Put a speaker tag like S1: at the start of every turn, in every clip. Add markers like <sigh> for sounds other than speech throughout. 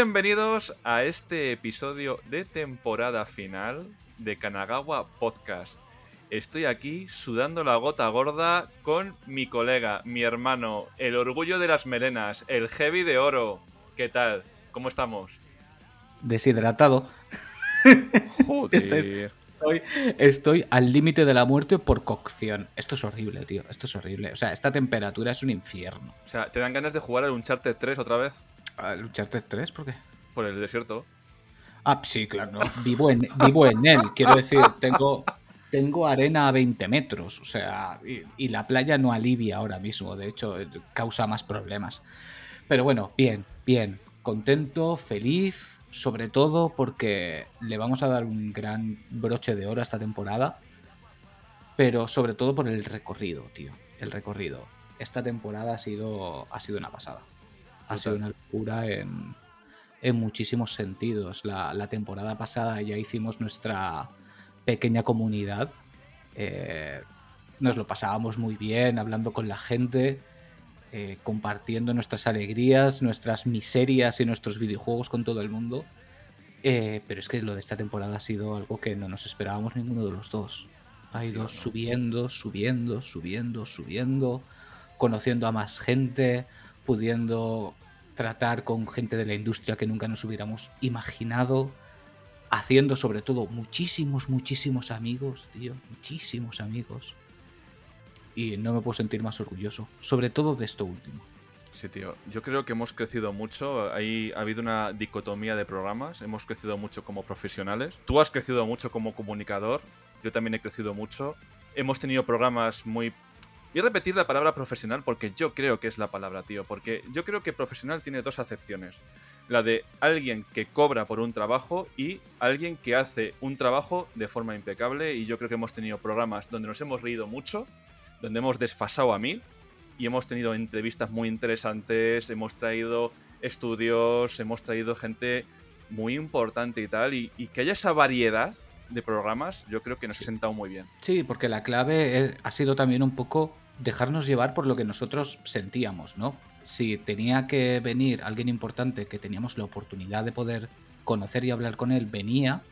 S1: Bienvenidos a este episodio de temporada final de Kanagawa Podcast. Estoy aquí sudando la gota gorda con mi colega, mi hermano, el orgullo de las melenas, el heavy de oro. ¿Qué tal? ¿Cómo estamos?
S2: Deshidratado.
S1: Joder.
S2: Estoy, estoy al límite de la muerte por cocción. Esto es horrible, tío. Esto es horrible. O sea, esta temperatura es un infierno.
S1: O sea, ¿te dan ganas de jugar al Uncharted 3 otra vez?
S2: ¿Al Uncharted 3? ¿Por qué?
S1: Por el desierto.
S2: Ah, sí, claro. no. Vivo, en, vivo en él. Quiero decir, tengo, tengo arena a 20 metros. O sea, y, y la playa no alivia ahora mismo. De hecho, eh, causa más problemas. Pero bueno, bien, bien. Contento, feliz, sobre todo porque le vamos a dar un gran broche de oro a esta temporada. Pero sobre todo por el recorrido, tío. El recorrido. Esta temporada ha sido, ha sido una pasada. Ha
S1: Total.
S2: sido una locura en, en muchísimos sentidos. La, la temporada pasada ya hicimos nuestra pequeña comunidad. Eh, nos lo pasábamos muy bien hablando con la gente, eh, compartiendo nuestras alegrías, nuestras miserias y nuestros videojuegos con todo el mundo. Eh, pero es que lo de esta temporada ha sido algo que no nos esperábamos ninguno de los dos. Ha ido subiendo, subiendo, subiendo, subiendo, conociendo a más gente, pudiendo tratar con gente de la industria que nunca nos hubiéramos imaginado, haciendo sobre todo muchísimos, muchísimos amigos, tío, muchísimos amigos. Y no me puedo sentir más orgulloso, sobre todo de esto último.
S1: Sí, tío. Yo creo que hemos crecido mucho. Ahí ha habido una dicotomía de programas. Hemos crecido mucho como profesionales. Tú has crecido mucho como comunicador. Yo también he crecido mucho. Hemos tenido programas muy... A repetir la palabra profesional porque yo creo que es la palabra, tío. Porque yo creo que profesional tiene dos acepciones. La de alguien que cobra por un trabajo y alguien que hace un trabajo de forma impecable. Y yo creo que hemos tenido programas donde nos hemos reído mucho, donde hemos desfasado a mil y hemos tenido entrevistas muy interesantes, hemos traído estudios, hemos traído gente muy importante y tal, y, y que haya esa variedad de programas, yo creo que nos
S2: Sí.
S1: ha sentado muy bien.
S2: Sí, porque la clave es- ha sido también un poco dejarnos llevar por lo que nosotros sentíamos, ¿no? Si tenía que venir alguien importante que teníamos la oportunidad de poder conocer y hablar con él, venía,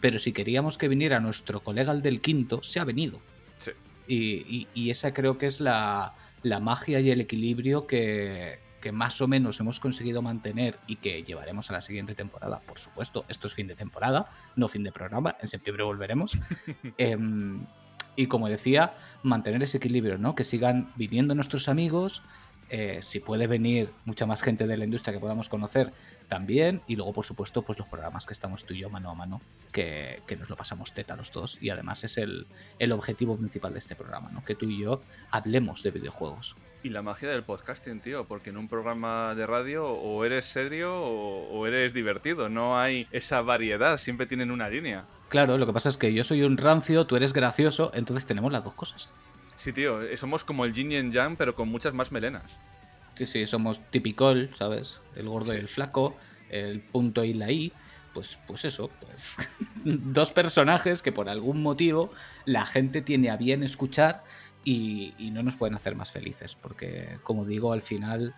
S2: pero si queríamos que viniera nuestro colega el del quinto, se ha venido.
S1: Sí.
S2: Y, y- y esa creo que es la, la magia y el equilibrio que, que más o menos hemos conseguido mantener y que llevaremos a la siguiente temporada. Por supuesto, esto es fin de temporada, no fin de programa. En septiembre volveremos. <laughs> Em, y como decía, mantener ese equilibrio, ¿no? Que sigan viniendo nuestros amigos. eh, si puede venir mucha más gente de la industria que podamos conocer también. Y luego, por supuesto, pues los programas que estamos tú y yo mano a mano, que, que nos lo pasamos teta los dos. Y además es el, el objetivo principal de este programa, ¿no? Que tú y yo hablemos de videojuegos.
S1: Y la magia del podcasting, tío, porque en un programa de radio o eres serio o, o eres divertido, no hay esa variedad, siempre tienen una línea.
S2: Claro, lo que pasa es que yo soy un rancio, tú eres gracioso, entonces tenemos las dos cosas.
S1: Sí, tío, eh, somos como el yin y el yang, pero con muchas más melenas.
S2: Sí, sí, somos tipicol, ¿sabes? El gordo
S1: Sí.
S2: y el flaco, el punto y la i. Pues, pues eso, pues <laughs> dos personajes que por algún motivo la gente tiene a bien escuchar y, y no nos pueden hacer más felices. Porque, como digo, al final,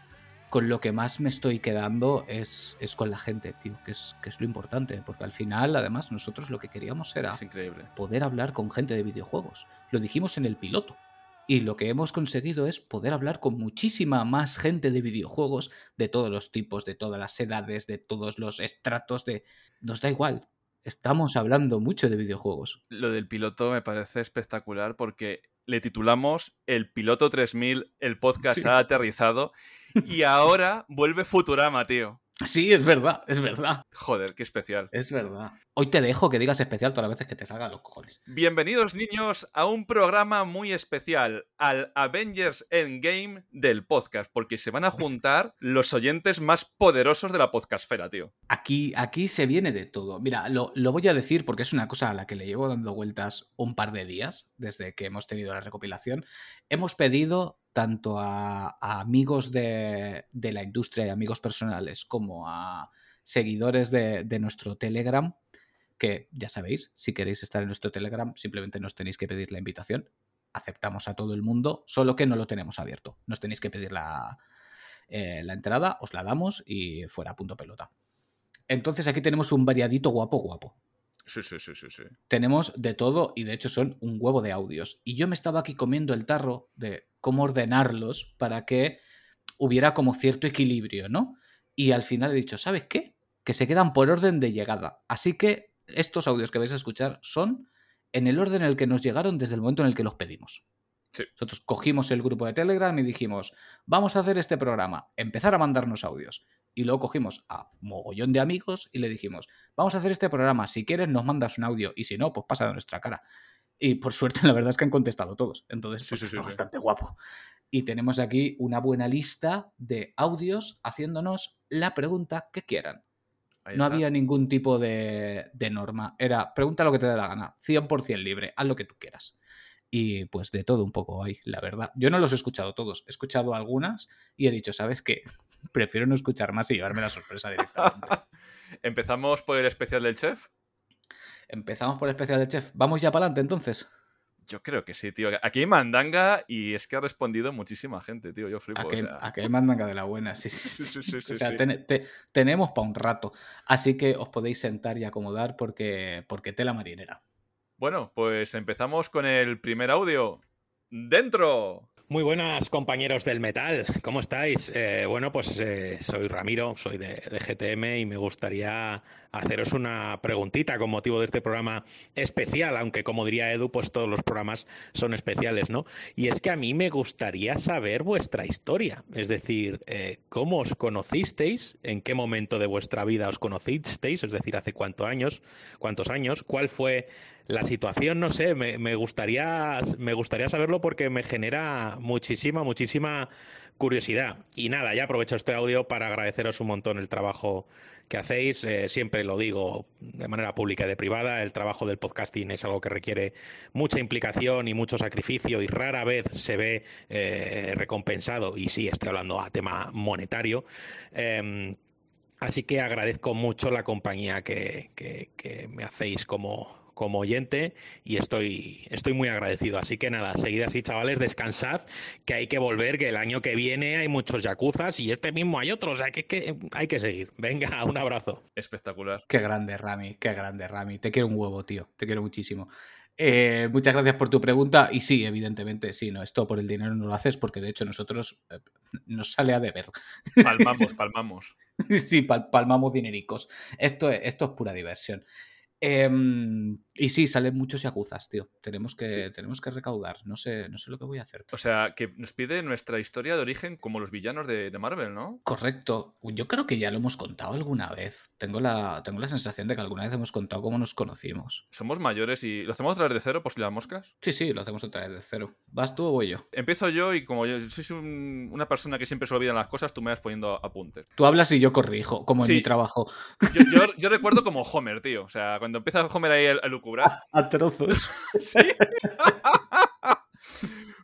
S2: con lo que más me estoy quedando es, es con la gente, tío, que es, que es lo importante. Porque al final, además, nosotros lo que queríamos era poder hablar con gente de videojuegos. Lo dijimos en el piloto. Y lo que hemos conseguido es poder hablar con muchísima más gente de videojuegos, de todos los tipos, de todas las edades, de todos los estratos, de... Nos da igual. Estamos hablando mucho de videojuegos.
S1: Lo del piloto me parece espectacular porque le titulamos El Piloto 3000, el podcast
S2: Sí.
S1: ha aterrizado <laughs> y ahora vuelve Futurama, tío.
S2: Sí, es verdad, es verdad.
S1: Joder, qué especial.
S2: Es verdad. Hoy te dejo que digas especial todas las veces que te salgan los cojones.
S1: Bienvenidos niños a un programa muy especial, al Avengers Endgame del podcast, porque se van a juntar los oyentes más poderosos de la podcastfera, tío.
S2: Aquí, aquí se viene de todo. Mira, lo, lo voy a decir porque es una cosa a la que le llevo dando vueltas un par de días desde que hemos tenido la recopilación. Hemos pedido tanto a, a amigos de, de la industria y amigos personales como a seguidores de, de nuestro Telegram, que ya sabéis, si queréis estar en nuestro Telegram, simplemente nos tenéis que pedir la invitación. Aceptamos a todo el mundo, solo que no lo tenemos abierto. Nos tenéis que pedir la, eh, la entrada, os la damos y fuera punto pelota. Entonces aquí tenemos un variadito guapo, guapo.
S1: Sí, sí, sí, sí, sí.
S2: Tenemos de todo y de hecho son un huevo de audios. Y yo me estaba aquí comiendo el tarro de cómo ordenarlos para que hubiera como cierto equilibrio, ¿no? Y al final he dicho, ¿sabes qué? Que se quedan por orden de llegada. Así que estos audios que vais a escuchar son en el orden en el que nos llegaron desde el momento en el que los pedimos.
S1: Sí.
S2: Nosotros cogimos el grupo de Telegram y dijimos, vamos a hacer este programa, empezar a mandarnos audios. Y luego cogimos a mogollón de amigos y le dijimos, vamos a hacer este programa, si quieres nos mandas un audio y si no, pues pasa de nuestra cara. Y por suerte <laughs> la verdad es que han contestado todos. Entonces, pues
S1: sí,
S2: está
S1: sí.
S2: bastante guapo. Y tenemos aquí una buena lista de audios haciéndonos la pregunta que quieran.
S1: Ahí
S2: No
S1: está.
S2: había ningún tipo de, de norma. Era, pregunta lo que te dé la gana. 100% libre. Haz lo que tú quieras. Y pues de todo un poco hay, la verdad. Yo no los he escuchado todos. He escuchado algunas y he dicho, ¿sabes qué? <laughs> Prefiero no escuchar más y llevarme la sorpresa directamente. <laughs>
S1: Empezamos por el especial del chef.
S2: Empezamos por el especial de chef. Vamos ya para adelante entonces.
S1: Yo creo que sí, tío. Aquí hay mandanga y es que ha respondido muchísima gente, tío. Yo flipo.
S2: A
S1: o
S2: que,
S1: sea.
S2: a que hay mandanga de la buena. Sí, sí,
S1: Sí,
S2: sí.
S1: sí,
S2: o sea,
S1: sí.
S2: ten- te- tenemos para un rato. Así que os podéis sentar y acomodar porque, porque tela marinera.
S1: Bueno, pues empezamos con el primer audio. ¡Dentro!
S3: Muy buenas compañeros del metal, ¿cómo estáis? Eh, bueno, pues eh, soy Ramiro, soy de, GTM y me gustaría haceros una preguntita con motivo de este programa especial, aunque como diría Edu, pues todos los programas son especiales, ¿no? Y es que a mí me gustaría saber vuestra historia, es decir, eh, cómo os conocisteis, en qué momento de vuestra vida os conocisteis, es decir, hace cuántos años, cuántos años, cuál fue la situación, no sé, me, gustaría, me gustaría saberlo porque me genera muchísima, muchísima curiosidad. Y nada, ya aprovecho este audio para agradeceros un montón el trabajo que hacéis. Eh, siempre lo digo de manera pública y de privada, el trabajo del podcasting es algo que requiere mucha implicación y mucho sacrificio y rara vez se ve eh, recompensado. Y sí, estoy hablando a tema monetario. Em, Así que agradezco mucho la compañía que- que me hacéis como, como oyente y estoy, estoy muy agradecido. Así que nada, seguid así, chavales, descansad, que hay que volver, que el año que viene hay muchos yakuzas y este mismo hay otros, o sea que, que hay que seguir. Venga, <laughs> un abrazo.
S1: Espectacular.
S2: Qué grande, Rami, qué grande, Rami. Te quiero un huevo, tío. Te quiero muchísimo. Eh, muchas gracias por tu pregunta. Y sí, evidentemente, sí, no, esto por el dinero no lo haces porque de hecho nosotros eh, nos sale a deber.
S1: Palmamos, <laughs> palmamos.
S2: sí, pal- palmamos dinericos. Esto es, esto es pura diversión. Em, y sí, salen muchos yakuzas, tío. Tenemos que,
S1: Sí.
S2: tenemos que recaudar. No sé, no sé lo que voy a hacer.
S1: O sea, que nos pide nuestra historia de origen como los villanos de, de Marvel, ¿no?
S2: Correcto. Yo creo que ya lo hemos contado alguna vez. Tengo la, tengo la sensación de que alguna vez hemos contado cómo nos conocimos.
S1: Somos mayores y lo hacemos otra vez de cero por si las moscas.
S2: Sí, sí, lo hacemos otra vez de cero. ¿Vas tú o voy yo?
S1: Empiezo yo y como yo soy un- una persona que siempre se olvidan las cosas, tú me vas poniendo apuntes.
S2: Tú hablas y yo corrijo, como en mi trabajo.
S1: Yo, yo- yo <laughs> recuerdo como Homer, tío. O sea, cuando empieza Homer ahí a, a lucubrar. <laughs>
S2: A trozos. <laughs>
S1: Sí. <laughs>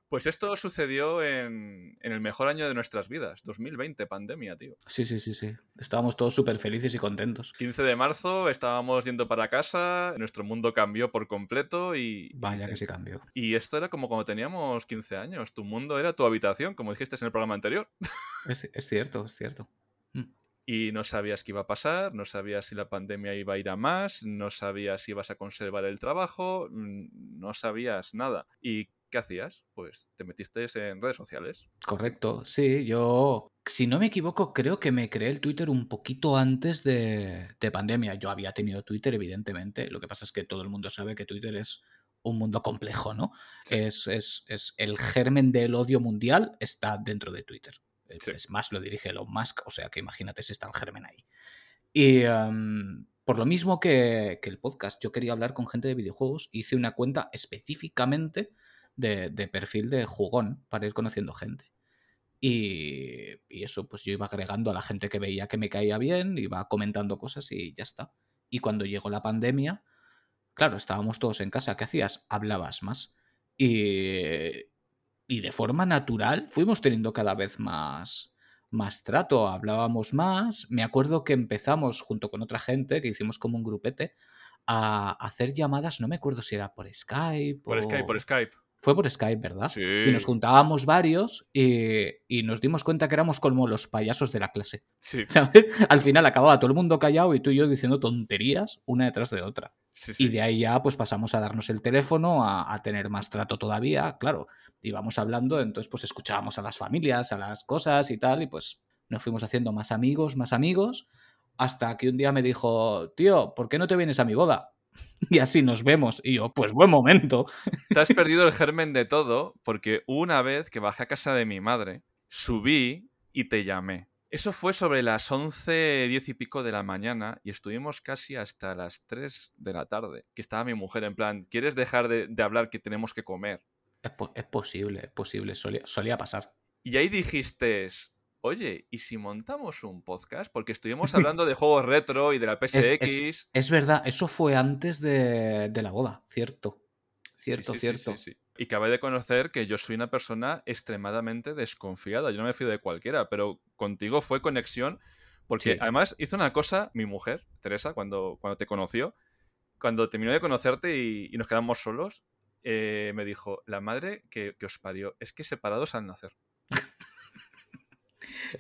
S1: Pues esto sucedió en, en el mejor año de nuestras vidas, 2020, pandemia, tío.
S2: Sí, sí, sí, sí. Estábamos todos súper felices y contentos.
S1: 15 de marzo, estábamos yendo para casa, nuestro mundo cambió por completo y...
S2: Vaya que se cambió.
S1: Y esto era como cuando teníamos 15 años, tu mundo era tu habitación, como dijiste en el programa anterior.
S2: Es, es cierto, es cierto.
S1: Y no sabías qué iba a pasar, no sabías si la pandemia iba a ir a más, no sabías si ibas a conservar el trabajo, no sabías nada. ¿Y qué hacías? Pues te metiste en redes sociales.
S2: Correcto, sí, yo, si no me equivoco, creo que me creé el Twitter un poquito antes de, de pandemia. Yo había tenido Twitter, evidentemente. Lo que pasa es que todo el mundo sabe que Twitter es un mundo complejo, ¿no?
S1: Sí.
S2: Es, es- es el germen del odio mundial está dentro de Twitter.
S1: Sí.
S2: Es más, lo dirige Elon Musk, o sea que imagínate si está el germen ahí. Y em, por lo mismo que, que el podcast, yo quería hablar con gente de videojuegos, hice una cuenta específicamente de, de perfil de jugón para ir conociendo gente. Y, y eso, pues yo iba agregando a la gente que veía que me caía bien, iba comentando cosas y ya está. Y cuando llegó la pandemia, claro, estábamos todos en casa, ¿qué hacías? Hablabas más. Y, y de forma natural fuimos teniendo cada vez más, más trato, hablábamos más. Me acuerdo que empezamos junto con otra gente, que hicimos como un grupete, a hacer llamadas, no me acuerdo si era por Skype
S1: Por
S2: o...
S1: Skype, por Skype.
S2: Fue por Skype, ¿verdad?
S1: Sí.
S2: Y nos juntábamos varios y, y nos dimos cuenta que éramos como los payasos de la clase.
S1: Sí, <laughs>
S2: ¿Sabes? Al final acababa todo el mundo callado y tú y yo diciendo tonterías una detrás de otra.
S1: Sí, sí.
S2: Y de ahí ya pues pasamos a darnos el teléfono, a, a tener más trato todavía, claro. Íbamos hablando, entonces pues escuchábamos a las familias, a las cosas y tal, y pues nos fuimos haciendo más amigos, más amigos, hasta que un día me dijo, tío, ¿por qué no te vienes a mi boda? <laughs> Y así nos vemos. Y yo, pues buen momento.
S1: Te has <laughs> perdido el germen de todo porque una vez que bajé a casa de mi madre, subí y te llamé. Eso fue sobre las 11, 10 y pico de la mañana y estuvimos casi hasta las 3 de la tarde. Que estaba mi mujer en plan, ¿quieres dejar de, de hablar que tenemos que comer?
S2: Es, po- es posible, es posible, solía, solía pasar.
S1: Y ahí dijiste, oye, ¿y si montamos un podcast? Porque estuvimos hablando de juegos retro y de la <laughs> PSX.
S2: Es verdad, eso fue antes de, de la boda, cierto. Cierto,
S1: sí, sí,
S2: cierto.
S1: sí. Y cabe de conocer que yo soy una persona extremadamente desconfiada. Yo no me fío de cualquiera, pero contigo fue conexión. Porque además hizo una cosa mi mujer, Teresa, cuando, cuando te conoció. Cuando terminó de conocerte y, y nos quedamos solos, eh, me dijo, la madre que, que os parió, es que separados al nacer. <laughs>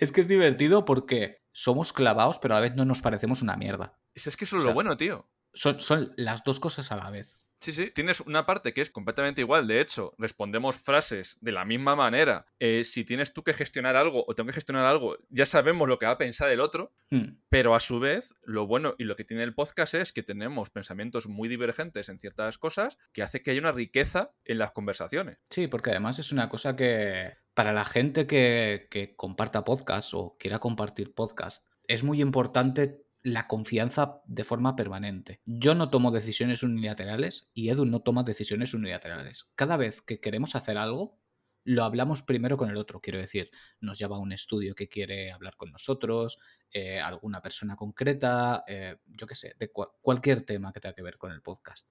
S2: Es que es divertido porque somos clavados, pero a la vez no nos parecemos una mierda.
S1: Es, es que eso es
S2: O sea,
S1: lo bueno, tío.
S2: Son, son las dos cosas a la vez.
S1: Sí, sí, tienes una parte que es completamente igual. De hecho, respondemos frases de la misma manera. Eh, si tienes tú que gestionar algo o tengo que gestionar algo, ya sabemos lo que va a pensar el otro.
S2: Hmm.
S1: Pero a su vez, lo bueno y lo que tiene el podcast es que tenemos pensamientos muy divergentes en ciertas cosas que hace que haya una riqueza en las conversaciones.
S2: Sí, porque además es una cosa que para la gente que, que comparta podcast o quiera compartir podcast, es muy importante la confianza de forma permanente. Yo no tomo decisiones unilaterales y Edu no toma decisiones unilaterales. Cada vez que queremos hacer algo, lo hablamos primero con el otro. Quiero decir, nos llama a un estudio que quiere hablar con nosotros, eh, alguna persona concreta, eh, yo qué sé, de cua- cualquier tema que tenga que ver con el podcast.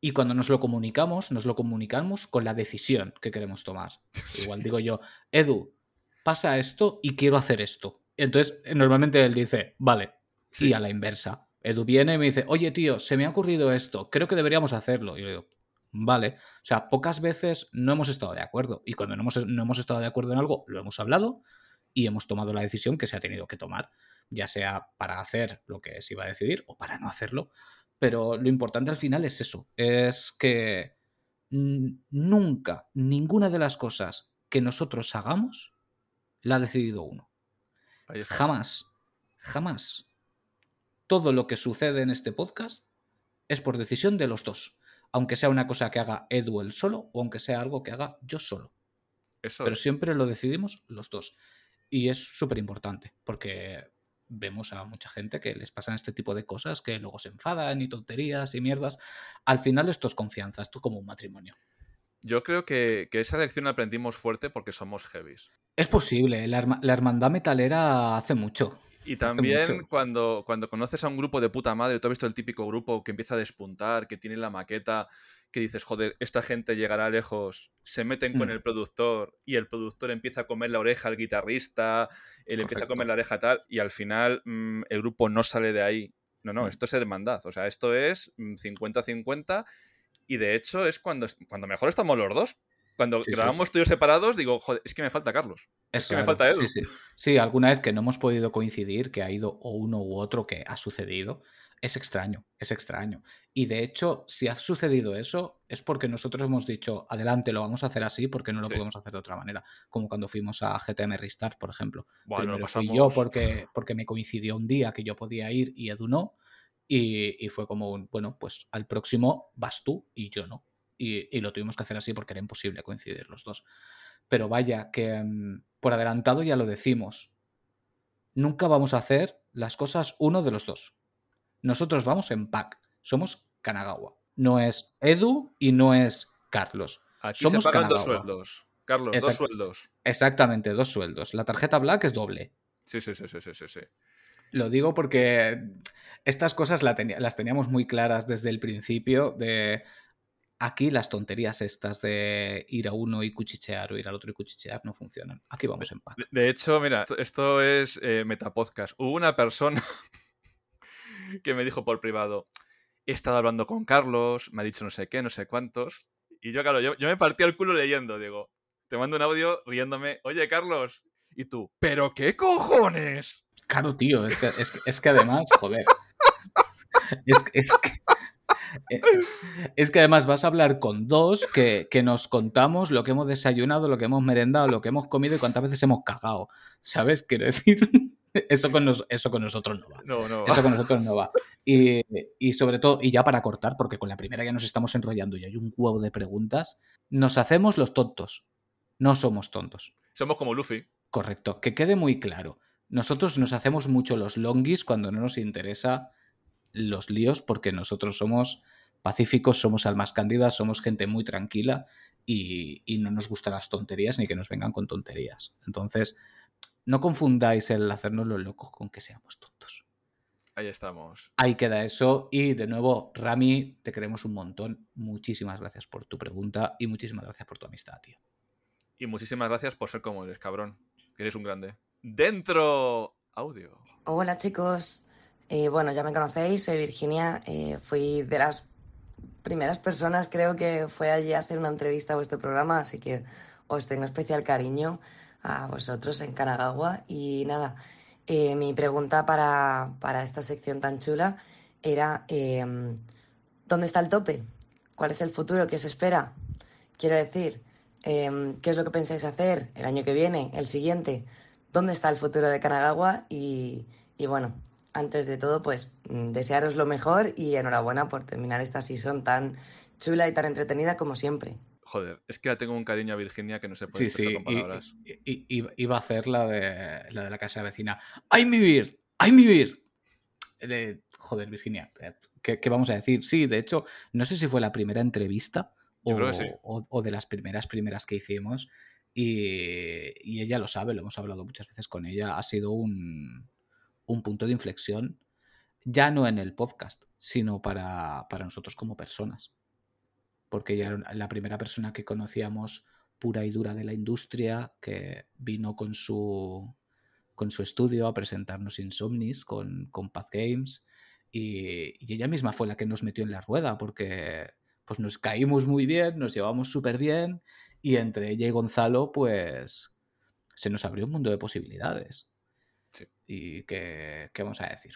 S2: Y cuando nos lo comunicamos, nos lo comunicamos con la decisión que queremos tomar. <laughs> Igual digo yo, Edu, pasa esto y quiero hacer esto. Entonces, eh, normalmente él dice, vale.
S1: Sí.
S2: Y a la inversa. Edu viene y me dice, oye tío, se me ha ocurrido esto, creo que deberíamos hacerlo. Y yo digo, vale. O sea, pocas veces no hemos estado de acuerdo. Y cuando no hemos, no hemos estado de acuerdo en algo, lo hemos hablado y hemos tomado la decisión que se ha tenido que tomar. Ya sea para hacer lo que se iba a decidir o para no hacerlo. Pero lo importante al final es eso, es que nunca, ninguna de las cosas que nosotros hagamos la ha decidido uno. Jamás, jamás. Todo lo que sucede en este podcast es por decisión de los dos. Aunque sea una cosa que haga Edu él solo o aunque sea algo que haga yo solo.
S1: Eso
S2: Pero
S1: es.
S2: siempre lo decidimos los dos. Y es súper importante porque vemos a mucha gente que les pasan este tipo de cosas que luego se enfadan y tonterías y mierdas. Al final esto es confianza, esto es como un matrimonio.
S1: Yo creo que, que esa lección la aprendimos fuerte porque somos heavies.
S2: Es posible, la, herma- la hermandad metalera hace mucho.
S1: Y también
S2: mucho.
S1: cuando, cuando conoces a un grupo de puta madre, tú has visto el típico grupo que empieza a despuntar, que tiene la maqueta, que dices, joder, esta gente llegará lejos, se meten con
S2: Mm.
S1: el productor y el productor empieza a comer la oreja al guitarrista, él empieza a comer la oreja tal, y al final mm, el grupo no sale de ahí. No, no,
S2: Mm.
S1: esto es hermandad, o sea, esto es mm, 50-50 y de hecho es cuando, cuando mejor estamos los dos. Cuando
S2: Sí, sí.
S1: grabamos tuyos separados, digo, joder, es que me falta Carlos.
S2: Es
S1: que me falta Edu.
S2: Sí, sí. Sí, alguna vez que no hemos podido coincidir, que ha ido o uno u otro que ha sucedido, es extraño, es extraño. Y de hecho, si ha sucedido eso, es porque nosotros hemos dicho, adelante, lo vamos a hacer así porque no lo
S1: Sí.
S2: podemos hacer de otra manera. Como cuando fuimos a GTM Restart, por ejemplo.
S1: Bueno,
S2: Primero fui
S1: pasamos...
S2: yo porque, porque me coincidió un día que yo podía ir y Edu no. Y, y fue como un, bueno, pues al próximo vas tú y yo no. Y, y lo tuvimos que hacer así porque era imposible coincidir los dos. Pero vaya, que mm, por adelantado ya lo decimos. Nunca vamos a hacer las cosas uno de los dos. Nosotros vamos en pack. Somos Kanagawa. No es Edu y no es Carlos.
S1: Aquí
S2: Somos
S1: se pagan dos
S2: Kanagawa.
S1: sueldos. Carlos, dos sueldos.
S2: Exactamente, dos sueldos. La tarjeta Black es doble.
S1: Sí, sí, sí, sí, sí, sí.
S2: Lo digo porque estas cosas la las teníamos muy claras desde el principio de aquí las tonterías estas de ir a uno y cuchichear o ir al otro y cuchichear no funcionan. Aquí vamos en pack.
S1: De, hecho, mira, esto- es eh, metapodcast. Hubo una persona <laughs> que me dijo por privado, he estado hablando con Carlos, me ha dicho no sé qué, no sé cuántos, Y yo, claro, yo, yo me partía el culo leyendo, digo, te mando un audio riéndome, oye, Carlos, y tú, ¿pero qué cojones?
S2: Claro, tío, es que, es que, es que además, joder. Es, es que, eh, es que además vas a hablar con dos que, que, nos contamos lo que hemos desayunado, lo que hemos merendado, lo que hemos comido y cuántas veces hemos cagado. ¿Sabes? Quiero decir, eso con, nos, eso con nosotros no va.
S1: No, no.
S2: Eso con nosotros no va. Y, y, sobre todo, y ya para cortar, porque con la primera ya nos estamos enrollando y hay un huevo de preguntas, nos hacemos los tontos. No somos tontos.
S1: Somos como Luffy.
S2: Correcto. Que quede muy claro. Nosotros nos hacemos mucho los longis cuando no nos interesa los líos porque nosotros somos pacíficos, somos almas cándidas, somos gente muy tranquila y, y, no nos gustan las tonterías ni que nos vengan con tonterías. Entonces, no confundáis el hacernos los locos con que seamos tontos.
S1: Ahí estamos.
S2: Ahí queda eso. Y de nuevo, Rami, te queremos un montón. Muchísimas gracias por tu pregunta y muchísimas gracias por tu amistad, tío.
S1: Y muchísimas gracias por ser como eres, cabrón. Que eres un grande. Dentro audio.
S4: Hola chicos. Eh, bueno, ya me conocéis, soy Virginia. Eh, fui de las primeras personas, creo que fue allí a hacer una entrevista a vuestro programa, así que os tengo especial cariño a vosotros en Kanagawa. Y nada, eh, mi pregunta para, para, esta sección tan chula era, eh, ¿dónde está el tope? ¿Cuál es el futuro que os espera? Quiero decir, eh, ¿qué es lo que pensáis hacer el año que viene, el siguiente? ¿Dónde está el futuro de Kanagawa? Y, y bueno, antes de todo, pues desearos lo mejor y enhorabuena por terminar esta season tan chula y tan entretenida como siempre.
S1: Joder, es que ya tengo un cariño a Virginia que no se puede
S2: sí, sí,
S1: con palabras.
S2: Y, y, iba a hacer la de la, de la casa vecina. ¡Ay, mi vir! ¡Ay, mi vir! Eh, joder, Virginia, ¿qué, ¿qué, vamos a decir? Sí, de hecho, no sé si fue la primera entrevista o,
S1: sí.
S2: o, o, de las primeras, primeras que hicimos. Y, y, ella lo sabe, lo hemos hablado muchas veces con ella. Ha sido un, un punto de inflexión, ya no en el podcast, sino para, para nosotros como personas porque ella era la primera persona que conocíamos pura y dura de la industria, que vino con su, con su estudio a presentarnos Insomnis con, con Path Games, y, y, ella misma fue la que nos metió en la rueda, porque pues nos caímos muy bien, nos llevamos súper bien, y entre ella y Gonzalo, pues se nos abrió un mundo de posibilidades.
S1: Sí.
S2: ¿Y qué, qué, vamos a decir?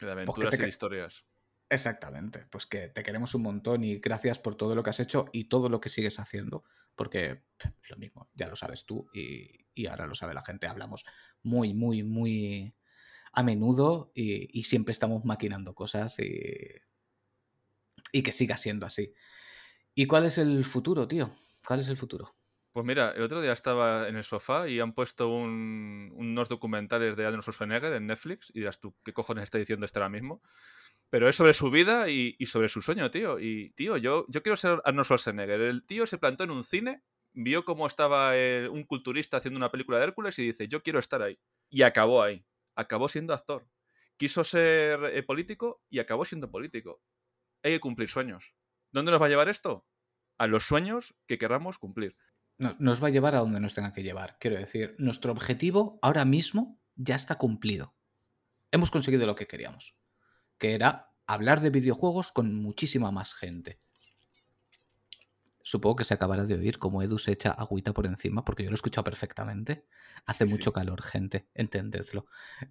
S1: De aventuras pues y historias.
S2: Exactamente, pues que te queremos un montón y gracias por todo lo que has hecho y todo lo que sigues haciendo, porque lo mismo, ya lo sabes tú y, y ahora lo sabe la gente, hablamos muy, muy, muy a menudo y, y siempre estamos maquinando cosas y, y, que siga siendo así. ¿Y cuál es el futuro, tío? ¿Cuál es el futuro?
S1: Pues mira, el otro día estaba en el sofá y han puesto un, unos documentales de Arnold Schwarzenegger en Netflix y dirás tú, ¿qué cojones está diciendo este ahora mismo? pero es sobre su vida y, sobre su sueño, tío. Y, tío, yo, quiero ser Arnold Schwarzenegger. El tío se plantó en un cine, vio cómo estaba un culturista haciendo una película de Hércules y dice, yo quiero estar ahí. Y acabó ahí. Acabó siendo actor. Quiso ser eh, político y acabó siendo político. Hay que cumplir sueños. ¿Dónde nos va a llevar esto? A los sueños que queramos cumplir.
S2: Nos va a llevar a donde nos tenga que llevar. Quiero decir, nuestro objetivo ahora mismo ya está cumplido. Hemos conseguido lo que queríamos que era hablar de videojuegos con muchísima más gente. Supongo que se acabará de oír como Edu se echa agüita por encima, porque yo lo he escuchado perfectamente. Hace sí. mucho calor, gente, entendedlo.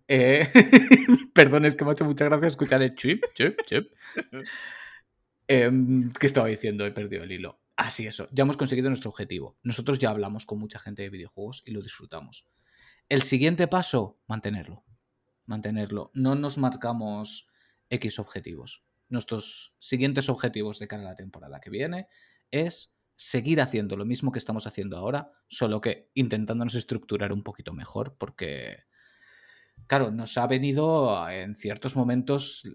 S2: Eh, <laughs> perdón, es que me ha hecho mucha gracia escuchar el chip, chip, chip. <laughs> Eh, ¿Qué estaba diciendo? He perdido el hilo. Así eso, ya hemos conseguido nuestro objetivo. Nosotros ya hablamos con mucha gente de videojuegos y lo disfrutamos. El siguiente paso, mantenerlo. Mantenerlo. No nos marcamos X objetivos. Nuestros siguientes objetivos de cara a la temporada que viene es seguir haciendo lo mismo que estamos haciendo ahora, solo que intentándonos estructurar un poquito mejor, porque, claro, nos ha venido en ciertos momentos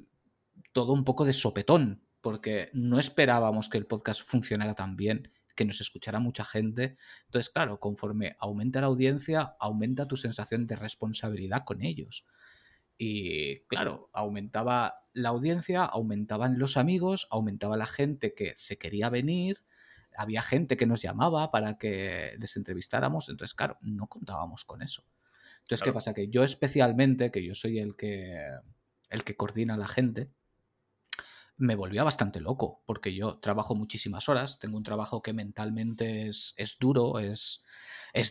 S2: todo un poco de sopetón, porque no esperábamos que el podcast funcionara tan bien, que nos escuchara mucha gente. Entonces, claro, conforme aumenta la audiencia, aumenta tu sensación de responsabilidad con ellos. Y claro, aumentaba la audiencia, aumentaban los amigos, aumentaba la gente que se quería venir, había gente que nos llamaba para que les entrevistáramos, entonces claro, no contábamos con eso. Entonces, claro. ¿qué pasa? Que yo especialmente, que yo soy el que, el que coordina a la gente, me volvía bastante loco, porque yo trabajo muchísimas horas, tengo un trabajo que mentalmente es, es duro, es,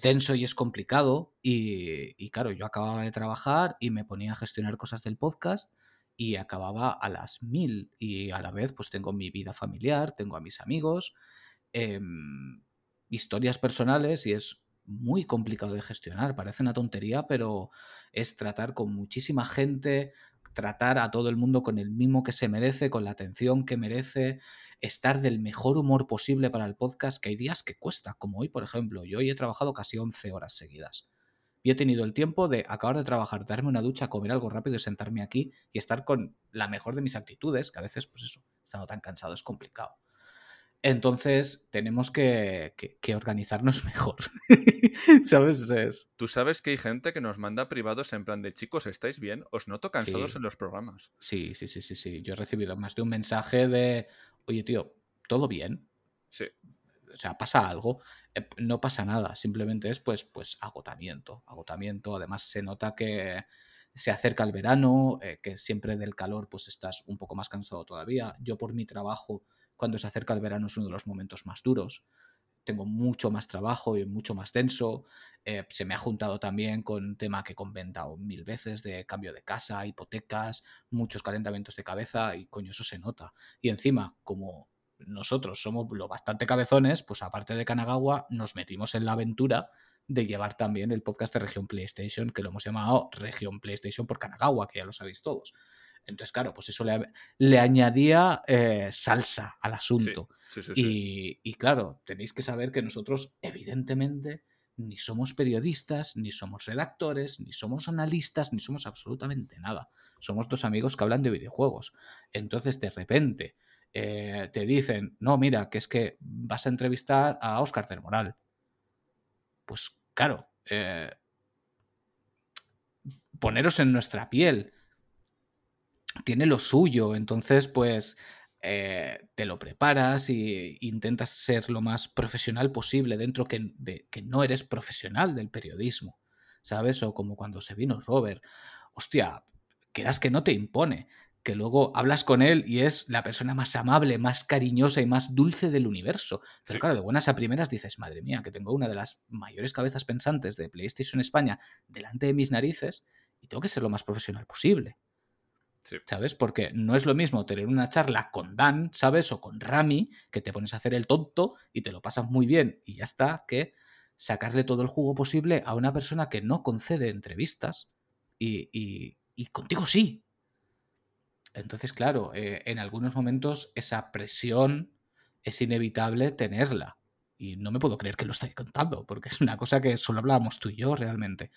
S2: denso y es complicado, y, claro, yo acababa de trabajar y me ponía a gestionar cosas del podcast y acababa a las mil, y a la vez pues tengo mi vida familiar, tengo a mis amigos, eh, historias personales y es muy complicado de gestionar, parece una tontería, pero es tratar con muchísima gente, tratar a todo el mundo con el mismo que se merece, con la atención que merece, estar del mejor humor posible para el podcast, que hay días que cuesta, como hoy, por ejemplo. Yo hoy he trabajado casi 11 horas seguidas. Y he tenido el tiempo de acabar de trabajar, darme una ducha, comer algo rápido y sentarme aquí y estar con la mejor de mis actitudes, que a veces, pues eso, estando tan cansado es complicado. Entonces tenemos que, que, que organizarnos <laughs> mejor. <laughs> ¿Sabes? Es...
S1: Tú sabes que hay gente que nos manda privados en plan de chicos, ¿estáis bien? Os noto cansados
S2: Sí.
S1: en los programas.
S2: Sí, sí, sí, sí, sí. Yo he recibido más de un mensaje de, oye, tío, ¿todo bien?
S1: Sí.
S2: O sea, pasa algo. Eh, No pasa nada, simplemente es pues, pues agotamiento. Agotamiento. Además, se nota que se acerca el verano, eh, que siempre del calor pues estás un poco más cansado todavía. Yo por mi trabajo, cuando se acerca el verano es uno de los momentos más duros. Tengo mucho más trabajo y mucho más denso. Eh, se me ha juntado también con tema que he comentado mil veces de cambio de casa, hipotecas, muchos calentamientos de cabeza y coño, eso se nota. Y encima, como nosotros somos lo bastante cabezones, pues aparte de Kanagawa, nos metimos en la aventura de llevar también el podcast de Región PlayStation, que lo hemos llamado Región PlayStation por Kanagawa, que ya lo sabéis todos. Entonces, claro, pues eso le, le añadía eh, salsa al asunto.
S1: Sí, sí, sí. sí.
S2: Y, y claro, tenéis que saber que nosotros, evidentemente, ni somos periodistas, ni somos redactores, ni somos analistas, ni somos absolutamente nada. Somos dos amigos que hablan de videojuegos. Entonces, de repente, eh, te dicen, no, mira, que es que vas a entrevistar a Oscar del Moral. Pues claro, eh, poneros en nuestra piel. Tiene lo suyo, entonces pues eh, te lo preparas y intentas ser lo más profesional posible dentro que, de, que no eres profesional del periodismo, ¿sabes? O como cuando se vino Robert, hostia, quieras que no te impone, que luego hablas con él y es la persona más amable, más cariñosa y más dulce del universo. Pero
S1: Sí.
S2: claro, de buenas a primeras dices, madre mía, que tengo una de las mayores cabezas pensantes de PlayStation España delante de mis narices y tengo que ser lo más profesional posible. ¿Sabes? Porque no es lo mismo tener una charla con Dan, ¿sabes? O con Rami, que te pones a hacer el tonto y te lo pasas muy bien y ya está, que sacarle todo el jugo posible a una persona que no concede entrevistas y, y- y contigo sí. Entonces, claro, eh, en algunos momentos esa presión es inevitable tenerla. Y no me puedo creer que lo estoy contando, porque es una cosa que solo hablábamos tú y yo realmente.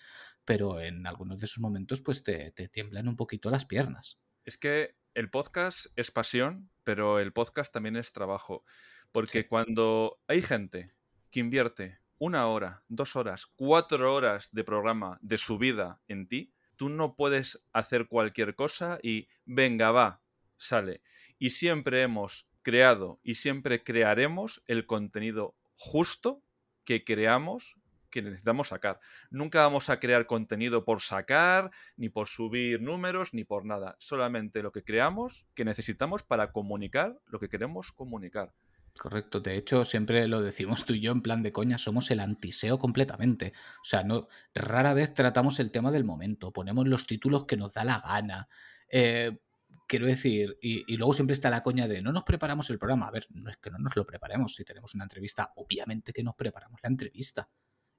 S2: Pero en algunos de esos momentos, pues te, te tiemblan un poquito las piernas.
S1: Es que el podcast es pasión, pero el podcast también es trabajo. Porque
S2: Sí.
S1: cuando hay gente que invierte una hora, dos horas, cuatro horas de programa de su vida en ti, tú no puedes hacer cualquier cosa y venga, va, sale. Y siempre hemos creado y siempre crearemos el contenido justo que creamos que necesitamos sacar. Nunca vamos a crear contenido por sacar, ni por subir números, ni por nada. Solamente lo que creamos que necesitamos para comunicar lo que queremos comunicar.
S2: Correcto, de hecho siempre lo decimos tú y yo en plan de coña, somos el antiseo completamente. O sea, no, rara vez tratamos el tema del momento, ponemos los títulos que nos da la gana. Eh, quiero decir, y, y luego siempre está la coña de no nos preparamos el programa. A ver, no es que no nos lo preparemos. Si tenemos una entrevista, obviamente que nos preparamos la entrevista.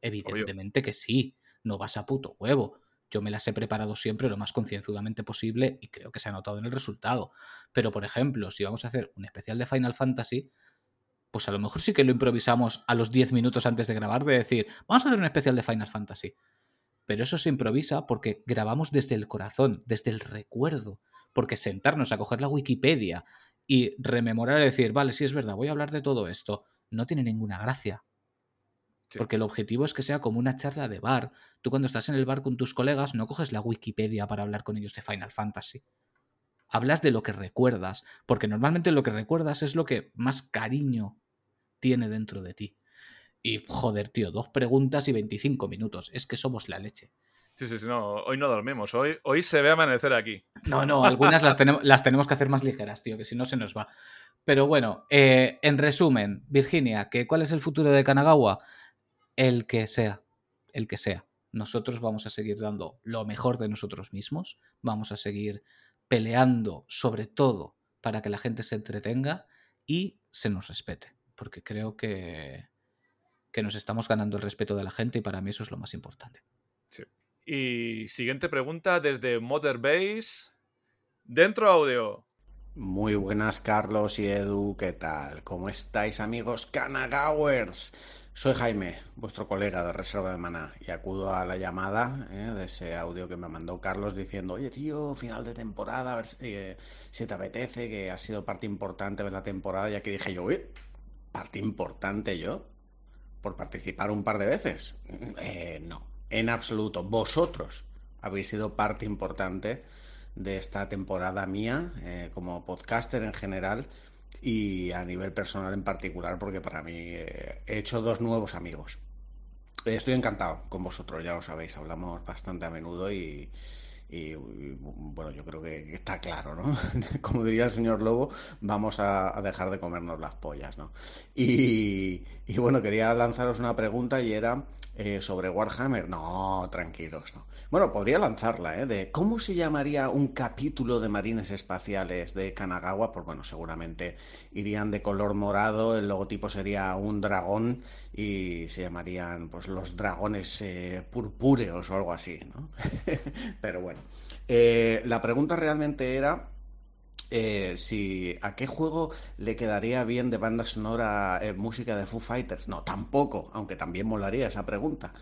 S2: Evidentemente que sí, no vas a puto huevo. Yo me las he preparado siempre lo más concienzudamente posible y creo que se ha notado en el resultado. Pero, por ejemplo, si vamos a hacer un especial de Final Fantasy, pues a lo mejor sí que lo improvisamos a los 10 minutos antes de grabar, de decir, vamos a hacer un especial de Final Fantasy. Pero eso se improvisa porque grabamos desde el corazón, desde el recuerdo. Porque sentarnos a coger la Wikipedia y rememorar y decir, vale, sí es verdad, voy a hablar de todo esto, no tiene ninguna gracia.
S1: Sí.
S2: Porque el objetivo es que sea como una charla de bar. Tú cuando estás en el bar con tus colegas no coges la Wikipedia para hablar con ellos de Final Fantasy. Hablas de lo que recuerdas, porque normalmente lo que recuerdas es lo que más cariño tiene dentro de ti. Y joder, tío, dos preguntas y 25 minutos. Es que somos la leche.
S1: Sí, sí, sí, no, hoy no dormimos, hoy, hoy se ve amanecer aquí.
S2: No, no, algunas las tenemos, las tenemos que hacer más ligeras, tío, que si no se nos va. Pero bueno, eh, en resumen, Virginia, ¿que ¿cuál es el futuro de Kanagawa? El que sea, el que sea. Nosotros vamos a seguir dando lo mejor de nosotros mismos, vamos a seguir peleando sobre todo para que la gente se entretenga y se nos respete, porque creo que, que nos estamos ganando el respeto de la gente y para mí eso es lo más importante.
S1: Sí. Y siguiente pregunta desde Mother Base. Dentro audio.
S5: Muy buenas, Carlos y Edu, ¿qué tal? ¿Cómo estáis, amigos Canagowers? Soy Jaime, vuestro colega de Reserva de Maná, y acudo a la llamada ¿eh? de ese audio que me mandó Carlos diciendo: Oye, tío, final de temporada, a ver si, eh, te apetece, que ha sido parte importante de la temporada. Ya que dije yo, parte importante yo, por participar un par de veces. Eh, no, en absoluto. Vosotros habéis sido parte importante de esta temporada mía eh, como podcaster en general y a nivel personal en particular porque para mí eh, he hecho dos nuevos amigos. Estoy encantado con vosotros, ya lo sabéis, hablamos bastante a menudo y, y, bueno, yo creo que, está claro, ¿no? <laughs> Como diría el señor Lobo, vamos a, dejar de comernos las pollas, ¿no? Y, y, bueno, quería lanzaros una pregunta y era eh, sobre Warhammer. No, tranquilos, ¿no? Bueno, podría lanzarla, ¿eh? De cómo se llamaría un capítulo de Marines Espaciales de Kanagawa. Pues bueno, seguramente irían de color morado, el logotipo sería un dragón y se llamarían pues los dragones eh, purpúreos o algo así, ¿no? <laughs> Pero bueno. Eh, la pregunta realmente era eh, si a qué juego le quedaría bien de banda sonora eh, música de Foo Fighters. No, tampoco, aunque también molaría esa pregunta.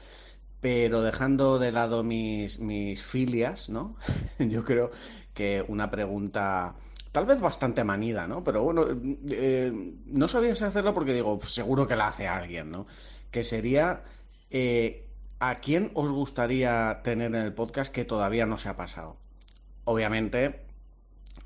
S5: Pero dejando de lado mis, mis filias, ¿no? <laughs> Yo creo que una pregunta tal vez bastante manida, ¿no? Pero bueno, no sabía si hacerla porque digo, seguro que la hace alguien, ¿no? Que sería ¿a quién os gustaría tener en el podcast que todavía no se ha pasado? Obviamente,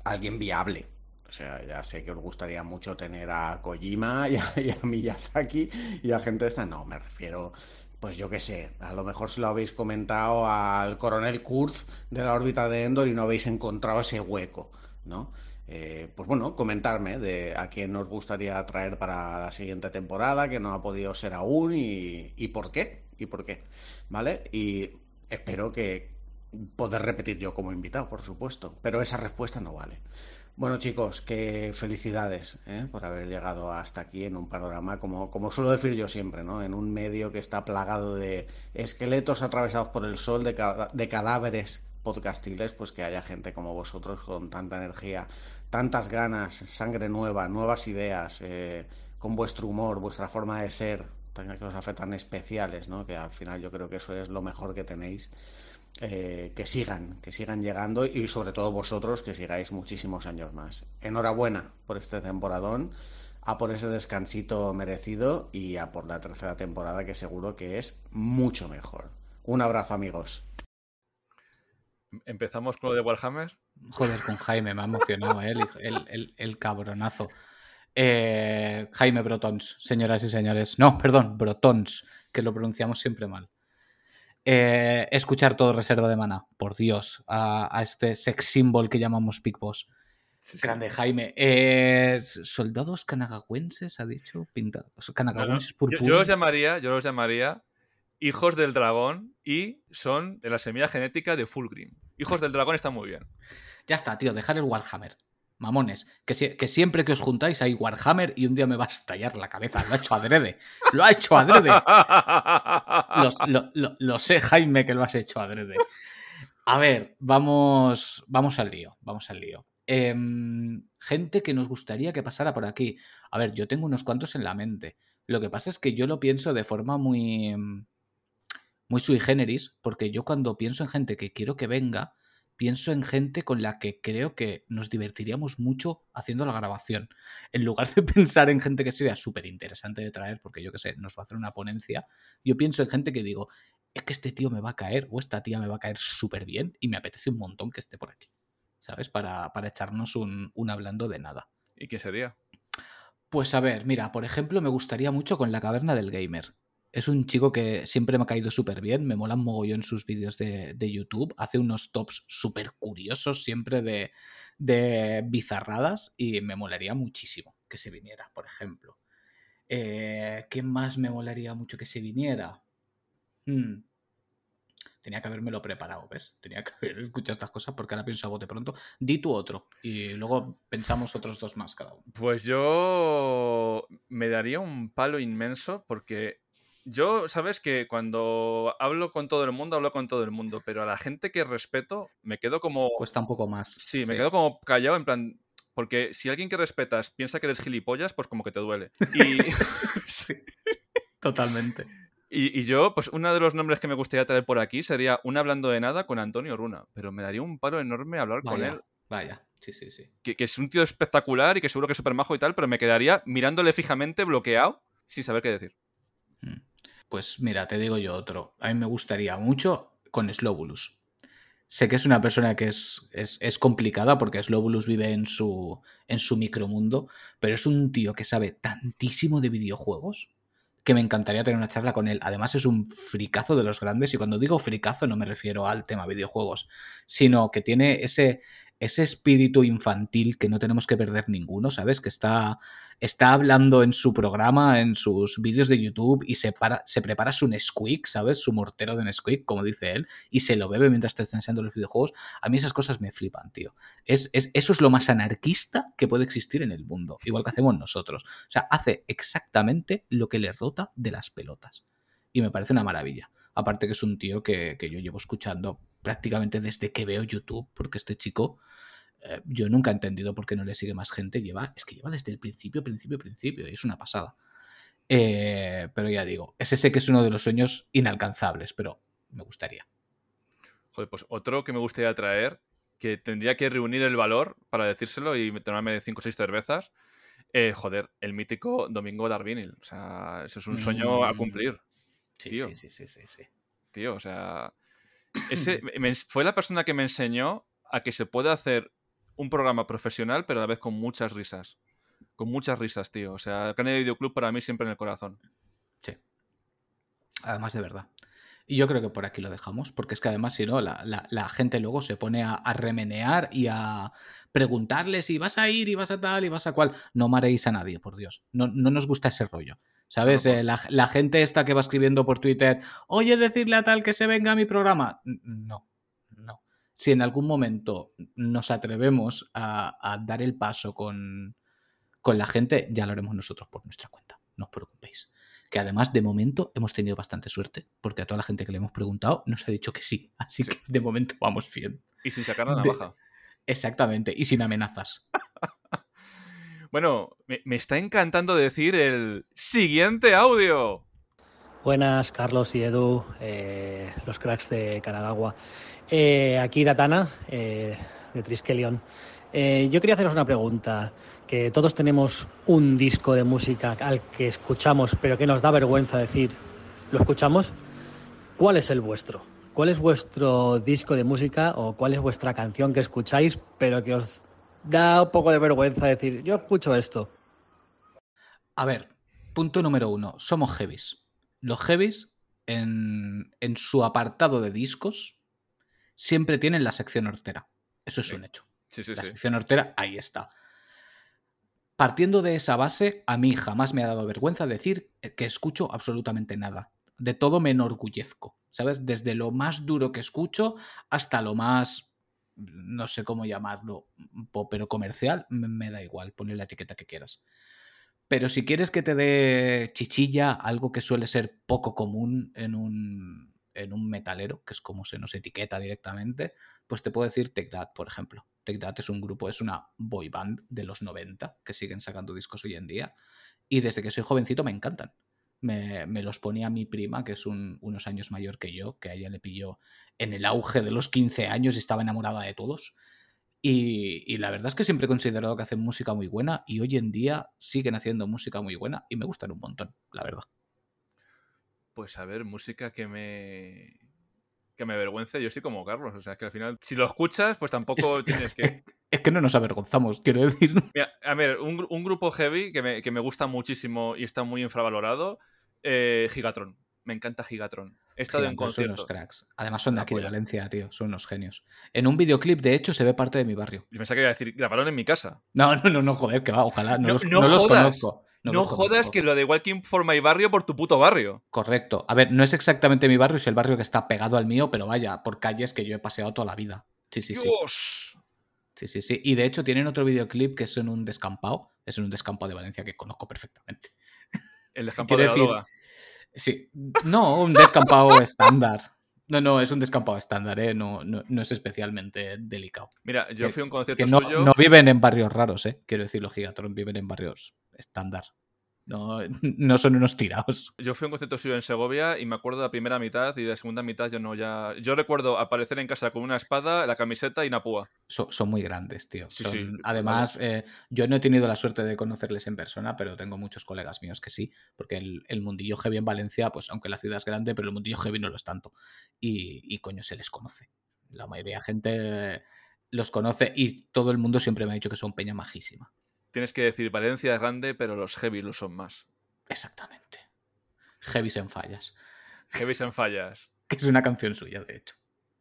S5: alguien viable. O sea, ya sé que os gustaría mucho tener a Kojima <laughs> y a, Miyazaki y a gente de esta. No, me refiero, pues yo qué sé, a lo mejor se lo habéis comentado al coronel Kurz de la órbita de Endor y no habéis encontrado ese hueco, ¿no? Eh, pues bueno, comentarme de a quién os gustaría traer para la siguiente temporada, que no ha podido ser aún y, y por qué y por qué, ¿vale? Y espero que poder repetir yo como invitado, por supuesto, pero esa respuesta no vale. Bueno chicos, que felicidades ¿eh? por haber llegado hasta aquí en un panorama, como, como suelo decir yo siempre, ¿no? en un medio que está plagado de esqueletos atravesados por el sol, de, de cadáveres podcastiles, pues que haya gente como vosotros con tanta energía, tantas ganas, sangre nueva, nuevas ideas, eh, con vuestro humor, vuestra forma de ser, que os hace tan especiales, ¿no? que al final yo creo que eso es lo mejor que tenéis. Eh, que sigan, que sigan llegando y sobre todo vosotros que sigáis muchísimos años más. Enhorabuena por este temporadón, a por ese descansito merecido y a por la tercera temporada que seguro que es mucho mejor. Un abrazo amigos.
S1: ¿Empezamos con lo de Warhammer?
S2: Joder, con Jaime, me ha emocionado ¿eh? el cabronazo. Eh, Jaime Brotons, señoras y señores. No, perdón, Brotons, que lo pronunciamos siempre mal. Eh, escuchar todo reserva de mana, por Dios, a, este sex symbol que llamamos Big Boss. Grande Jaime. Eh, soldados canagagüenses, ha dicho, pintados. Canagagüenses
S1: yo, yo, los llamaría, yo los llamaría hijos del dragón y son de la semilla genética de Fulgrim. Hijos del dragón está muy bien.
S2: Ya está, tío, dejar el Warhammer mamones, que, que, siempre que os juntáis hay Warhammer y un día me va a estallar la cabeza. Lo ha hecho adrede. Lo ha hecho adrede. lo, sé, Jaime, que lo has hecho adrede. A ver, vamos, vamos al lío. Vamos al lío. Em, gente que nos gustaría que pasara por aquí. A ver, yo tengo unos cuantos en la mente. Lo que pasa es que yo lo pienso de forma muy. muy sui generis, porque yo cuando pienso en gente que quiero que venga, pienso en gente con la que creo que nos divertiríamos mucho haciendo la grabación. En lugar de <laughs> pensar en gente que sería súper interesante de traer, porque yo qué sé, nos va a hacer una ponencia, yo pienso en gente que digo, es que este tío me va a caer o esta tía me va a caer súper bien y me apetece un montón que esté por aquí. ¿Sabes? Para, para echarnos un, un hablando de nada.
S1: ¿Y qué sería?
S2: Pues a ver, mira, por ejemplo, me gustaría mucho con la caverna del gamer. Es un chico que siempre me ha caído súper bien, me molan mogollón sus vídeos de, de YouTube, hace unos tops súper curiosos siempre de, de bizarradas y me molaría muchísimo que se viniera, por ejemplo. Eh, ¿Qué más me molaría mucho que se viniera? Hmm. Tenía que habérmelo preparado, ¿ves? Tenía que haber escuchado estas cosas porque ahora pienso a bote pronto. Di tú otro y luego pensamos otros dos más cada uno.
S1: Pues yo me daría un palo inmenso porque yo, sabes que cuando hablo con todo el mundo, hablo con todo el mundo, pero a la gente que respeto me quedo como...
S2: Cuesta un poco más.
S1: Sí, me quedo como callado en plan... Porque si alguien que respetas piensa que eres gilipollas, pues como que te duele. Y... <laughs>
S2: sí, totalmente.
S1: Y, yo, pues uno de los nombres que me gustaría traer por aquí sería un hablando de nada con Antonio Runa, pero me daría un paro enorme hablar con él.
S2: Vaya, sí, sí, sí.
S1: Que, es un tío espectacular y que seguro que es súper majo y tal, pero me quedaría mirándole fijamente, bloqueado, sin saber qué decir.
S2: Mm. Pues mira, te digo yo otro. A mí me gustaría mucho con Slobulus. Sé que es una persona que es, es, es, complicada porque Slobulus vive en su, en su micromundo, pero es un tío que sabe tantísimo de videojuegos que me encantaría tener una charla con él. Además es un fricazo de los grandes y cuando digo fricazo no me refiero al tema videojuegos, sino que tiene ese, ese espíritu infantil que no tenemos que perder ninguno, ¿sabes? Que está, está hablando en su programa, en sus vídeos de YouTube y se, para, se prepara su Nesquik, ¿sabes? Su mortero de Nesquik, como dice él, y se lo bebe mientras está enseñando los videojuegos. A mí esas cosas me flipan, tío. Es, es, eso es lo más anarquista que puede existir en el mundo, igual que hacemos nosotros. O sea, hace exactamente lo que le rota de las pelotas. Y me parece una maravilla. Aparte que es un tío que, que yo llevo escuchando prácticamente desde que veo YouTube, porque este chico eh, yo nunca he entendido por qué no le sigue más gente. Lleva, es que lleva desde el principio, principio, principio, y es una pasada. Eh, pero ya digo, ese sé que es uno de los sueños inalcanzables, pero me gustaría.
S1: Joder, pues otro que me gustaría traer, que tendría que reunir el valor para decírselo y tomarme cinco o seis cervezas. Eh, joder, el mítico Domingo Darvinil. O sea, eso es un sueño a mm. cumplir.
S2: Sí, sí, sí, sí, sí, sí.
S1: Tío, o sea. Ese, fue la persona que me enseñó a que se puede hacer un programa profesional, pero a la vez con muchas risas. Con muchas risas, tío. O sea, Canal Videoclub para mí siempre en el corazón.
S2: Sí. Además de verdad. Y yo creo que por aquí lo dejamos, porque es que además, si no, la, gente luego se pone a, remenear y a preguntarle si vas a ir y vas a tal y vas a cual. No mareéis a nadie, por Dios. No, nos gusta ese rollo. ¿Sabes? Eh, la, la, gente esta que va escribiendo por Twitter, oye, decirle a tal que se venga a mi programa. No, si en algún momento nos atrevemos a, dar el paso con, la gente, ya lo haremos nosotros por nuestra cuenta. No os preocupéis. Que además, de momento, hemos tenido bastante suerte, porque a toda la gente que le hemos preguntado nos ha dicho que sí. Así que de momento vamos bien.
S1: Y sin sacar la navaja.
S2: Exactamente, y sin amenazas.
S1: Bueno, me, está encantando decir el siguiente audio.
S6: Buenas, Carlos y Edu, eh, los cracks de Kanagawa. Eh, aquí Datana, eh, de Triskelion. yo quería haceros una pregunta, que todos tenemos un disco de música al que escuchamos, pero que nos da vergüenza decir, ¿lo escuchamos? ¿Cuál es el vuestro? ¿Cuál es vuestro disco de música o cuál es vuestra canción que escucháis, pero que os da un poco de vergüenza decir, yo escucho esto?
S2: A ver, punto número uno, somos heavies los heavies en, su apartado de discos siempre tienen la sección hortera. Eso es un hecho. la sección hortera, ahí está. Partiendo de esa base, a mí jamás me ha dado vergüenza decir que escucho absolutamente nada. De todo me enorgullezco, ¿sabes? Desde lo más duro que escucho hasta lo más, no sé cómo llamarlo, pero comercial, me da igual, ponle la etiqueta que quieras. Pero si quieres que te dé chichilla, algo que suele ser poco común en un, en un metalero, que es como se nos etiqueta directamente, pues te puedo decir Take That, por ejemplo. Take That es un grupo, es una boy band de los 90 que siguen sacando discos hoy en día. Y desde que soy jovencito me encantan. Me, los ponía mi prima, que es unos años mayor que yo, que a ella le pilló en el auge de los 15 años y estaba enamorada de todos. Y, la verdad es que siempre he considerado que hacen música muy buena y hoy en día siguen haciendo música muy buena y me gustan un montón, la verdad.
S1: Pues a ver, música que me que me avergüence, yo sí como Carlos. O sea, que al final, si lo escuchas, pues tampoco tienes que. <laughs>
S2: Es que no nos avergonzamos, quiero decir.
S1: a ver, un, grupo heavy que me, que me, gusta muchísimo y está muy infravalorado, eh, Gigatron. me encanta Gigatron. He estado en
S2: Gigantes son unos cracks. Además son de aquí de. Valencia, tío. Son unos genios. En un videoclip, de hecho, se ve parte de mi barrio.
S1: Yo pensaba que iba a decir, grabaron en mi casa.
S2: No, no, no, no, joder, que va, ojalá. No,
S1: No-
S2: los,
S1: no
S2: no los
S1: jodas.
S2: conozco.
S1: No,
S2: los
S1: jodas
S2: conozco.
S1: que lo de Walking for My Barrio por tu puto barrio.
S2: Correcto. A ver, no es exactamente mi barrio, es el barrio que está pegado al mío, pero vaya, por calles que yo he paseado toda la vida. Sí, sí, sí.
S1: Dios.
S2: Sí, sí, sí. Y de hecho tienen otro videoclip que es en un descampado. Es en un descampado de Valencia que conozco perfectamente.
S1: El descampado de
S2: Quiero
S1: la
S2: decir-
S1: droga.
S2: Sí. No, un descampado <laughs> estándar. No, no, es un descampado estándar, ¿eh? No, no, no es especialmente delicado.
S1: Mira, yo fui a un concierto
S2: Que no,
S1: suyo.
S2: no viven en barrios raros, ¿eh? Quiero decir, los Gigatron viven en barrios estándar. No, <laughs> no son unos tirados.
S1: Yo fui a un concierto suyo en Segovia y me acuerdo de la primera mitad y de la segunda mitad yo no ya. Yo recuerdo aparecer en casa con una espada, la camiseta y una púa.
S2: Son, son muy grandes, tío.
S1: Sí,
S2: Son-
S1: sí,
S2: además, eh, yo no he tenido la suerte de conocerles en persona, pero tengo muchos colegas míos que sí, porque el, el mundillo heavy en Valencia, pues aunque la ciudad es grande, pero el mundillo heavy no lo es tanto. Y, y coño, se les conoce. La mayoría de gente los conoce y todo el mundo siempre me ha dicho que son peña majísima.
S1: Tienes que decir, Valencia es grande, pero los heavy lo son más.
S2: Exactamente. Heavies en fallas.
S1: Heavy en fallas. <laughs>
S2: Que es una canción suya, de hecho.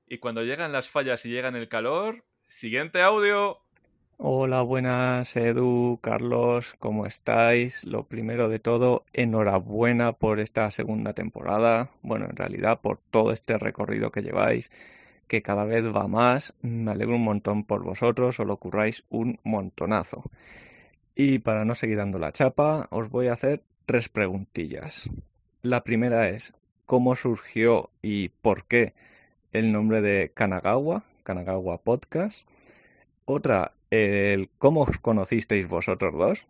S1: Y cuando llegan las fallas y llegan el calor, siguiente audio.
S7: Hola, buenas, Edu, Carlos, ¿cómo estáis? Lo primero de todo, enhorabuena por esta segunda temporada. Bueno, en realidad por todo este recorrido que lleváis, que cada vez va más. Me alegro un montón por vosotros, os lo curráis un montonazo. Y para no seguir dando la chapa, os voy a hacer tres preguntillas. La primera es, ¿cómo surgió y por qué el nombre de Kanagawa, Kanagawa Podcast? Otra, el cómo os conocisteis vosotros dos,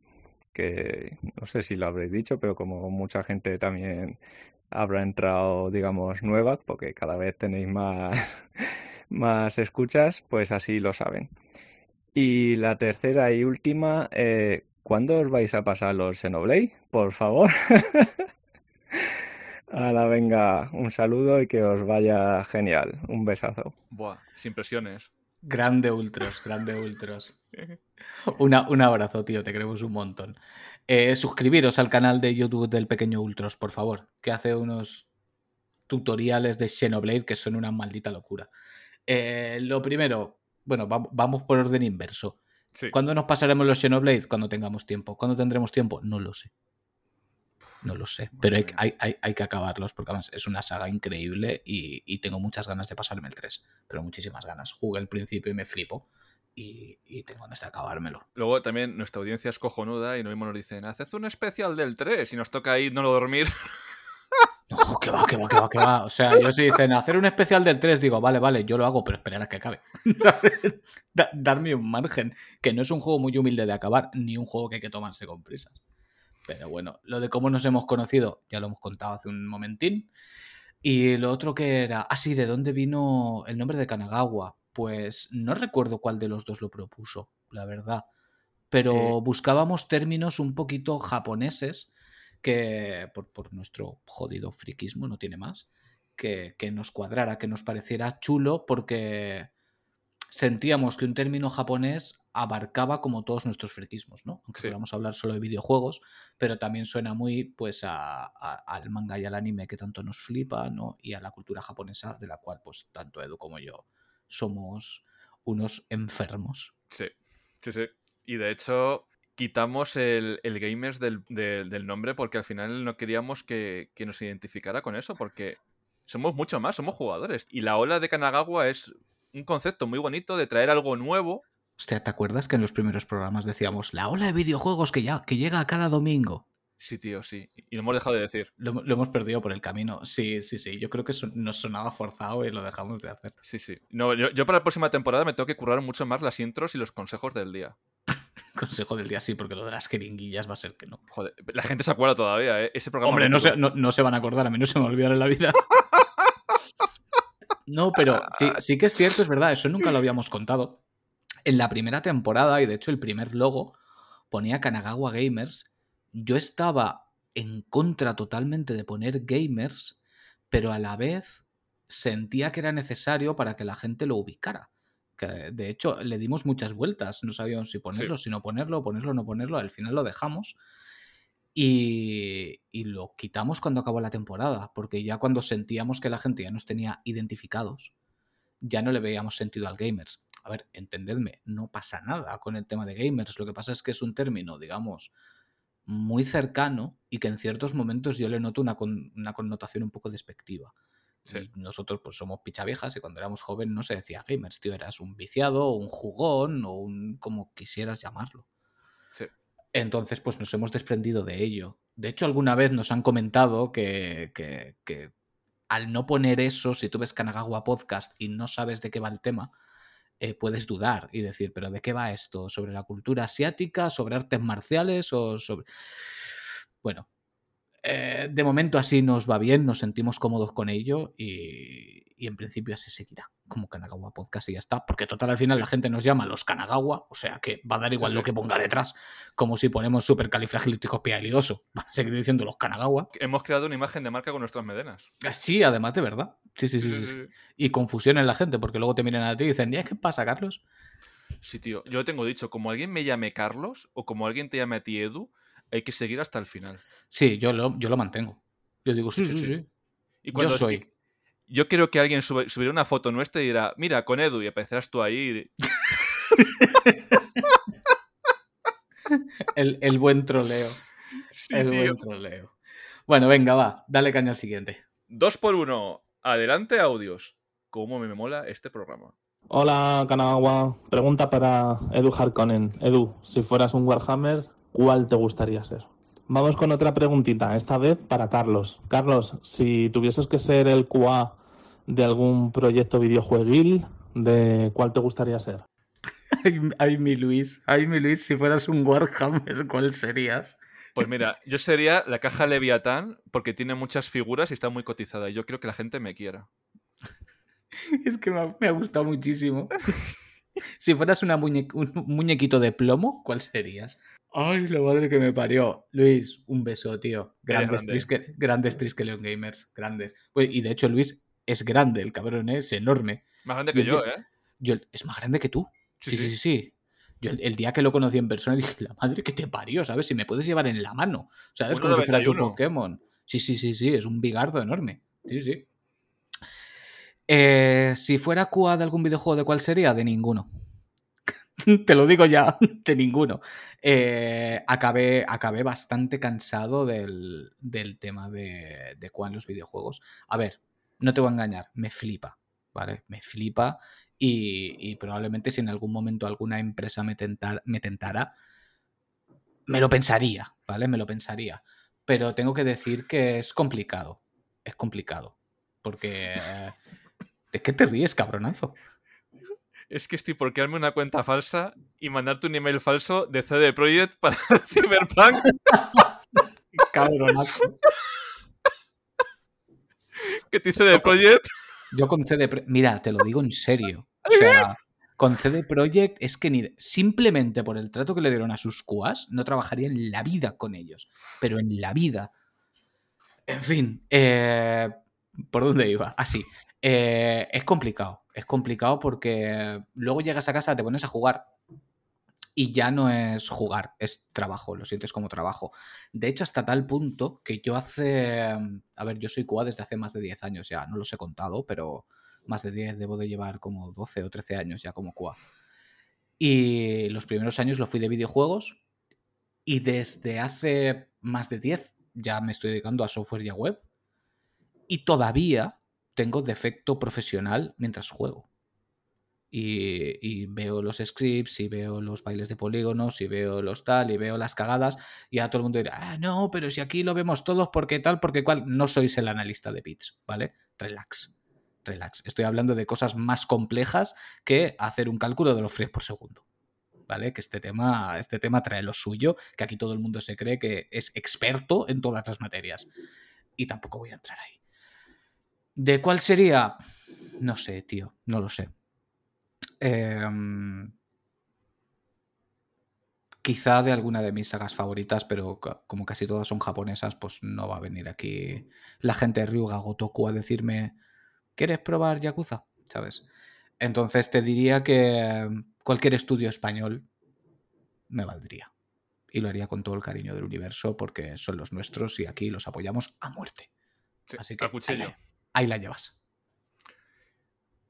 S7: que no sé si lo habréis dicho, pero como mucha gente también habrá entrado, digamos, nueva, porque cada vez tenéis más, <laughs> más escuchas, pues así lo saben. Y la tercera y última, eh, ¿cuándo os vais a pasar los Xenoblade? Por favor. <laughs> Hala, venga, un saludo y que os vaya genial. Un besazo.
S1: Buah, sin presiones.
S2: Grande Ultros, grande Ultros. Una- un abrazo, tío, te queremos un montón. Eh, suscribiros al canal de YouTube del Pequeño Ultros, por favor, que hace unos tutoriales de Xenoblade que son una maldita locura. Eh, lo primero, bueno, va- vamos por orden inverso.
S1: Sí.
S2: ¿Cuándo nos pasaremos los Xenoblade? Cuando tengamos tiempo. ¿Cuándo tendremos tiempo? No lo sé. No lo sé. Pero hay, hay- hay- hay que acabarlos porque además es una saga increíble y, y tengo muchas ganas de pasarme el 3. Pero muchísimas ganas. Jugué al principio y me flipo. Y, y tengo ganas de acabármelo.
S1: Luego también nuestra audiencia es cojonuda y lo mismo nos dicen, haced un especial del 3 y nos toca ahí no dormir. <laughs>
S2: No, que va, que va, que va, que va. O sea, yo si dicen hacer un especial del 3, digo, vale, vale, yo lo hago, pero esperar a que acabe. <laughs> ¿Sabes? Da- darme un margen. Que no es un juego muy humilde de acabar, ni un juego que hay que tomarse con prisas. Pero bueno, lo de cómo nos hemos conocido, ya lo hemos contado hace un momentín. Y lo otro que era, ah, sí, ¿de dónde vino el nombre de Kanagawa? Pues no recuerdo cuál de los dos lo propuso, la verdad. Pero
S1: Eh.
S2: buscábamos términos un poquito japoneses que, por, por nuestro jodido friquismo, no tiene más, que, que nos cuadrara, que nos pareciera chulo, porque sentíamos que un término japonés abarcaba como todos nuestros friquismos, ¿no? Aunque
S1: Sí.
S2: hablar solo de videojuegos, pero también suena muy pues a- a- al manga y al anime que tanto nos flipa, ¿no? Y a la cultura japonesa de la cual pues tanto Edu como yo somos unos enfermos.
S1: Sí, sí, sí. Y de hecho, quitamos el, el gamers del, de- del nombre porque al final no queríamos que, que nos identificara con eso, porque somos mucho más, somos jugadores. Y la ola de Kanagawa es un concepto muy bonito de traer algo nuevo.
S2: Hostia, ¿te acuerdas que en los primeros programas decíamos la ola de videojuegos que ya, que llega cada domingo?
S1: Sí, tío, sí. Y lo hemos dejado de decir.
S2: Lo, lo hemos perdido por el camino. Sí, sí, sí. Yo creo que nos sonaba forzado y lo dejamos de hacer.
S1: Sí, sí. No, yo, yo para la próxima temporada me tengo que currar mucho más las intros y los consejos del día. <laughs>
S2: Consejo del día sí, porque lo de las jeringuillas va a ser que no.
S1: Joder, la gente se acuerda todavía, ¿eh? Ese programa.
S2: Hombre, no se, no, no se van a acordar, a mí no se me olvidará en la vida. <laughs> No, pero sí, sí que es cierto, es verdad, eso nunca lo habíamos contado. En la primera temporada, y de hecho el primer logo ponía Kanagawa Gamers, yo estaba en contra totalmente de poner gamers, pero a la vez sentía que era necesario para que la gente lo ubicara. Que de hecho le dimos muchas vueltas, no sabíamos si ponerlo, si no ponerlo, ponerlo, no ponerlo, al final lo dejamos. Y, y lo quitamos cuando acabó la temporada, porque ya cuando sentíamos que la gente ya nos tenía identificados, ya no le veíamos sentido al gamers. A ver, entendedme, no pasa nada con el tema de gamers. Lo que pasa es que es un término, digamos, muy cercano y que en ciertos momentos yo le noto una, con- una connotación un poco despectiva.
S1: Sí.
S2: Y nosotros pues somos pichaviejas y cuando éramos jóvenes no se decía gamers, tío, eras un viciado o un jugón o un como quisieras llamarlo.
S1: Sí.
S2: Entonces pues nos hemos desprendido de ello. De hecho alguna vez nos han comentado que, que- que al no poner eso, si tú ves Kanagawa Podcast y no sabes de qué va el tema, eh, puedes dudar y decir, pero ¿de qué va esto? ¿Sobre la cultura asiática? ¿Sobre artes marciales? ¿O sobre...? Bueno, eh, de momento así nos va bien, nos sentimos cómodos con ello y, y en principio así seguirá como Kanagawa Podcast y ya está, porque total al final la gente nos llama los Kanagawa, o sea que va a dar igual
S1: Sí,
S2: lo que ponga detrás, como si ponemos supercalifragilísticoespialidoso, <laughs> van a seguir diciendo los Kanagawa.
S1: Hemos creado una imagen de marca con nuestras medenas.
S2: Sí, además de verdad. Sí, sí, sí. Y confusión en la gente, porque luego te miran a ti y dicen, "¿Y ¿qué pasa, Carlos?
S1: Sí, tío. Yo lo tengo dicho, como alguien me llame Carlos o como alguien te llame a ti Edu, hay que seguir hasta el final.
S2: Sí, yo lo, yo lo mantengo. Yo digo, sí,
S1: Sí,
S2: sí,
S1: sí.
S2: sí.
S1: Y
S2: Yo
S1: cuando
S2: soy.
S1: Yo quiero que alguien sube- subirá una foto nuestra y dirá, mira, con Edu, y aparecerás tú ahí. <laughs>
S2: El, el buen troleo.
S1: Sí,
S2: el
S1: tío.
S2: buen troleo. Bueno, venga, va. Dale caña al siguiente.
S1: Dos por uno. Adelante, audios. ¿Cómo me mola este programa?
S8: Hola, Kanagawa. Pregunta para Edu Harkonnen. Edu, si fueras un Warhammer, ¿cuál te gustaría ser? Vamos con otra preguntita, esta vez para Carlos. Carlos, si tuvieses que ser el QA de algún proyecto videojueguil, ¿de cuál te gustaría ser?
S2: Ay, ay, mi Luis. Ay, mi Luis, si fueras un Warhammer, ¿cuál serías?
S1: Pues mira, yo sería la caja Leviatán porque tiene muchas figuras y está muy cotizada. Y yo quiero que la gente me quiera. <laughs>
S2: Es que me ha, me ha gustado muchísimo. <laughs> si fueras una muñe- un muñequito de plomo, ¿cuál serías? Ay, la madre que me parió. Luis, un beso, tío. Grandes,
S1: grande.
S2: Trisque- grandes Triskelion Gamers. Grandes. Pues, y de hecho, Luis es grande, el cabrón es enorme.
S1: Más grande que yo, ¿eh?
S2: Yo, es más grande que tú.
S1: Sí,
S2: Sí, sí,
S1: sí.
S2: Yo el, el día que lo conocí en persona dije, la madre que te parió, ¿sabes? Si me puedes llevar en la mano, ¿sabes? Como si fuera tu
S1: 1,91.
S2: Pokémon. Sí, sí, sí, sí, es un bigardo enorme. Sí, sí. Eh, si fuera QA de algún videojuego, ¿de cuál sería? De ninguno. <laughs> Te lo digo ya, <laughs> de ninguno. Eh, acabé, acabé bastante cansado del, del tema de, de en los videojuegos. A ver, no te voy a engañar, me flipa, ¿vale? Me flipa y, y probablemente si en algún momento alguna empresa me, tentar- me tentara, me lo pensaría, ¿vale? Me lo pensaría. Pero tengo que decir que es complicado. Es complicado. Porque... eh, ¿De qué te ríes, cabronazo?
S1: Es que estoy por crearme una cuenta falsa y mandarte un email falso de CD Projekt para <laughs> Cyberpunk.
S2: Cabronazo.
S1: Que te dice de Projekt.
S2: Yo con CD Pro- Mira, te lo digo en serio. O sea, con CD Projekt es que ni simplemente por el trato que le dieron a sus QAs, no trabajaría en la vida con ellos. Pero en la vida. En fin, eh, ¿por dónde iba? Así. Eh, es complicado. Es complicado porque luego llegas a casa, te pones a jugar y ya no es jugar, es trabajo, lo sientes como trabajo. De hecho, hasta tal punto que yo hace... A ver, yo soy QA desde hace más de 10 años ya, no los he contado, pero más de 10 debo de llevar como 12 o 13 años ya como QA. Y los primeros años lo fui de videojuegos y desde hace más de 10 ya me estoy dedicando a software y a web. Y todavía tengo defecto profesional mientras juego. Y, veo los scripts, y veo los bailes de polígonos, y veo los tal, y veo las cagadas, y ahora todo el mundo dirá, ah, no, pero si aquí lo vemos todos, porque tal, porque cual. No sois el analista de bits, ¿vale? Relax, relax. Estoy hablando de cosas más complejas que hacer un cálculo de los frames por segundo. ¿Vale? Que este tema, este tema trae lo suyo, que aquí todo el mundo se cree que es experto en todas las materias. Y tampoco voy a entrar ahí. ¿De cuál sería? No sé, tío, no lo sé. Em, quizá de alguna de mis sagas favoritas, pero como casi todas son japonesas, pues no va a venir aquí la gente de Ryuga Gotoku a decirme, ¿quieres probar Yakuza? ¿Sabes? Entonces te diría que em, cualquier estudio español me valdría. y lo haría con todo el cariño del universo porque son los nuestros y aquí los apoyamos a muerte.
S1: Sí,
S2: Así que
S1: a cuchillo.
S2: Ahí la llevas.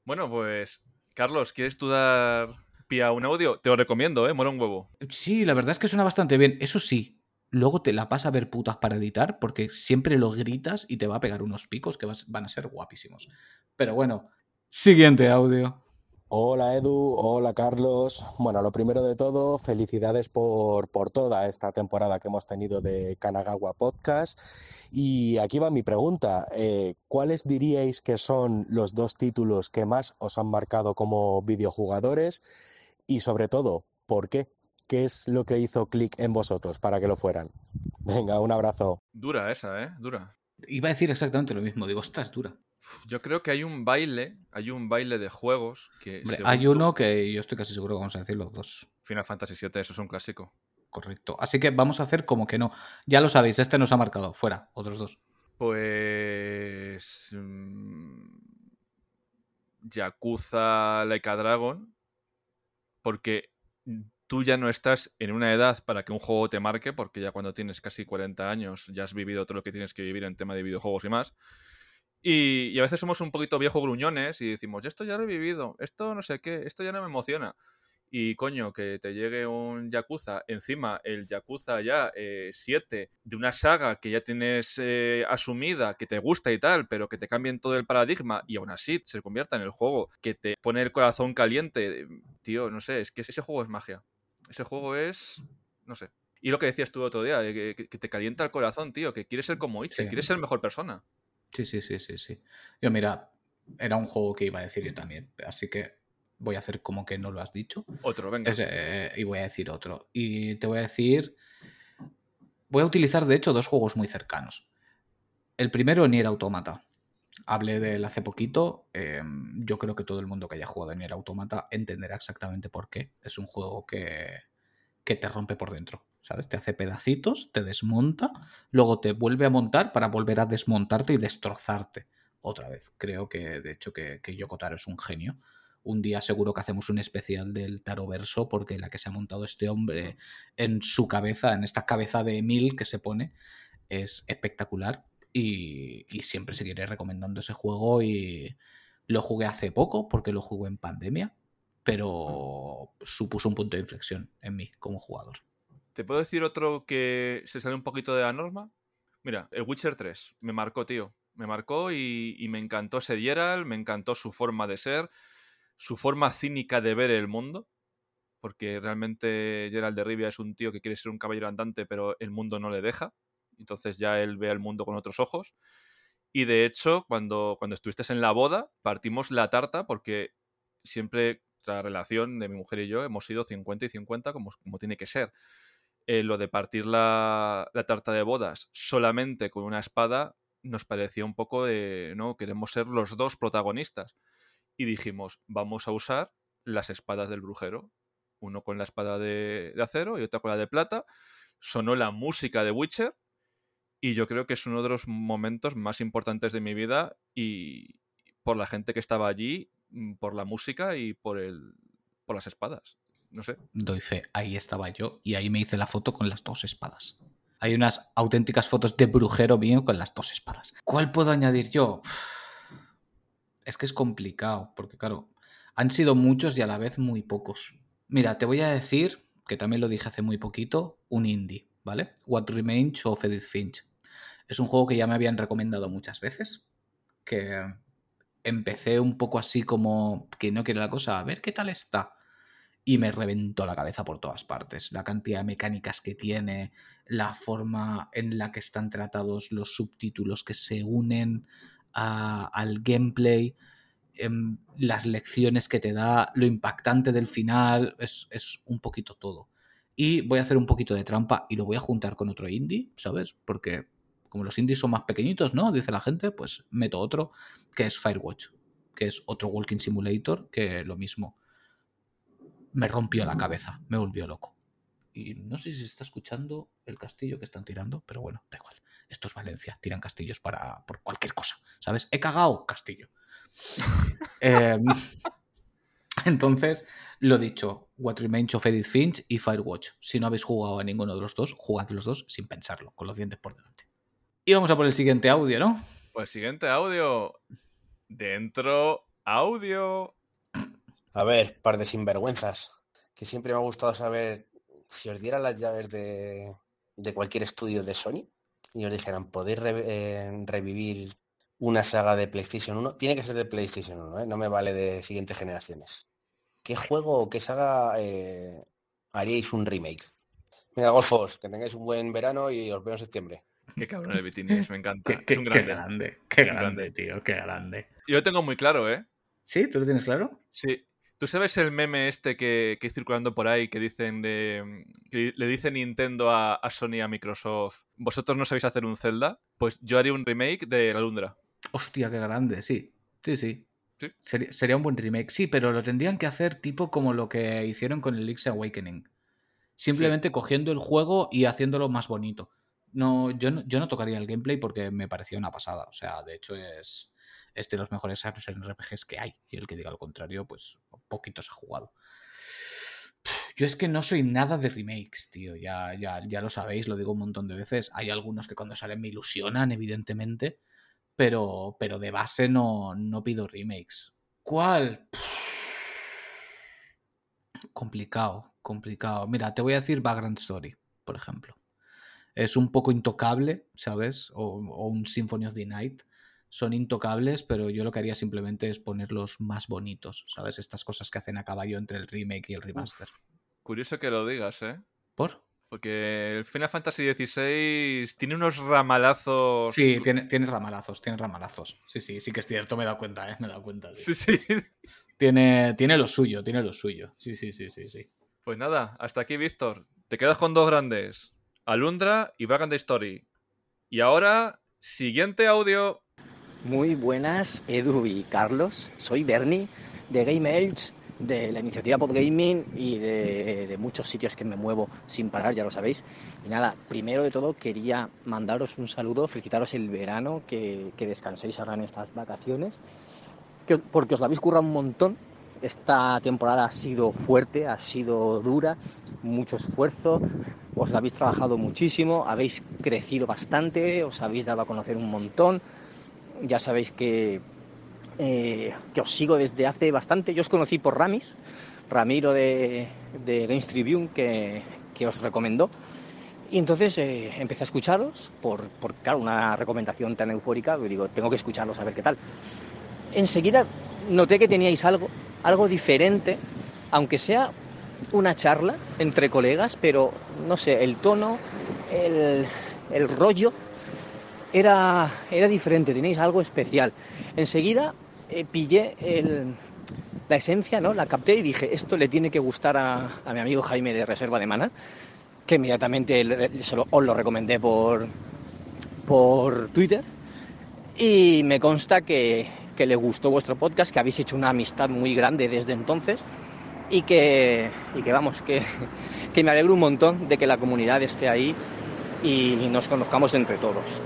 S1: Bueno, pues, Carlos, ¿quieres tú dar pie a un audio? Te lo recomiendo, ¿eh? Mola un huevo.
S2: Sí, la verdad es que suena bastante bien. Eso sí, luego te la vas a ver putas para editar porque siempre lo gritas y te va a pegar unos picos que vas- van a ser guapísimos. Pero bueno, siguiente audio.
S9: Hola Edu, hola Carlos. Bueno, lo primero de todo, felicidades por, por toda esta temporada que hemos tenido de Kanagawa Podcast. Y aquí va mi pregunta. eh, ¿Cuáles diríais que son los dos títulos que más os han marcado como videojugadores? Y sobre todo, ¿por qué? ¿Qué es lo que hizo clic en vosotros para que lo fueran? Venga, un abrazo.
S1: Dura esa, ¿eh? Dura.
S2: Iba a decir exactamente lo mismo. Digo, ostras, dura.
S1: Yo creo que hay un baile, hay un baile de juegos que...
S2: Hombre, hay
S1: tú-
S2: uno que yo estoy casi seguro que vamos a decir los dos.
S1: Final Fantasy VII, eso es un clásico.
S2: Correcto. Así que vamos a hacer como que no. Ya lo sabéis, este nos ha marcado. Fuera, otros dos.
S1: Pues... mm, Yakuza Like a Dragon. Porque tú ya no estás en una edad para que un juego te marque, porque ya cuando tienes casi 40 años ya has vivido todo lo que tienes que vivir en tema de videojuegos y más. Y, y a veces somos un poquito viejo gruñones y decimos, esto ya lo he vivido, esto no sé qué, esto ya no me emociona. Y coño, que te llegue un Yakuza, encima el Yakuza ya 7 de una saga que ya tienes eh, asumida, que te gusta y tal, pero que te cambien todo el paradigma y aún así se convierta en el juego que te pone el corazón caliente. Tío, no sé, es que ese juego es magia. Ese juego es. No sé. Y lo que decías tú el otro día, que, que te calienta el corazón, tío, que quieres ser como
S2: Sí.
S1: quieres ser mejor persona.
S2: Sí, sí, sí, sí, sí. Yo, mira, era un juego que iba a decir yo también. Así que voy a hacer como que no lo has dicho.
S1: Otro, venga.
S2: Es, eh, y voy a decir otro. Y te voy a decir. Voy a utilizar, de hecho, dos juegos muy cercanos. El primero, Nier Automata. Hablé de él hace poquito. eh, yo creo que todo el mundo que haya jugado a Nier Automata entenderá exactamente por qué. Es un juego que, que te rompe por dentro. ¿Sabes? Te hace pedacitos, te desmonta, luego te vuelve a montar para volver a desmontarte y destrozarte otra vez. Creo que, de hecho, que, que Yoko Taro es un genio. Un día seguro que hacemos un especial del Taroverso, porque la que se ha montado este hombre en su cabeza, en esta cabeza de mil que se pone, es espectacular. Y, y siempre seguiré recomendando ese juego. Y lo jugué hace poco, porque lo jugué en pandemia, pero supuso un punto de inflexión en mí como jugador.
S1: ¿Te puedo decir otro que se sale un poquito de la norma? Mira, el Witcher 3 me marcó, tío. Me marcó y, me encantó ese Geralt, me encantó su forma de ser, su forma cínica de ver el mundo. Porque realmente Geralt de Rivia es un tío que quiere ser un caballero andante, pero el mundo no le deja. Entonces ya él ve el mundo con otros ojos. Y de hecho, cuando, cuando estuviste en la boda, partimos la tarta porque siempre la relación de mi mujer y yo hemos sido 50 y 50 como, como tiene que ser. Eh, lo de partir la, la tarta de bodas solamente con una espada nos parecía un poco de, no, queremos ser los dos protagonistas. Y dijimos, vamos a usar las espadas del brujero. Uno con la espada de, de acero y otra con la de plata. Sonó la música de Witcher y yo creo que es uno de los momentos más importantes de mi vida y por la gente que estaba allí, mm, por la música y por, el, por las espadas. No sé.
S2: Doy fe, ahí estaba yo y ahí me hice la foto con las dos espadas. Hay unas auténticas fotos de brujero mío con las dos espadas. ¿Cuál puedo añadir yo? <sighs> Es que es complicado, porque claro, han sido muchos y a la vez muy pocos. Mira, te voy a decir, que también lo dije hace muy poquito, un indie, ¿vale? What Remains of Edith Finch. Es un juego que ya me habían recomendado muchas veces, que empecé un poco así como que no quiere la cosa, a ver qué tal está y me reventó la cabeza por todas partes. La cantidad de mecánicas que tiene, la forma en la que están tratados los subtítulos que se unen al gameplay, em, las lecciones que te da, lo impactante del final, es, es un poquito todo. Y voy a hacer un poquito de trampa y lo voy a juntar con otro indie, ¿sabes? Porque como los indies son más pequeñitos, ¿no? Dice la gente, pues meto otro, que es Firewatch, que es otro Walking Simulator, que lo mismo me rompió la cabeza, me volvió loco. Y no sé si se está escuchando el castillo que están tirando, pero bueno, da igual. Esto es Valencia, tiran castillos para por cualquier cosa, ¿sabes? He cagado, castillo. <laughs> Eh, <laughs> Entonces, lo dicho, What Remains of Edith Finch y Firewatch. Si no habéis jugado a ninguno de los dos, jugad los dos sin pensarlo, con los dientes por delante. Y vamos a por el siguiente audio, ¿no?
S1: Pues siguiente audio. Dentro audio.
S10: A ver, par de sinvergüenzas. Que siempre me ha gustado saber si os dieran las llaves de, de cualquier estudio de Sony y os dijeran, podéis re- eh, revivir una saga de PlayStation 1. Tiene que ser de PlayStation 1, ¿eh? no me vale de siguientes generaciones. ¿Qué juego o qué saga eh, haríais un remake? Venga, golfos, que tengáis un buen verano y os veo en septiembre.
S1: Qué cabrón el Bitinies, me encanta.
S2: Qué,
S1: es un
S2: qué
S1: grande.
S2: grande, qué
S1: Un
S2: grande, tío, qué grande.
S1: Yo lo tengo muy claro, ¿eh?
S2: ¿Sí? ¿Tú lo tienes claro?
S1: Sí. ¿Tú sabes el meme este que, que circulando por ahí que dicen de. que le dice Nintendo a, a Sony y a Microsoft. ¿Vosotros no sabéis hacer un Zelda? Pues yo haría un remake de la Lundra.
S2: Hostia, qué grande, sí. Sí, sí.
S1: Sí.
S2: Sería, sería un buen remake, sí, pero lo tendrían que hacer tipo como lo que hicieron con el Link's Awakening. Simplemente cogiendo el juego y haciéndolo más bonito. No, yo, no, yo no tocaría el gameplay porque me parecía una pasada. O sea, de hecho es, es de los mejores action RPGs que hay. Y el que diga lo contrario, pues poquitos ha jugado. Yo es que no soy nada de remakes, tío. Ya, ya, ya lo sabéis, lo digo un montón de veces. Hay algunos que cuando salen me ilusionan, evidentemente. Pero, pero de base no, no pido remakes. ¿Cuál? Complicado, complicado. Mira, te voy a decir Background Story, por ejemplo. Es un poco intocable, ¿sabes? O, o un Symphony of the Night. Son intocables, pero yo lo que haría simplemente es ponerlos más bonitos, ¿sabes? Estas cosas que hacen a caballo entre el remake y el remaster.
S1: Curioso que lo digas, ¿eh?
S2: ¿Por?
S1: Porque el Final Fantasy XVI tiene unos ramalazos.
S2: Sí, tiene, tiene ramalazos, tiene ramalazos. Sí, sí, sí que es cierto, me he dado cuenta, ¿eh? Me he dado cuenta.
S1: Sí, sí. <laughs>
S2: Tiene, tiene lo suyo, tiene lo suyo. Sí, sí, sí, sí, sí.
S1: Pues nada, hasta aquí, Víctor. Te quedas con dos grandes: Alundra y Back Story. Y ahora, siguiente audio.
S11: Muy buenas, Edu y Carlos. Soy Bernie de Game Age, de la iniciativa Podgaming y de, muchos sitios que me muevo sin parar, ya lo sabéis. Y nada, primero de todo quería mandaros un saludo, felicitaros el verano, que, que descanséis ahora en estas vacaciones, que, porque os lo habéis currado un montón. Esta temporada ha sido fuerte, ha sido dura, mucho esfuerzo, os la habéis trabajado muchísimo, habéis crecido bastante, os habéis dado a conocer un montón ya sabéis que, eh, que os sigo desde hace bastante. Yo os conocí por Ramis, Ramiro de, de Games Tribune, que, que, os recomendó. Y entonces eh, empecé a escucharos por, por, claro, una recomendación tan eufórica. Digo, tengo que escucharlos a ver qué tal. Enseguida noté que teníais algo, algo diferente, aunque sea una charla entre colegas, pero no sé, el tono, el, el rollo era, era diferente, tenéis algo especial. Enseguida eh, pillé el, la esencia, ¿no? La capté y dije, esto le tiene que gustar a, a mi amigo Jaime de Reserva de Mana, que inmediatamente le, lo, os lo recomendé por, por Twitter. Y me consta que, que le gustó vuestro podcast, que habéis hecho una amistad muy grande desde entonces y que, y que vamos, que, que me alegro un montón de que la comunidad esté ahí y nos conozcamos entre todos.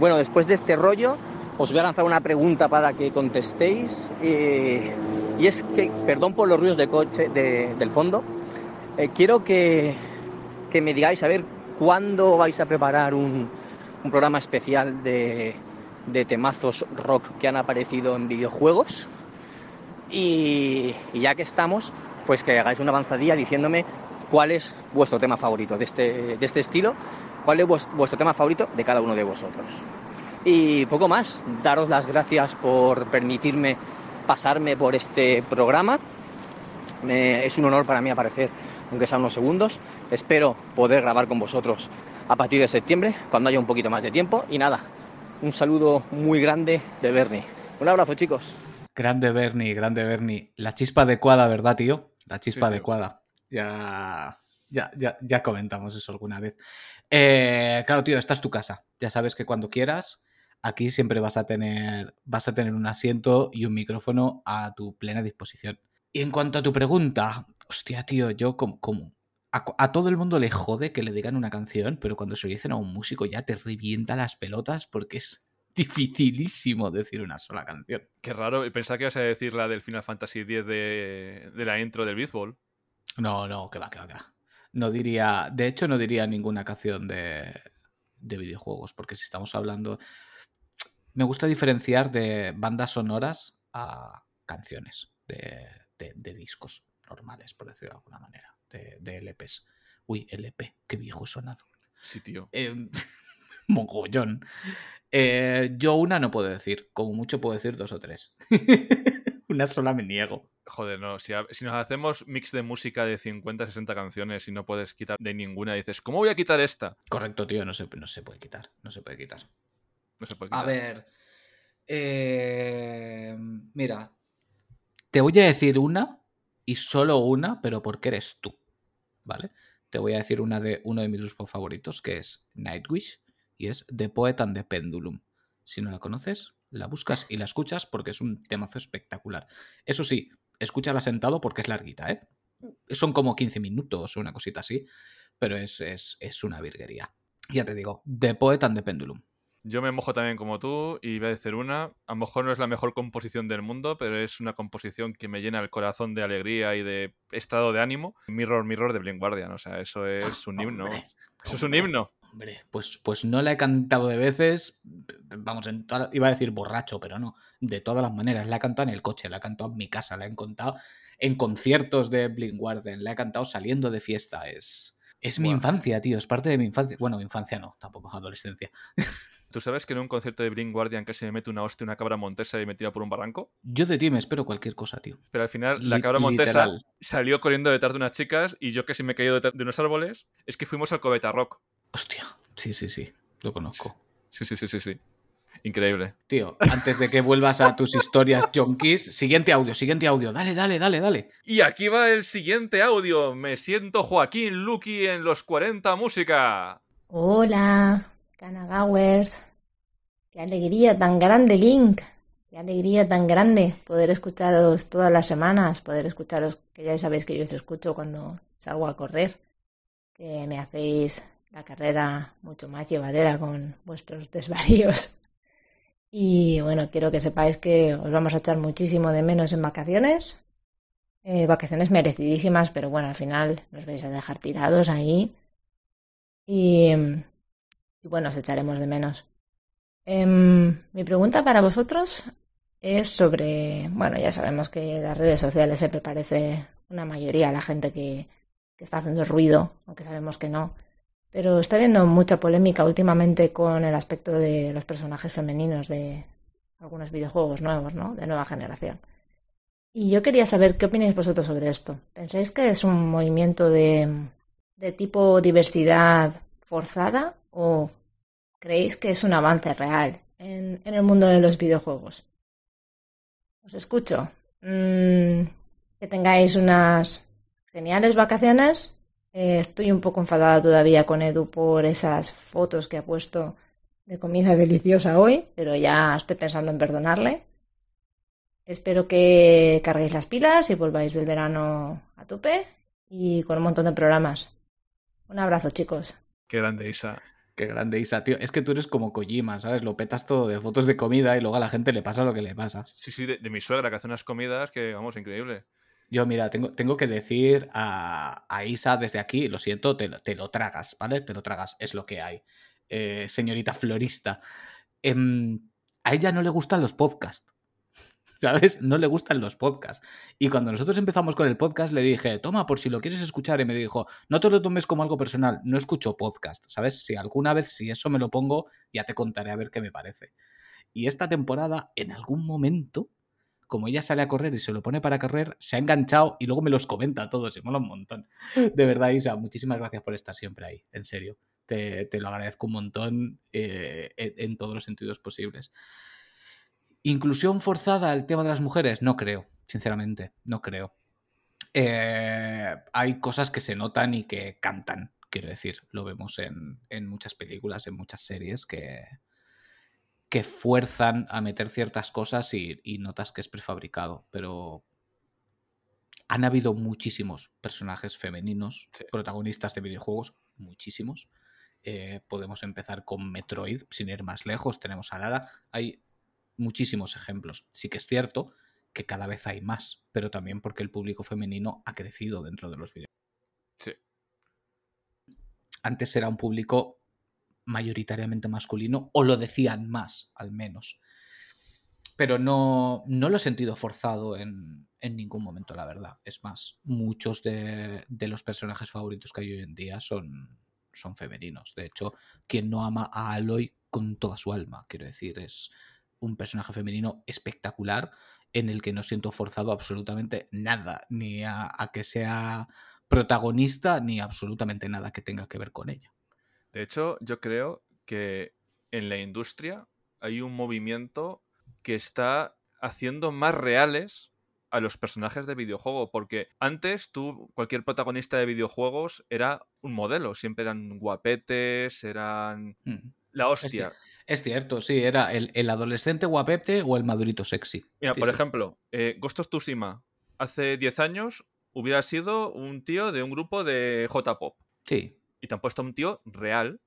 S11: Bueno, después de este rollo, os voy a lanzar una pregunta para que contestéis. Eh, y es que, perdón por los ruidos de coche de, del fondo, eh, quiero que, me digáis a ver cuándo vais a preparar un, programa especial de, de, temazos rock que han aparecido en videojuegos. Y, y, ya que estamos, pues que hagáis una avanzadilla diciéndome cuál es vuestro tema favorito de este, de este estilo cuál es vuestro tema favorito de cada uno de vosotros. Y poco más, daros las gracias por permitirme pasarme por este programa. Me, es un honor para mí aparecer, aunque sean unos segundos. Espero poder grabar con vosotros a partir de septiembre, cuando haya un poquito más de tiempo. Y nada, un saludo muy grande de Bernie. Un abrazo, chicos.
S2: Grande Bernie, grande Bernie. La chispa adecuada, ¿verdad, tío? La chispa sí, adecuada. Ya, ya, ya, ya comentamos eso alguna vez. Eh, claro, tío, esta es tu casa. Ya sabes que cuando quieras, aquí siempre vas a tener, vas a tener un asiento y un micrófono a tu plena disposición. Y en cuanto a tu pregunta, hostia, tío, yo como, como a, a, todo el mundo le jode que le digan una canción, pero cuando se lo dicen a un músico ya te revienta las pelotas porque es dificilísimo decir una sola canción.
S1: Qué raro, pensaba que ibas a decir la del Final Fantasy X de, de la intro del Beatball.
S2: No, no, que va, que va, que va. No diría, de hecho no diría ninguna canción de, de videojuegos, porque si estamos hablando... Me gusta diferenciar de bandas sonoras a canciones de, de- de discos normales, por decirlo de alguna manera, de, de LPs. Uy, LP, qué viejo he sonado.
S1: Sí, tío.
S2: Eh, <laughs> mogollón. Eh, yo una no puedo decir, como mucho puedo decir dos o tres. <laughs> una sola me niego.
S1: Joder, no. Si, si nos hacemos mix de música de 50, 60 canciones y no puedes quitar de ninguna, dices, ¿cómo voy a quitar esta?
S2: Correcto, tío, no se, no se puede quitar, no se puede quitar.
S1: No se puede
S2: A
S1: quitar.
S2: ver. eh, mira. Te voy a decir una y solo una, pero porque eres tú. ¿Vale? Te voy a decir una de uno de mis grupos favoritos, que es Nightwish, y es The Poet and the Pendulum. Si no la conoces, la buscas y la escuchas porque es un temazo espectacular. Eso sí, escúchala sentado porque es larguita, ¿eh? Son como 15 minutos o una cosita así, pero es, es, es una virguería. Ya te digo, The Poet and the Pendulum.
S1: Yo me mojo también como tú y voy a decir una. A lo mejor no es la mejor composición del mundo, pero es una composición que me llena el corazón de alegría y de estado de ánimo. Mirror, Mirror de Blind Guardian. O sea, eso es un himno.
S2: Hombre,
S1: Eso es un himno.
S2: Hombre, pues, pues no la he cantado de veces, vamos, en toda- iba a decir borracho, pero no, de todas las maneras. La he cantado en el coche, la he cantado en mi casa, la he cantado en conciertos de Blink Warden, la he cantado saliendo de fiesta. Es, es mi infancia, tío, es parte de mi infancia. Bueno, infancia no, tampoco adolescencia.
S1: ¿Tú sabes que en un concierto de Blind Guardian casi me mete una hostia una cabra montesa y me tira por un barranco?
S2: Yo de ti me espero cualquier cosa, tío.
S1: Pero al final la cabra montesa
S2: literal.
S1: salió corriendo detrás de unas chicas y yo casi me he caído detrás de unos árboles. Es que fuimos al Cobeta Rock.
S2: Hostia, sí, sí, sí, lo conozco.
S1: Sí, sí, sí, sí, sí. Increíble.
S2: Tío, antes de que vuelvas a tus historias junkies, siguiente audio, siguiente audio, dale, dale, dale, dale.
S1: Y aquí va el siguiente audio. Me siento Joaquín Luqui en los 40 Música.
S12: Hola, Canagawers. Qué alegría tan grande, Link. Qué alegría tan grande poder escucharos todas las semanas, poder escucharos, que ya sabéis que yo os escucho cuando salgo a correr, que me hacéis la carrera mucho más llevadera con vuestros desvaríos. <laughs> Y bueno, quiero que sepáis que os vamos a echar muchísimo de menos en vacaciones. Eh, vacaciones merecidísimas, pero bueno, al final nos vais a dejar tirados ahí. Y, bueno, os echaremos de menos. Em, mi pregunta para vosotros es sobre, bueno, ya sabemos que las redes sociales siempre parece una mayoría la gente que, que está haciendo ruido, aunque sabemos que no. Pero está habiendo mucha polémica últimamente con el aspecto de los personajes femeninos de algunos videojuegos nuevos, ¿no? De nueva generación. Y yo quería saber qué opináis vosotros sobre esto. ¿Pensáis que es un movimiento de, de tipo diversidad forzada o creéis que es un avance real en, el mundo de los videojuegos? Os escucho. Mm, que tengáis unas geniales vacaciones. Eh, estoy un poco enfadada todavía con Edu por esas fotos que ha puesto de comida deliciosa hoy, pero ya estoy pensando en perdonarle. Espero que carguéis las pilas y volváis del verano a tope y con un montón de programas. Un abrazo, chicos.
S1: Qué grande, Isa.
S2: Qué grande, Isa, tío. Es que tú eres como Kojima, ¿sabes? Lo petas todo de fotos de comida y luego a la gente le pasa lo que le pasa.
S1: Sí, sí, de, de mi suegra que hace unas comidas que, vamos, increíble.
S2: Yo, mira, tengo, tengo que decir a, a Isa desde aquí, lo siento, te, te lo tragas, ¿vale? Te lo tragas, es lo que hay. Eh, señorita florista. Em, a ella no le gustan los podcasts. <laughs> ¿Sabes? No le gustan los podcasts. Y cuando nosotros empezamos con el podcast, le dije, toma, por si lo quieres escuchar. Y me dijo, no te lo tomes como algo personal, no escucho podcast. ¿Sabes? Si alguna vez, si eso me lo pongo, ya te contaré a ver qué me parece. Y esta temporada, en algún momento, como ella sale a correr y se lo pone para correr, se ha enganchado y luego me los comenta a todos y mola un montón. <laughs> De verdad, Isa, muchísimas gracias por estar siempre ahí, en serio. Te, lo agradezco un montón eh, en, en todos los sentidos posibles. ¿Inclusión forzada al tema de las mujeres? No creo, sinceramente, no creo. Eh, hay cosas que se notan y que cantan, quiero decir. Lo vemos en, en muchas películas, en muchas series que, que fuerzan a meter ciertas cosas y, y notas que es prefabricado, pero han habido muchísimos personajes femeninos,
S1: Sí.
S2: protagonistas de videojuegos, muchísimos, eh, podemos empezar con Metroid, sin ir más lejos, tenemos a Lara, hay muchísimos ejemplos. Sí que es cierto que cada vez hay más, pero también porque el público femenino ha crecido dentro de los videojuegos.
S1: Sí.
S2: Antes era un público mayoritariamente masculino, o lo decían más, al menos. Pero no, no lo he sentido forzado en, en ningún momento, la verdad. Es más, muchos de, de los personajes favoritos que hay hoy en día son, son femeninos. De hecho, quien no ama a Aloy con toda su alma, quiero decir, es un personaje femenino espectacular en el que no siento forzado absolutamente nada, ni a, a que sea protagonista, ni absolutamente nada que tenga que ver con ella.
S1: De hecho, yo creo que en la industria hay un movimiento que está haciendo más reales a los personajes de videojuego, porque antes tú, cualquier protagonista de videojuegos era un modelo, siempre eran guapetes, eran
S2: Mm.
S1: la hostia.
S2: es cierto, sí, era el, el adolescente guapete o el madurito sexy.
S1: Mira,
S2: Sí,
S1: por
S2: sí.
S1: ejemplo, eh, Ghost of Tsushima, hace 10 años hubiera sido un tío de un grupo de J-pop.
S2: Sí.
S1: Y te han puesto un tío real,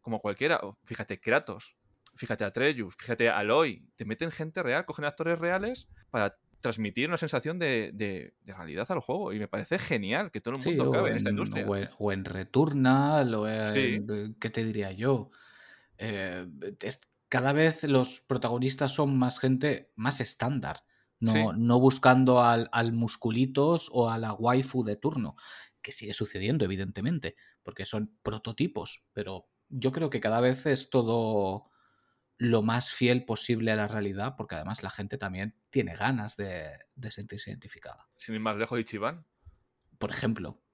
S1: como cualquiera. Fíjate, Kratos, fíjate Atreus, fíjate Aloy. Te meten gente real, cogen actores reales para transmitir una sensación de, de- de realidad al juego. Y me parece genial que todo el
S2: Sí,
S1: mundo
S2: o
S1: cabe en esta industria.
S2: o en- o en Returnal, o en,
S1: Sí.
S2: ¿qué te diría yo? Eh, es- cada vez los protagonistas son más gente más estándar, no,
S1: Sí.
S2: no buscando al, al musculitos o a la waifu de turno, que sigue sucediendo evidentemente, porque son prototipos, pero yo creo que cada vez es todo lo más fiel posible a la realidad, porque además la gente también tiene ganas de, de sentirse identificada
S1: Sin ir más lejos, Ichiban.
S2: por ejemplo,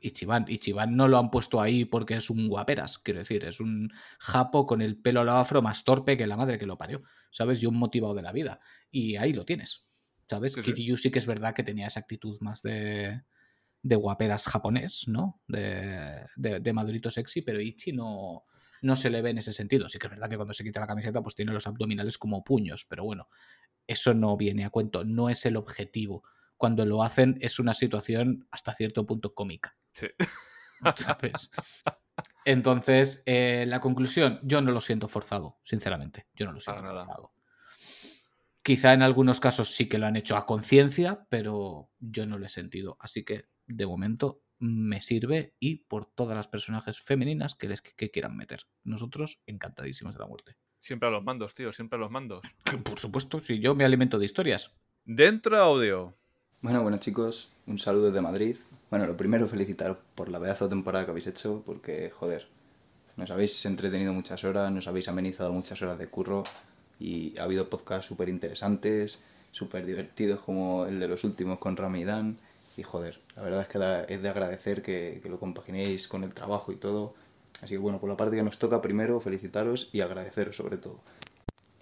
S2: Ichiban. Ichiban no lo han puesto ahí porque es un guaperas, quiero decir, es un japo con el pelo al afro más torpe que la madre que lo parió, ¿sabes? Y un motivado de la vida. Y ahí lo tienes, ¿sabes?
S1: Sí, sí.
S2: Kiryu sí que es verdad que tenía esa actitud más de, de guaperas japonés, ¿no? De, de, de madurito sexy, pero Ichi no, no se le ve en ese sentido. Sí que es verdad que cuando se quita la camiseta pues tiene los abdominales como puños, pero bueno, eso no viene a cuento, no es el objetivo. Cuando lo hacen es una situación hasta cierto punto cómica,
S1: Sí. <laughs>
S2: ¿sabes? Entonces, eh, la conclusión, yo no lo siento forzado, sinceramente, yo no lo siento
S1: Para nada.
S2: forzado. Quizá en algunos casos sí que lo han hecho a conciencia, pero yo no lo he sentido. Así que, de momento, me sirve y por todas las personajes femeninas que les que quieran meter. Nosotros encantadísimos de la muerte.
S1: Siempre a los mandos, tío, siempre a los mandos. <laughs>
S2: Por supuesto, si yo me alimento de historias.
S1: Dentro audio.
S13: Bueno, bueno chicos, un saludo desde Madrid. Bueno, lo primero felicitaros por la pedazo de temporada que habéis hecho, porque joder, nos habéis entretenido muchas horas, nos habéis amenizado muchas horas de curro y ha habido podcasts súper interesantes, súper divertidos como el de los últimos con Rami y Dan. Y joder, la verdad es que es de agradecer que, que lo compaginéis con el trabajo y todo. Así que bueno, por la parte que nos toca, primero felicitaros y agradeceros sobre todo.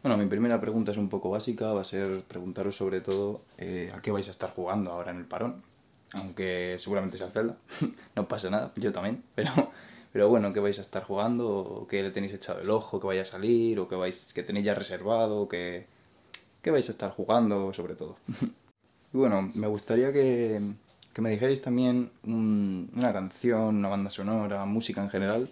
S13: Bueno, mi primera pregunta es un poco básica, va a ser preguntaros sobre todo eh, a qué vais a estar jugando ahora en el parón, aunque seguramente sea Zelda, <laughs> no pasa nada, yo también, pero, pero bueno, ¿qué vais a estar jugando? ¿O ¿Qué le tenéis echado el ojo? ¿Qué vaya a salir? ¿O qué, vais, que tenéis ya reservado? ¿Qué, ¿Qué vais a estar jugando sobre todo? <laughs> y bueno, me gustaría que, que me dijerais también un- una canción, una banda sonora, música en general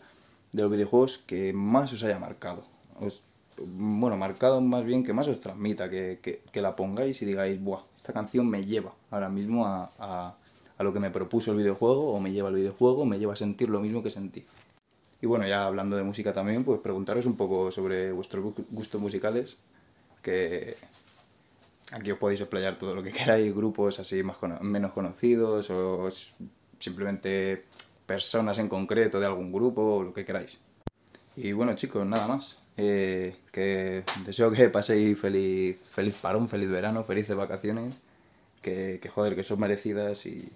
S13: de los videojuegos que más os haya marcado. Os- bueno, marcado más bien que más os transmita, que, que- la pongáis y digáis, Buah, esta canción me lleva ahora mismo a, a- a lo que me propuso el videojuego, o me lleva al videojuego, o me lleva a sentir lo mismo que sentí. Y bueno, ya hablando de música también, pues preguntaros un poco sobre vuestros gu- gustos musicales, que aquí os podéis explayar todo lo que <laughs> queráis, grupos así más cono- menos conocidos, o simplemente personas en concreto de algún grupo, o lo que queráis. Y bueno chicos, nada más. Eh, que deseo que paséis feliz, feliz parón, feliz verano, felices vacaciones. Que, que joder, que son merecidas y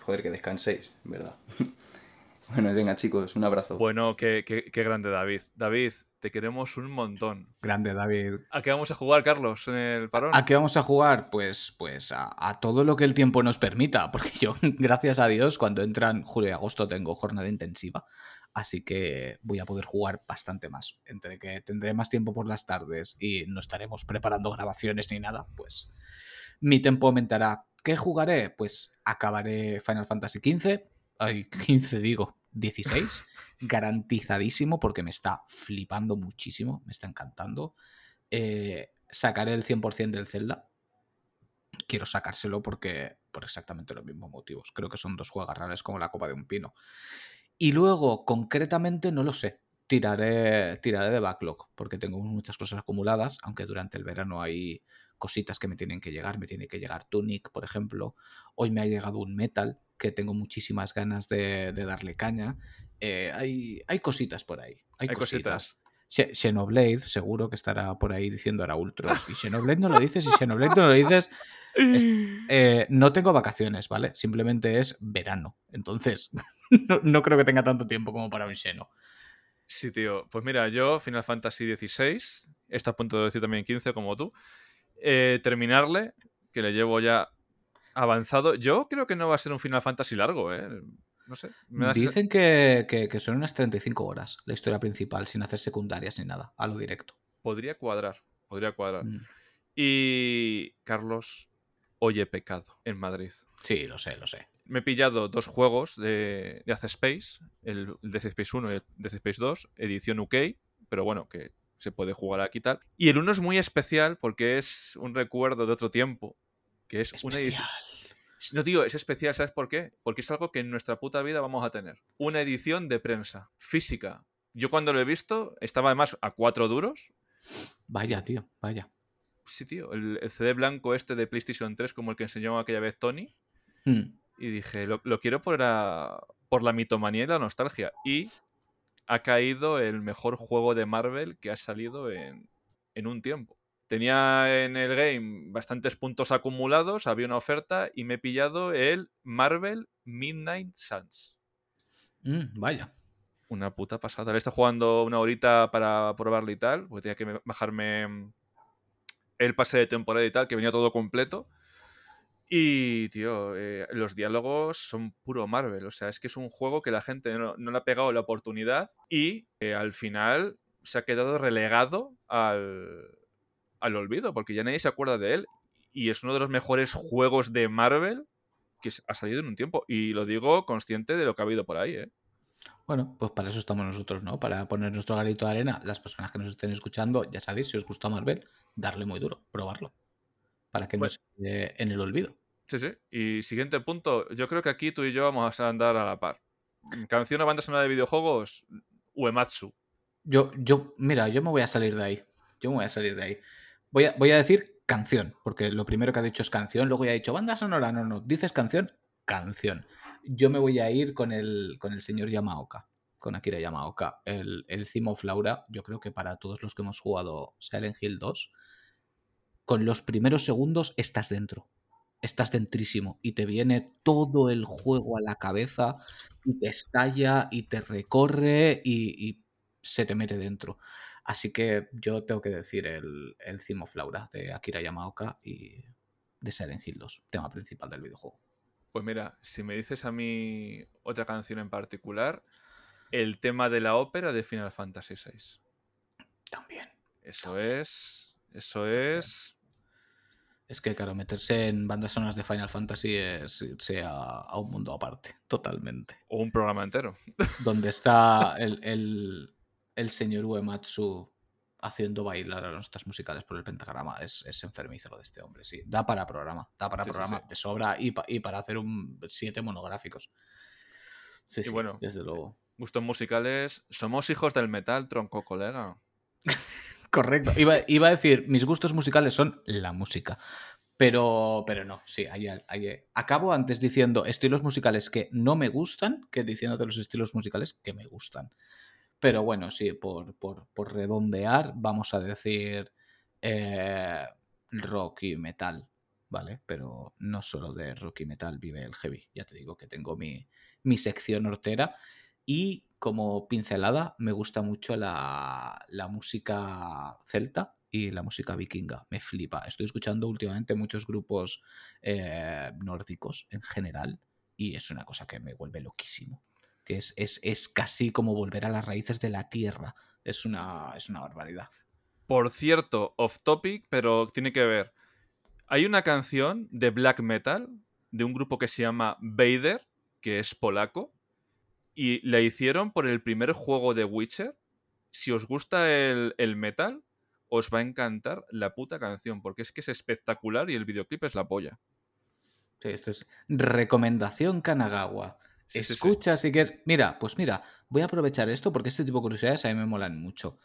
S13: joder, que descanséis, ¿verdad? <laughs> bueno, venga chicos, un abrazo.
S1: Bueno, qué, qué- qué grande David. David, te queremos un montón.
S2: Grande, David.
S1: ¿A qué vamos a jugar, Carlos, en el parón?
S2: ¿A qué vamos a jugar? Pues, pues a, a todo lo que el tiempo nos permita, <laughs> porque yo, gracias a Dios, cuando entran julio y agosto tengo jornada intensiva, así que voy a poder jugar bastante más. Entre que tendré más tiempo por las tardes y no estaremos preparando grabaciones ni nada, pues mi tiempo aumentará. ¿Qué jugaré? Pues acabaré Final Fantasy XV. Ay, 15 digo. 16, <laughs> garantizadísimo porque me está flipando muchísimo, me está encantando. Eh, sacaré el 100% del Zelda. Quiero sacárselo porque por exactamente los mismos motivos. Creo que son dos juegos reales como la copa de un pino. Y luego, concretamente, no lo sé. Tiraré, tiraré de backlog porque tengo muchas cosas acumuladas, aunque durante el verano hay cositas que me tienen que llegar. Me tiene que llegar Tunic, por ejemplo. Hoy me ha llegado un Metal que tengo muchísimas ganas de, de darle caña. Eh, hay, hay cositas por ahí. Hay,
S1: Hay
S2: cositas.
S1: cositas.
S2: Xe- Xenoblade, seguro que estará por ahí diciendo ahora Ultros. Y Xenoblade no lo dices, y Xenoblade no lo dices. es- <laughs> eh, no tengo vacaciones, ¿vale? Simplemente es verano. Entonces, <laughs> no, no creo que tenga tanto tiempo como para un Xeno.
S1: Sí, tío. Pues mira, yo, Final Fantasy XVI, está a punto de decir también 15 como tú, eh, terminarle, que le llevo ya avanzado. Yo creo que no va a ser un Final Fantasy largo, ¿eh? No sé. me
S2: Dicen que, que- que son unas 35 horas la historia principal, sin hacer secundarias ni nada, a lo directo.
S1: Podría cuadrar, podría cuadrar.
S2: Mm.
S1: Y Carlos, oye pecado en Madrid.
S2: Sí, lo sé, lo sé.
S1: Me he pillado dos juegos de, de Ace Space, el, el Death Space 1 y el Death Space 2, edición UK, pero bueno, que se puede jugar aquí tal. Y el uno es muy especial porque es un recuerdo de otro tiempo, que es una edición... No, tío, es especial, ¿sabes por qué? Porque es algo que en nuestra puta vida vamos a tener. Una edición de prensa, física. Yo cuando lo he visto, estaba además a cuatro duros.
S2: Vaya, tío, vaya.
S1: Sí, tío, el, el CD blanco este de PlayStation 3, como el que enseñó aquella vez Tony.
S2: Hmm.
S1: Y dije, lo, lo quiero por la, por la mitomanía y la nostalgia. Y ha caído el mejor juego de Marvel que ha salido en, en un tiempo. Tenía en el game bastantes puntos acumulados, había una oferta y me he pillado el Marvel Midnight Suns.
S2: Mm, vaya.
S1: Una puta pasada. Le estado jugando una horita para probarlo y tal, porque tenía que me- bajarme mm, el pase de temporada y tal, que venía todo completo. Y, tío, eh, los diálogos son puro Marvel. O sea, es que es un juego que la gente no, no le ha pegado la oportunidad y eh, al final se ha quedado relegado al, al olvido, porque ya nadie se acuerda de él. Y es uno de los mejores juegos de Marvel que ha salido en un tiempo. Y lo digo consciente de lo que ha habido por ahí, ¿eh?
S2: Bueno, pues para eso estamos nosotros, ¿no? Para poner nuestro granito de arena. Las personas que nos estén escuchando, ya sabéis, si os gusta Marvel, darle muy duro, probarlo. Para que no
S1: Pues-
S2: se quede en el olvido.
S1: Sí, sí. Y siguiente punto, yo creo que aquí tú y yo vamos a andar a la par. Canción o banda sonora de videojuegos, Uematsu.
S2: Yo, yo, mira, yo me voy a salir de ahí. Yo me voy a salir de ahí. Voy a, voy a decir canción, porque lo primero que ha dicho es canción, luego ya ha dicho banda sonora, no, no, dices canción, canción. Yo me voy a ir con el, con el señor Yamaoka, con Akira Yamaoka. El, el Theme of Laura, yo creo que para todos los que hemos jugado Silent Hill 2, con los primeros segundos estás dentro. Estás dentrísimo y te viene todo el juego a la cabeza y te estalla y te recorre y se te mete dentro. Así que yo tengo que decir el, el Theme of Laura de Akira Yamaoka y de Silent Hill 2, tema principal del videojuego.
S1: Pues mira, si me dices a mí otra canción en particular, el tema de la ópera de Final Fantasy VI.
S2: También.
S1: Eso es. Eso es.
S2: Es que, claro, meterse en bandas sonoras de Final Fantasy es irse a, a un mundo aparte, totalmente.
S1: O un programa entero.
S2: Donde está el, el, el señor Uematsu haciendo bailar a nuestras musicales por el pentagrama. Es, es enfermizo lo de este hombre, sí. Da para programa, da para
S1: Sí, sí,
S2: programa
S1: sí.
S2: de sobra y, pa- y para hacer un siete monográficos. Sí,
S1: Y
S2: sí,
S1: bueno,
S2: desde luego.
S1: Gustos musicales. Somos hijos del metal, tronco colega. <laughs>
S2: Correcto. Iba, iba a decir, mis gustos musicales son la música. Pero, pero no, sí, ahí, ahí- acabo antes diciendo estilos musicales que no me gustan que diciéndote los estilos musicales que me gustan. Pero bueno, sí, por, por, por redondear, vamos a decir eh, rock y metal, ¿vale? Pero no solo de rock y metal vive el heavy. Ya te digo que tengo mi, mi sección hortera. Y como pincelada, me gusta mucho la, la música celta y la música vikinga. Me flipa. Estoy escuchando últimamente muchos grupos eh, nórdicos en general y es una cosa que me vuelve loquísimo. Que es, es, es casi como volver a las raíces de la tierra. Es una, es una barbaridad.
S1: Por cierto, off topic, pero tiene que ver. Hay una canción de black metal de un grupo que se llama Vader, que es polaco, Y la hicieron por el primer juego de Witcher. Si os gusta el, el metal, os va a encantar la puta canción, porque es que es espectacular y el videoclip es la polla.
S2: Sí, esto es recomendación Kanagawa.
S1: Sí, sí, sí.
S2: Escucha si quieres. Mira, pues mira, voy a aprovechar esto porque este tipo de curiosidades a mí me molan mucho.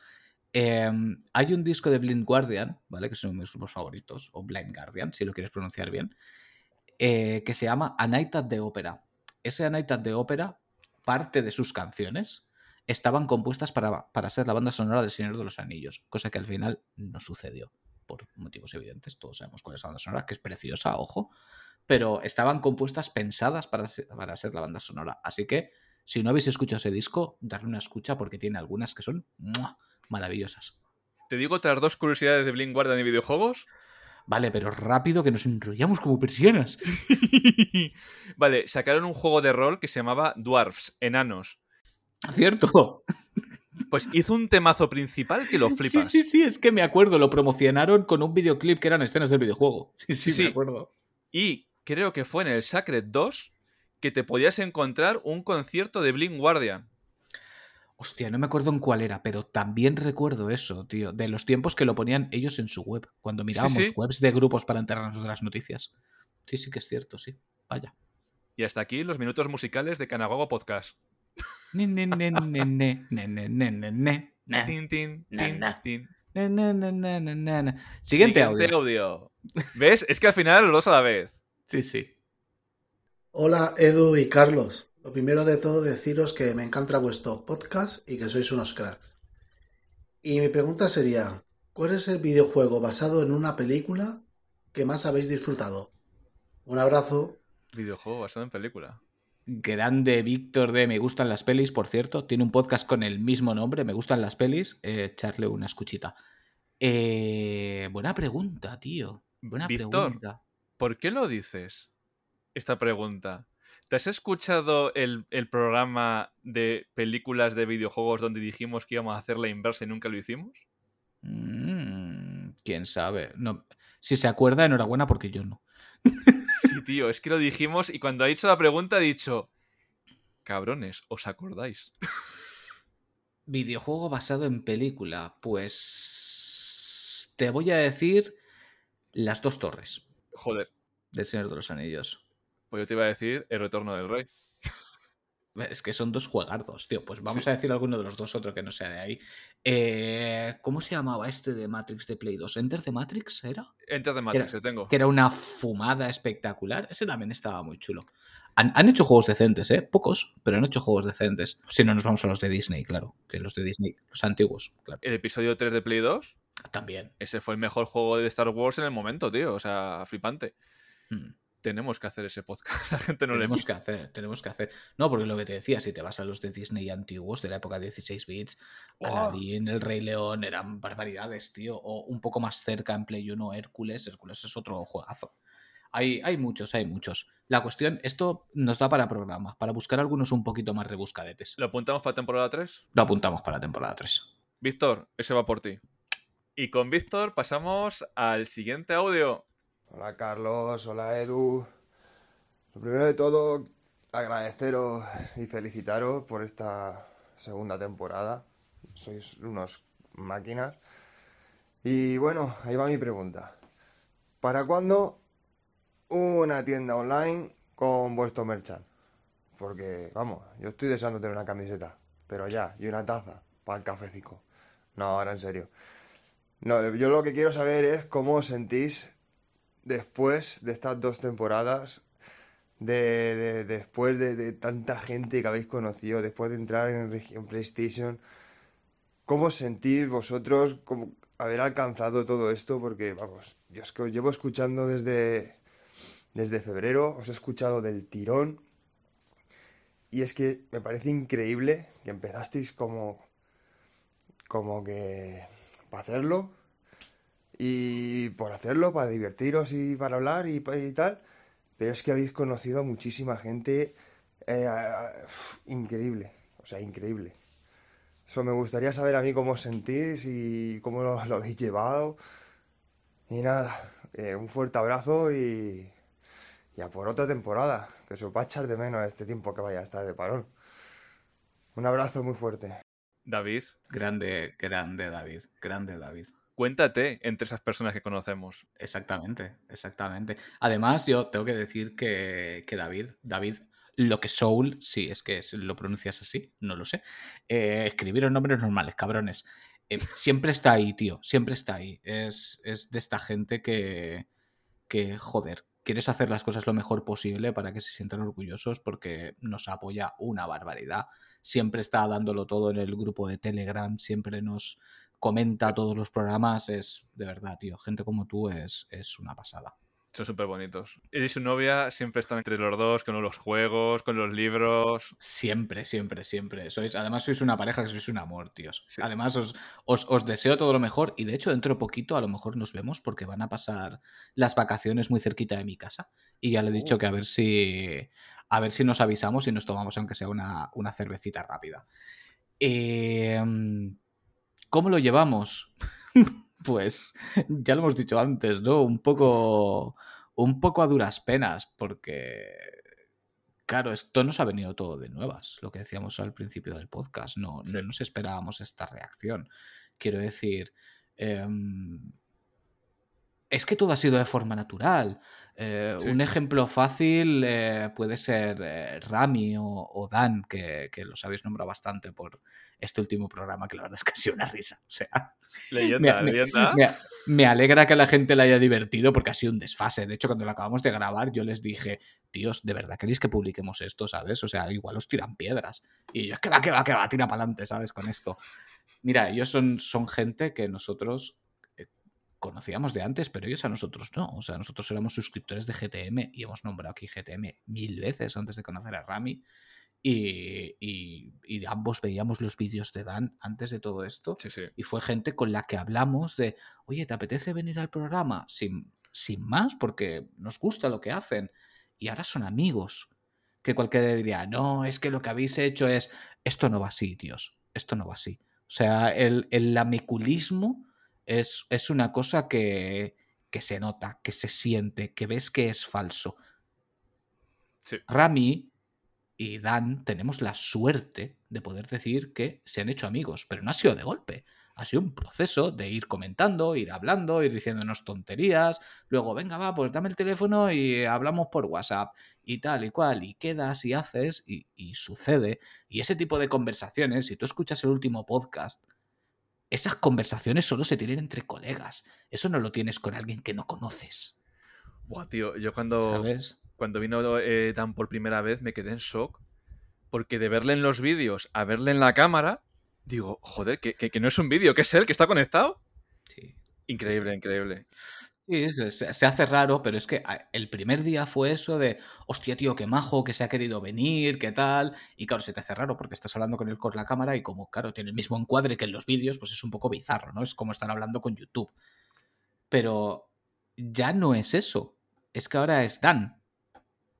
S2: Em, hay un disco de Blind Guardian, ¿vale? Que son mis grupos favoritos, o Blind Guardian, si lo quieres pronunciar bien, eh, que se llama A Night at the Opera. Ese A Night at Opera, parte de sus canciones estaban compuestas para, para ser la banda sonora del Señor de los Anillos, cosa que al final no sucedió, por motivos evidentes. Todos sabemos cuál es la banda sonora, que es preciosa, ojo, pero estaban compuestas pensadas para ser, para ser la banda sonora. Así que, si no habéis escuchado ese disco, darle una escucha porque tiene algunas que son ¡mua! maravillosas.
S1: ¿Te digo otras dos curiosidades de Blind Guardian y videojuegos?
S2: Vale, pero rápido que nos enrollamos como persianas. <laughs>
S1: Vale, sacaron un juego de rol que se llamaba Dwarfs, Enanos.
S2: Cierto.
S1: Pues hizo un temazo principal que lo
S2: Sí,
S1: flipas.
S2: sí, sí, es que me acuerdo, lo promocionaron con un videoclip que eran escenas del videojuego. Sí, sí,
S1: Sí, sí.
S2: me acuerdo.
S1: Y creo que fue en el Sacred 2 que te podías encontrar un concierto de Blind Guardian.
S2: Hostia, no me acuerdo en cuál era, pero también recuerdo eso, tío, de los tiempos que lo ponían ellos en su web, cuando mirábamos
S1: sí.
S2: webs de grupos para enterarnos de las noticias. Sí, sí que es cierto, sí. Vaya.
S1: Y hasta aquí los minutos musicales de Kanagogo Podcast.
S2: Siguiente audio.
S1: ¿Ves? Es que al final los dos a la vez.
S2: Sí, sí.
S14: Hola, Edu y Carlos. Lo primero de todo, deciros que me encanta vuestro podcast y que sois unos cracks. Y mi pregunta sería: ¿Cuál es el videojuego basado en una película que más habéis disfrutado? Un abrazo.
S1: Videojuego basado en película.
S2: Grande Víctor de Me gustan las pelis, por cierto. Tiene un podcast con el mismo nombre, Me gustan las pelis. Eh, echarle una escuchita. Eh, buena pregunta, tío. Buena
S1: Víctor,
S2: pregunta.
S1: ¿por qué lo dices? Esta pregunta. ¿Te has escuchado el, el programa de películas de videojuegos donde dijimos que íbamos a hacer la inversa y nunca lo hicimos?
S2: Mm, Quién sabe. No, si se acuerda, enhorabuena porque yo no.
S1: Sí, tío, es que lo dijimos y cuando ha hecho la pregunta ha dicho, cabrones, ¿os acordáis?
S2: Videojuego basado en película. Pues. Te voy a decir Las dos torres
S1: Joder,
S2: del Señor de los Anillos.
S1: pues yo te iba a decir El Retorno del Rey.
S2: Es que son dos juegardos, tío. Pues vamos
S1: Sí.
S2: a decir alguno de los dos, otro que no sea de ahí. Eh, ¿Cómo se llamaba este de Matrix de Play 2? ¿Enter the Matrix era?
S1: Enter the Matrix,
S2: era-
S1: le tengo.
S2: Que era una fumada espectacular. Ese también estaba muy chulo. Han, han hecho juegos decentes, ¿eh? Pocos, pero han hecho juegos decentes. Si no, nos vamos a los de Disney, claro. Que los de Disney, los antiguos, claro.
S1: El episodio 3 de Play 2,
S2: También.
S1: ese fue el mejor juego de Star Wars en el momento, tío. O sea, flipante.
S2: Hmm.
S1: Tenemos que hacer ese podcast. <laughs> La gente no le
S2: tenemos que hacer, tenemos que hacer. No, porque lo que te decía, si te vas a los de Disney antiguos, de la época de 16 bits,
S1: Oh.
S2: Aladdin, El Rey León, eran barbaridades, tío. O un poco más cerca en Play 1, Hércules. Hércules es otro juegazo. Hay, hay muchos, hay muchos. La cuestión, esto nos da para programa, para buscar algunos un poquito más rebuscadetes.
S1: ¿Lo apuntamos para temporada 3?
S2: Lo apuntamos para temporada 3.
S1: Víctor, ese va por ti. Y con Víctor pasamos al siguiente audio.
S15: Hola Carlos, hola Edu. Lo primero de todo, agradeceros y felicitaros por esta segunda temporada. Sois unos máquinas. Y bueno, ahí va mi pregunta. ¿Para cuándo una tienda online con vuestro merchant? Porque, vamos, yo estoy deseando tener una camiseta, pero ya, y una taza para el cafecico. No, ahora en serio. No, yo lo que quiero saber es cómo os sentís después de estas dos temporadas, de, de- después de, tanta gente que habéis conocido, después de entrar en, PlayStation, ¿cómo sentís vosotros haber alcanzado todo esto? Porque, vamos, yo os llevo escuchando desde, desde febrero, os he escuchado del tirón, y es que me parece increíble que empezasteis como, como que para hacerlo y por hacerlo, para divertiros y para hablar y, tal. Pero es que habéis conocido a muchísima gente eh, increíble, o sea, increíble. Eso me gustaría saber a mí cómo os sentís y cómo lo, lo habéis llevado. Y nada, eh, un fuerte abrazo y, y a por otra temporada, que se os va a echar de menos este tiempo que vaya a estar de parón. Un abrazo muy fuerte.
S1: David.
S2: Grande, grande David, grande David.
S1: Cuéntate entre esas personas que conocemos.
S2: Exactamente, exactamente. Además, yo tengo que decir que, que David, David, lo que Soul, sí, es que lo pronuncias así, no lo sé. Eh, escribieron nombres normales, cabrones. Eh, siempre está ahí, tío, siempre está ahí. Es, es de esta gente que, que, joder, quieres hacer las cosas lo mejor posible para que se sientan orgullosos porque nos apoya una barbaridad. Siempre está dándolo todo en el grupo de Telegram, siempre nos comenta todos los programas. Es de verdad, tío. Gente como tú es, es una pasada.
S1: Son súper bonitos. Él y su novia siempre están entre los dos, con los juegos, con los libros.
S2: Siempre, siempre, siempre. Sois, además, sois una pareja que sois un amor, tíos. Además, os, os, os, deseo todo lo mejor. Y de hecho, dentro de poquito, a lo mejor nos vemos porque van a pasar las vacaciones muy cerquita de mi casa. Y ya le he dicho que a ver si. A ver si nos avisamos y nos tomamos, aunque sea una, una cervecita rápida. Eh, ¿Cómo lo llevamos? <laughs> pues ya lo hemos dicho antes, ¿no? Un poco, un poco a duras penas, porque, claro, esto nos ha venido todo de nuevas, lo que decíamos al principio del podcast, no, sí. no nos esperábamos esta reacción. Quiero decir, eh, es que todo ha sido de forma natural. Eh, sí. Un ejemplo fácil eh, puede ser eh, Rami o, o Dan, que, que, los habéis nombrado bastante por este último programa, que la verdad es que ha sido una risa. O sea, <laughs>
S1: leyenda,
S2: me,
S1: leyenda.
S2: Me, me, alegra que la gente la haya divertido porque ha sido un desfase. De hecho, cuando lo acabamos de grabar, yo les dije, tíos, ¿de verdad queréis que publiquemos esto, sabes? O sea, igual os tiran piedras. Y yo, que va, que va, que va, tira para adelante, ¿sabes? Con esto. Mira, ellos son, son gente que nosotros conocíamos de antes, pero ellos a nosotros no. O sea, nosotros éramos suscriptores de GTM y hemos nombrado aquí GTM mil veces antes de conocer a Rami. Y, y, y ambos veíamos los vídeos de Dan antes de todo esto.
S1: Sí, sí.
S2: Y fue gente con la que hablamos de, oye, ¿te apetece venir al programa? Sin, sin más, porque nos gusta lo que hacen. Y ahora son amigos. Que cualquiera diría, no, es que lo que habéis hecho es, esto no va así, tíos. Esto no va así. O sea, el, el amiculismo es, es una cosa que, que, se nota, que se siente, que ves que es falso.
S1: Sí.
S2: Rami y Dan tenemos la suerte de poder decir que se han hecho amigos, pero no ha sido de golpe. Ha sido un proceso de ir comentando, ir hablando, ir diciéndonos tonterías. Luego, venga, va, pues dame el teléfono y hablamos por WhatsApp y tal y cual. Y quedas y haces y, y sucede. Y ese tipo de conversaciones, si tú escuchas el último podcast, esas conversaciones solo se tienen entre colegas. Eso no lo tienes con alguien que no conoces.
S1: Buah, tío, yo cuando,
S2: ¿Sabes?
S1: Cuando vino eh, Dan por primera vez me quedé en shock. Porque de verle en los vídeos a verle en la cámara, digo, joder, que, que, que no es un vídeo, que es él, que está conectado.
S2: Sí.
S1: Increíble,
S2: sí.
S1: increíble.
S2: Sí, se, se, hace raro, pero es que el primer día fue eso de, hostia, tío, qué majo, que se ha querido venir, qué tal. Y claro, se te hace raro porque estás hablando con él con la cámara y como, claro, tiene el mismo encuadre que en los vídeos, pues es un poco bizarro, ¿no? Es como estar hablando con YouTube. Pero ya no es eso. Es que ahora es Dan.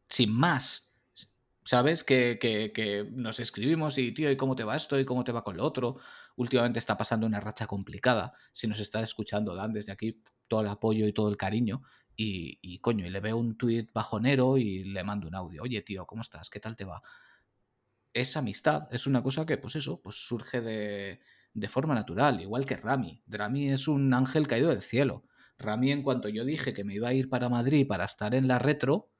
S2: Sin más. ¿Sabes? Que, que, que nos escribimos y, tío, ¿y cómo te va esto? ¿Y cómo te va con lo otro? Últimamente está pasando una racha complicada. Si nos está escuchando, Dan, desde aquí, todo el apoyo y todo el cariño. Y, y, coño, y le veo un tuit bajonero y le mando un audio. Oye, tío, ¿cómo estás? ¿Qué tal te va? Es amistad, es una cosa que, pues eso, pues surge de, de forma natural, igual que Rami. Rami es un ángel caído del cielo. Rami, en cuanto yo dije que me iba a ir para Madrid para estar en la retro,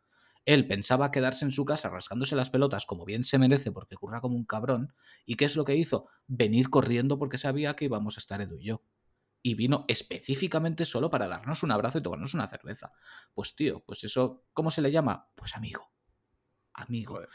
S2: él pensaba quedarse en su casa rascándose las pelotas como bien se merece porque curra como un cabrón. ¿Y qué es lo que hizo? Venir corriendo porque sabía que íbamos a estar Edu y yo y vino específicamente solo para darnos un abrazo y tomarnos una cerveza. Pues tío, pues eso, ¿cómo se le llama? Pues amigo. Amigo. Joder.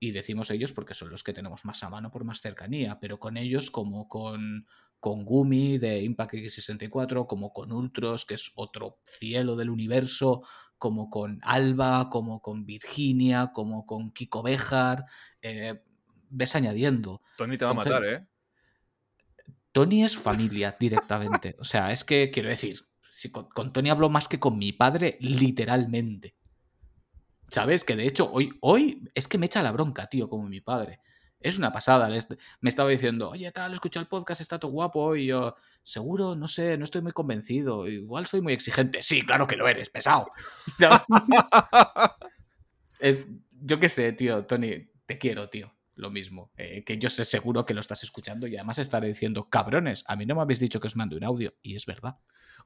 S2: Y decimos ellos porque son los que tenemos más a mano por más cercanía, pero con ellos como con, con Gumi de Impact X64, como con Ultros, que es otro cielo del universo, como con Alba, como con Virginia, como con Kiko Bejar, eh, ves añadiendo.
S1: Tony te va a matar, ¿eh?
S2: Tony es familia directamente. O sea, es que quiero decir, si con, con, Tony hablo más que con mi padre, literalmente. ¿Sabes? Que de hecho, hoy, hoy es que me echa la bronca, tío, como mi padre. Es una pasada. Me estaba diciendo, oye, tal, escucha el podcast, está todo guapo. Y yo, seguro, no sé, no estoy muy convencido. Igual soy muy exigente. Sí, claro que lo eres, pesado. <laughs> es, yo qué sé, tío, Tony, te quiero, tío. lo mismo. Eh, que yo sé seguro que lo estás escuchando y además estaré diciendo, cabrones, a mí no me habéis dicho que os mande un audio. Y es verdad.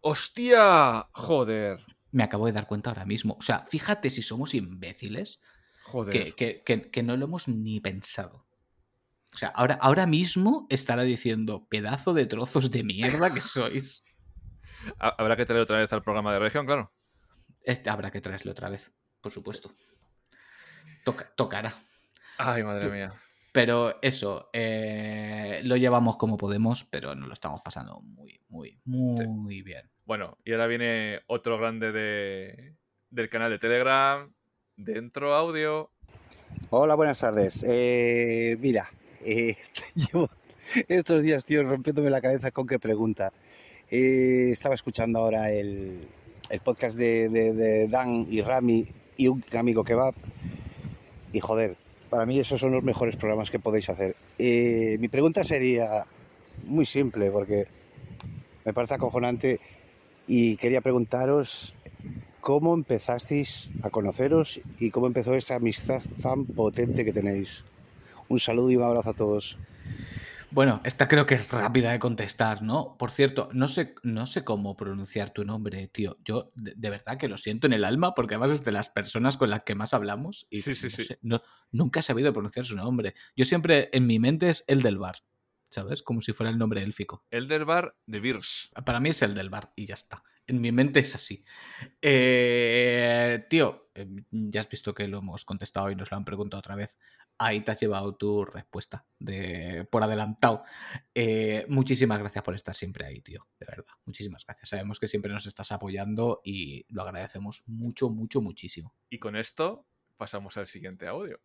S1: ¡Hostia! Joder.
S2: Me acabo de dar cuenta ahora mismo. O sea, fíjate si somos imbéciles
S1: Joder.
S2: que, que- que- que no lo hemos ni pensado. O sea, ahora, ahora mismo estará diciendo, pedazo de trozos de mierda que sois. <laughs>
S1: Ha- Habrá que traer otra vez al programa de región, claro.
S2: Este habrá que traerlo otra vez, por supuesto. Toca- tocará.
S1: Ay, madre mía.
S2: Pero eso, eh, lo llevamos como podemos, pero nos lo estamos pasando muy, muy, muy bien.
S1: Bueno, y ahora viene otro grande de, del canal de Telegram, Dentro Audio.
S16: Hola, buenas tardes. Eh, mira, <laughs> llevo estos días, tío, rompiéndome la cabeza con qué pregunta. Eh, estaba escuchando ahora el, podcast de, Dan y Rami y un amigo kebab. Y joder, para mí esos son los mejores programas que podéis hacer. Eh, mi pregunta sería muy simple, porque me parece acojonante y quería preguntaros cómo empezasteis a conoceros y cómo empezó esa amistad tan potente que tenéis. Un saludo y un abrazo a todos.
S2: Bueno, esta creo que es rápida de contestar, ¿no? Por cierto, no sé, no sé cómo pronunciar tu nombre, tío. Yo de, de verdad que lo siento en el alma, porque además es de las personas con las que más hablamos y
S1: Sí, sí,
S2: no
S1: sí.
S2: sé, no- nunca he sabido pronunciar su nombre. Yo siempre en mi mente es el del bar, ¿sabes? Como si fuera el nombre élfico.
S1: Elderbar de Beers.
S2: Para mí es el del bar y ya está. En mi mente es así. Eh, tío, eh, ya has visto que lo hemos contestado y nos lo han preguntado otra vez. Ahí te has llevado tu respuesta de, por adelantado. Eh, muchísimas gracias por estar siempre ahí, tío. De verdad. Muchísimas gracias. Sabemos que siempre nos estás apoyando y lo agradecemos mucho, mucho, muchísimo.
S1: Y con esto pasamos al siguiente audio.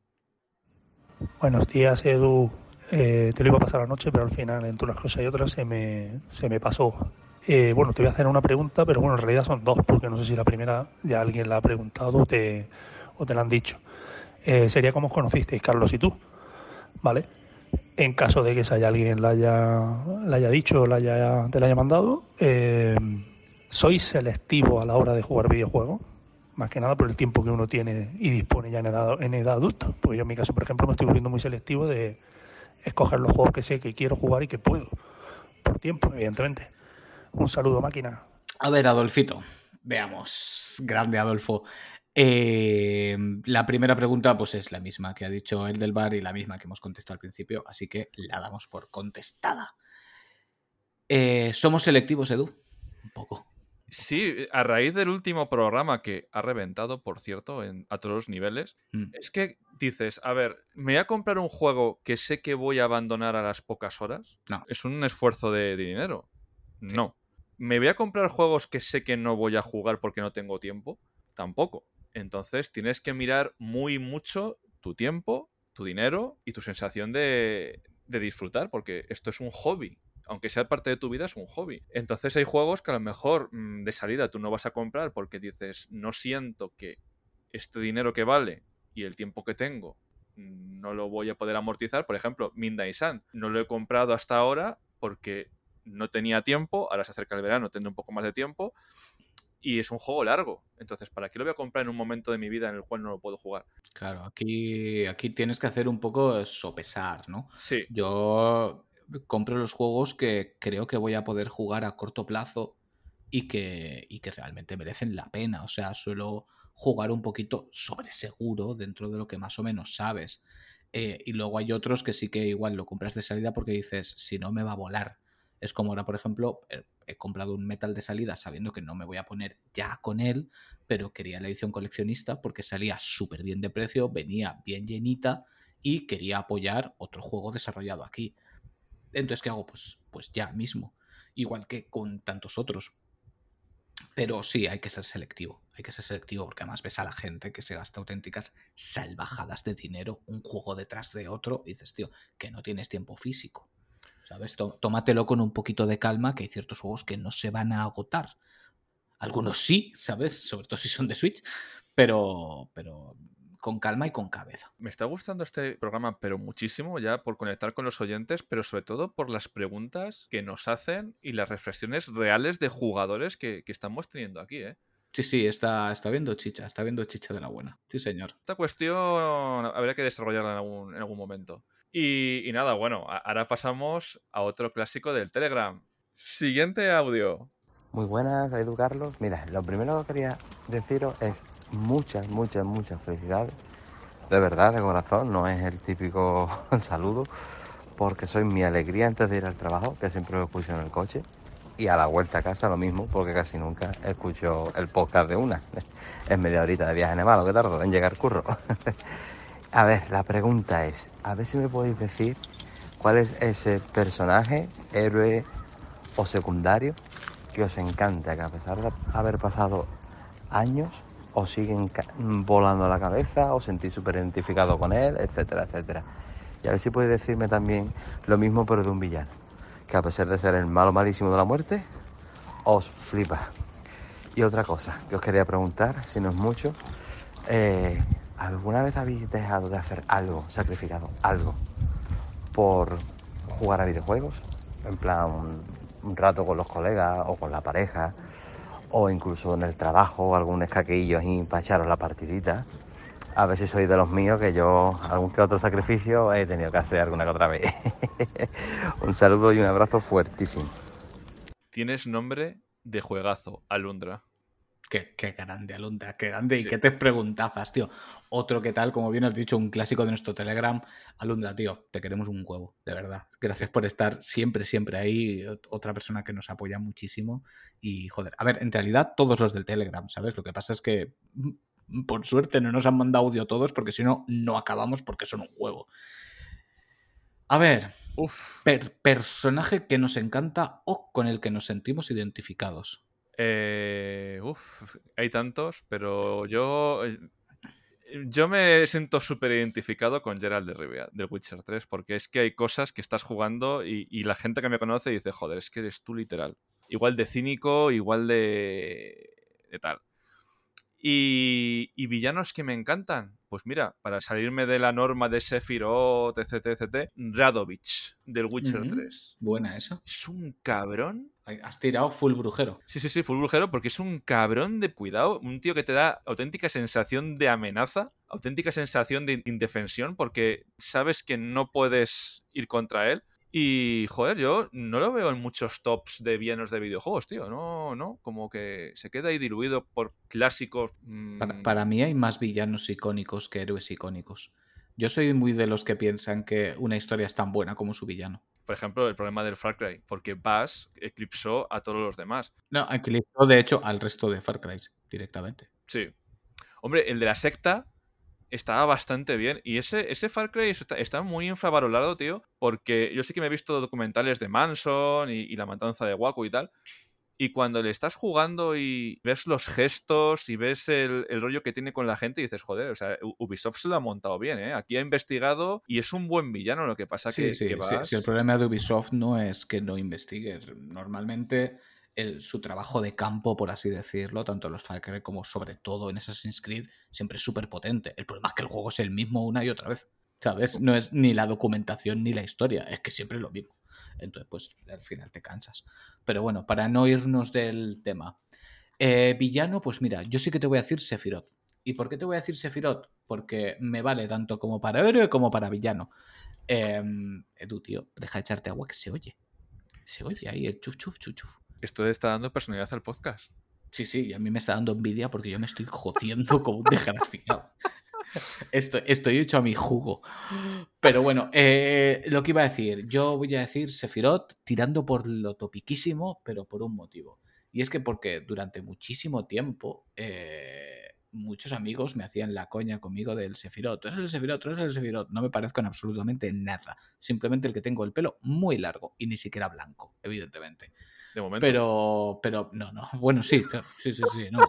S17: Buenos días, Edu. Eh, te lo iba a pasar anoche, pero al final, entre unas cosas y otras, se me, se me pasó. Eh, bueno, te voy a hacer una pregunta, pero bueno, en realidad son dos, porque no sé si la primera ya alguien la ha preguntado o te, o te la han dicho. Eh, sería cómo os conocisteis, Carlos y tú, ¿vale? En caso de que haya alguien la haya, la haya dicho o la haya, te la haya mandado, eh, ¿sois selectivo a la hora de jugar videojuegos? Más que nada por el tiempo que uno tiene y dispone ya en edad, en edad adulta. Porque yo en mi caso, por ejemplo, me estoy volviendo muy selectivo de escoger los juegos que sé que quiero jugar y que puedo. Por tiempo, evidentemente. Un saludo, máquina.
S2: A ver, Adolfito. Veamos. Grande Adolfo. Eh, la primera pregunta, pues es la misma que ha dicho el del bar y la misma que hemos contestado al principio, así que la damos por contestada. Eh, ¿Somos selectivos, Edu? Un poco.
S1: Sí, a raíz del último programa que ha reventado, por cierto, en, a todos los niveles,
S2: Mm.
S1: es que dices, a ver, ¿me voy a comprar un juego que sé que voy a abandonar a las pocas horas?
S2: No.
S1: ¿Es un esfuerzo de, de dinero? No. ¿Me voy a comprar juegos que sé que no voy a jugar porque no tengo tiempo? Tampoco. Entonces tienes que mirar muy mucho tu tiempo, tu dinero y tu sensación de, de disfrutar, porque esto es un hobby. Aunque sea parte de tu vida, es un hobby. Entonces hay juegos que a lo mejor mm, de salida tú no vas a comprar porque dices, no siento que este dinero que vale y el tiempo que tengo mm, no lo voy a poder amortizar. Por ejemplo, Midnight Sun. No lo he comprado hasta ahora porque no tenía tiempo. Ahora se acerca el verano, tendré un poco más de tiempo. Y es un juego largo. Entonces, ¿para qué lo voy a comprar en un momento de mi vida en el cual no lo puedo jugar?
S2: Claro, aquí, aquí tienes que hacer un poco sopesar, ¿no?
S1: Sí.
S2: Yo compro los juegos que creo que voy a poder jugar a corto plazo y que, y que realmente merecen la pena. O sea, suelo jugar un poquito sobre seguro dentro de lo que más o menos sabes. Eh, y luego hay otros que sí que igual lo compras de salida porque dices, si no me va a volar. Es como ahora, por ejemplo, he, he comprado un metal de salida sabiendo que no me voy a poner ya con él, pero quería la edición coleccionista porque salía súper bien de precio, venía bien llenita y quería apoyar otro juego desarrollado aquí. Entonces, ¿qué hago? Pues, pues ya mismo. Igual que con tantos otros. Pero sí, hay que ser selectivo. Hay que ser selectivo porque además ves a la gente que se gasta auténticas salvajadas de dinero, un juego detrás de otro, y dices, tío, que no tienes tiempo físico. ¿Sabes? Tó- Tómatelo con un poquito de calma, que hay ciertos juegos que no se van a agotar. Algunos sí, ¿sabes? Sobre todo si son de Switch, pero, pero con calma y con cabeza.
S1: Me está gustando este programa, pero muchísimo ya por conectar con los oyentes, pero sobre todo por las preguntas que nos hacen y las reflexiones reales de jugadores que, que estamos teniendo aquí, ¿eh?
S2: Sí, sí, está, está viendo chicha, está viendo chicha de la buena. Sí, señor.
S1: Esta cuestión habría que desarrollarla en algún, en algún momento. Y, nada, bueno, ahora pasamos a otro clásico del Telegram. Siguiente audio.
S18: Muy buenas, Edu Carlos. Mira, lo primero que quería deciros es muchas, muchas, muchas felicidades. De verdad, de corazón, no es el típico <laughs> saludo, porque sois mi alegría antes de ir al trabajo, que siempre lo escucho en el coche. Y a la vuelta a casa lo mismo, porque casi nunca escucho el podcast de una. <laughs> Es media horita de viaje en malo que tardo en llegar curro. <laughs> A ver, la pregunta es, a ver si me podéis decir cuál es ese personaje, héroe o secundario que os encanta, que a pesar de haber pasado años, os siguen volando la cabeza, os sentís súper identificado con él, etcétera, etcétera. Y a ver si podéis decirme también lo mismo pero de un villano, que a pesar de ser el malo malísimo de la muerte, os flipa. Y otra cosa que os quería preguntar, si no es mucho, eh, ¿alguna vez habéis dejado de hacer algo, sacrificado algo, por jugar a videojuegos? En plan, un, rato con los colegas o con la pareja, o incluso en el trabajo, algún escaqueillo ahí para la partidita. A ver si sois de los míos, que yo algún que otro sacrificio he tenido que hacer alguna que otra vez. <laughs> un saludo y un abrazo fuertísimo.
S1: Tienes nombre de juegazo, Alundra.
S2: Qué, qué grande, Alundra, qué grande. ¿Y qué te preguntazas, tío? Otro que tal, como bien has dicho, un clásico de nuestro Telegram. Alundra, tío, te queremos un huevo, de verdad. Gracias por estar siempre, siempre ahí. Ot- Otra persona que nos apoya muchísimo. Y, joder, a ver, en realidad todos los del Telegram, ¿sabes? Lo que pasa es que, mm, por suerte, no nos han mandado audio todos, porque si no, no acabamos porque son un huevo. A ver, per- personaje que nos encanta o con el que nos sentimos identificados.
S1: Eh, uf, hay tantos, pero yo. eh, Yo me siento súper identificado con Gerald de Rivia, del Witcher 3, porque es que hay cosas que estás jugando y, y la gente que me conoce dice, joder, es que eres tú literal. Igual de cínico, igual de. de tal. Y, y villanos que me encantan. Pues mira, para salirme de la norma de Sephiroth, etc, etc, Radovich, del Witcher
S2: Ujú,
S1: 3.
S2: Buena eso.
S1: Es un cabrón.
S2: Has tirado full brujero.
S1: Sí, sí, sí, full brujero, porque es un cabrón de cuidado, un tío que te da auténtica sensación de amenaza, auténtica sensación de indefensión, porque sabes que no puedes ir contra él. Y, joder, yo no lo veo en muchos tops de villanos de videojuegos, tío. No, no, como que se queda ahí diluido por clásicos. mm,
S2: Para, para mí hay más villanos icónicos que héroes icónicos. Yo soy muy de los que piensan que una historia es tan buena como su villano.
S1: Por ejemplo, el problema del Far Cry, porque Bass eclipsó a todos los demás.
S2: No, equilibró de hecho al resto de Far Cry directamente.
S1: Sí. Hombre, el de la secta estaba bastante bien. Y ese, ese Far Cry está, está muy infravalorado, tío. Porque yo sí que me he visto documentales de Manson y, y la matanza de Waco y tal. Y cuando le estás jugando y ves los gestos y ves el, el rollo que tiene con la gente, dices, joder, o sea, Ubisoft se lo ha montado bien, ¿eh? Aquí ha investigado y es un buen villano. Lo que pasa
S2: Sí,
S1: que,
S2: sí,
S1: que
S2: sí,
S1: Bass-
S2: sí, el problema de Ubisoft no es que no investigue. Normalmente el- su trabajo de campo, por así decirlo, tanto en los Far Cry como sobre todo en Assassin's Creed, siempre es súper potente. El problema es que el juego es el mismo una y otra vez. ¿Sabes? No es ni la documentación ni la historia, es que siempre es lo mismo. Entonces, pues al final te cansas. Pero bueno, para no irnos del tema. Eh, villano, pues mira, yo sí que te voy a decir Sephiroth. ¿Y por qué te voy a decir Sephiroth? Porque me vale tanto como para héroe como para villano. Em, Edu, tío, deja de echarte agua que se oye. Se oye ahí el chuf chuf chuf chuf.
S1: Esto está dando personalidad al podcast.
S2: Sí, sí, y a mí me está dando envidia porque yo me estoy jodiendo como un desgraciado. <laughs> Estoy, estoy hecho a mi jugo. Pero bueno, eh, lo que iba a decir, yo voy a decir Sephiroth tirando por lo topiquísimo, pero por un motivo. Y es que porque durante muchísimo tiempo eh, muchos amigos me hacían la coña conmigo del Sephiroth. Tú eres el Sephiroth, tú eres el Sephiroth. No me parezco en absolutamente nada. Simplemente el que tengo el pelo muy largo y ni siquiera blanco, evidentemente.
S1: De momento.
S2: Pero, pero, no, no. Bueno, sí, sí, sí, sí. No.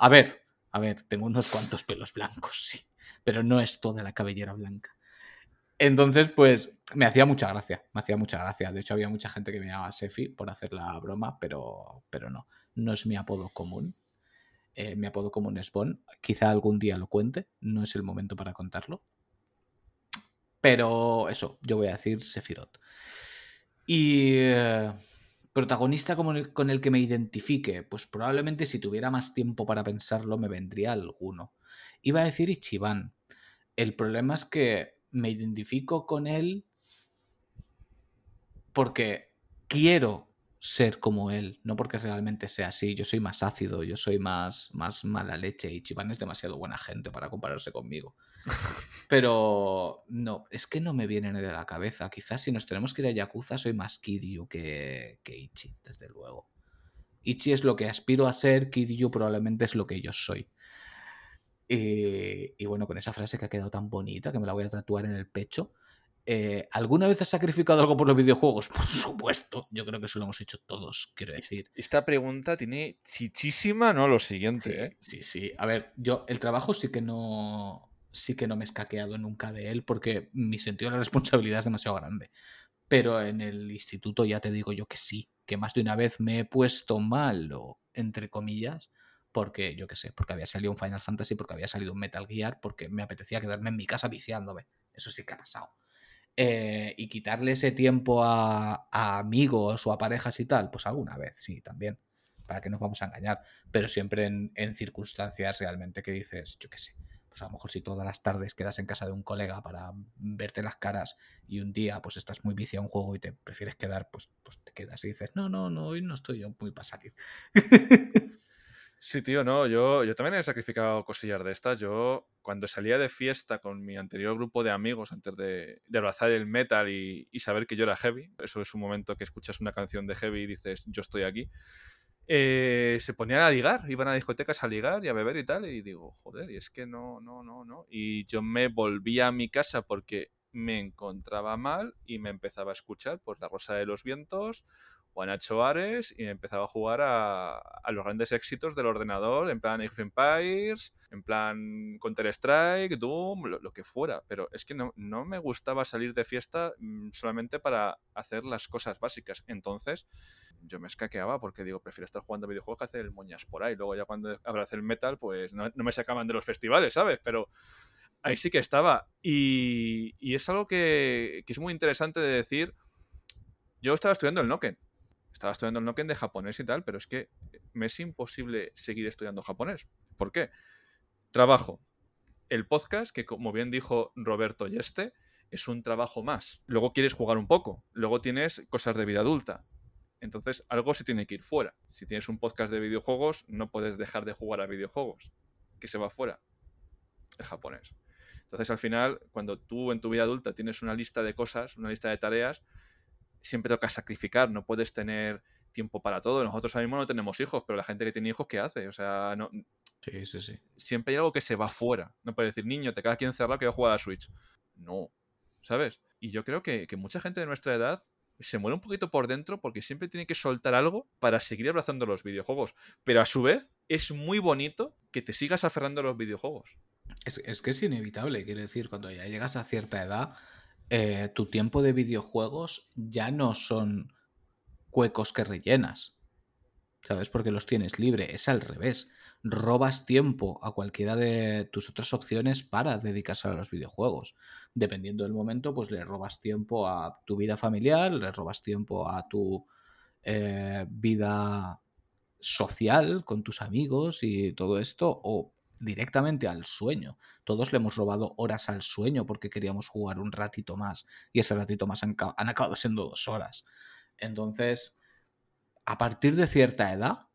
S2: A ver, a ver, tengo unos cuantos pelos blancos, sí. Pero no es toda la cabellera blanca. Entonces, pues, me hacía mucha gracia. Me hacía mucha gracia. De hecho, había mucha gente que me llamaba Sefi por hacer la broma, pero, pero no. No es mi apodo común. Eh, mi apodo común es Bon. Quizá algún día lo cuente. No es el momento para contarlo. Pero eso, yo voy a decir Sephiroth. Y. eh, Protagonista con el que me identifique. Pues probablemente si tuviera más tiempo para pensarlo me vendría alguno. Iba a decir Ichiban. El problema es que me identifico con él porque quiero ser como él, no porque realmente sea así. Yo soy más ácido, yo soy más, más mala leche y Chiván es demasiado buena gente para compararse conmigo. <laughs> Pero no, es que no me viene de la cabeza. Quizás si nos tenemos que ir a Yakuza soy más Kiryu que, que Ichi, desde luego. Ichi es lo que aspiro a ser, Kiryu probablemente es lo que yo soy. Y, y bueno, con esa frase que ha quedado tan bonita, que me la voy a tatuar en el pecho. eh, ¿Alguna vez has sacrificado algo por los videojuegos? Por supuesto, yo creo que eso lo hemos hecho todos, quiero decir.
S1: Esta pregunta tiene chichísima, ¿no? Lo siguiente, ¿eh?
S2: Sí, sí. A ver, yo el trabajo sí que no sí que no me he escaqueado nunca de él porque mi sentido de la responsabilidad es demasiado grande. Pero en el instituto ya te digo yo que sí, que más de una vez me he puesto malo, entre comillas, porque yo qué sé, porque había salido un Final Fantasy, porque había salido un Metal Gear, porque me apetecía quedarme en mi casa viciándome. Eso sí que ha pasado. Eh, y quitarle ese tiempo a, a amigos o a parejas y tal, pues alguna vez, sí, también. Para que nos vamos a engañar. Pero siempre en, en circunstancias realmente que dices, yo qué sé. Pues a lo mejor si todas las tardes quedas en casa de un colega para verte las caras y un día pues estás muy viciado a un juego y te prefieres quedar, pues, pues te quedas y dices, no, no, no, hoy no estoy yo muy para salir. <laughs>
S1: Sí, tío, no, yo, yo también he sacrificado cosillas de estas. Yo, cuando salía de fiesta con mi anterior grupo de amigos, antes de, de abrazar el metal y, y saber que yo era heavy, eso es un momento que escuchas una canción de heavy y dices, yo estoy aquí, eh, se ponían a ligar, iban a discotecas a ligar y a beber y tal, y digo, joder, y es que no, no, no, no. Y yo me volvía a mi casa porque me encontraba mal y me empezaba a escuchar pues La Rosa de los Vientos o a y empezaba a jugar a, los grandes éxitos del ordenador, en plan Age of en plan Counter-Strike, Doom, lo, que fuera. Pero es que no, me gustaba salir de fiesta mm, solamente para hacer las cosas básicas. Entonces yo me escaqueaba porque digo, prefiero estar jugando videojuegos que hacer el moñas por ahí. Luego ya cuando abracé el metal, pues no, me sacaban de los festivales, ¿sabes? Pero ahí sí que estaba. Y, y es algo que, que es muy interesante de decir. Yo estaba estudiando el Noken estaba estudiando el Noken de japonés y tal, pero es que me es imposible seguir estudiando japonés. ¿Por qué? Trabajo. El podcast, que como bien dijo Roberto Yeste, es un trabajo más. Luego quieres jugar un poco. Luego tienes cosas de vida adulta. Entonces, algo se tiene que ir fuera. Si tienes un podcast de videojuegos, no puedes dejar de jugar a videojuegos. Que se va fuera. El japonés. Entonces, al final, cuando tú en tu vida adulta tienes una lista de cosas, una lista de tareas, siempre toca sacrificar, no puedes tener tiempo para todo. Nosotros ahora mismo no tenemos hijos, pero la gente que tiene hijos, ¿qué hace? O sea, no...
S2: Sí, sí, sí.
S1: Siempre hay algo que se va fuera. No puedes decir, niño, te quedas aquí encerrado que voy a jugar a la Switch. No, ¿sabes? Y yo creo que, que mucha gente de nuestra edad se muere un poquito por dentro porque siempre tiene que soltar algo para seguir abrazando los videojuegos. Pero a su vez, es muy bonito que te sigas aferrando a los videojuegos.
S2: Es, es que es inevitable, quiero decir, cuando ya llegas a cierta edad, eh, tu tiempo de videojuegos ya no son huecos que rellenas. ¿Sabes? Porque los tienes libre. Es al revés. Robas tiempo a cualquiera de tus otras opciones para dedicarse a los videojuegos. Dependiendo del momento, pues le robas tiempo a tu vida familiar, le robas tiempo a tu eh, vida social con tus amigos y todo esto, o directamente al sueño. Todos le hemos robado horas al sueño porque queríamos jugar un ratito más y ese ratito más han, han acabado siendo dos horas. Entonces, a partir de cierta edad,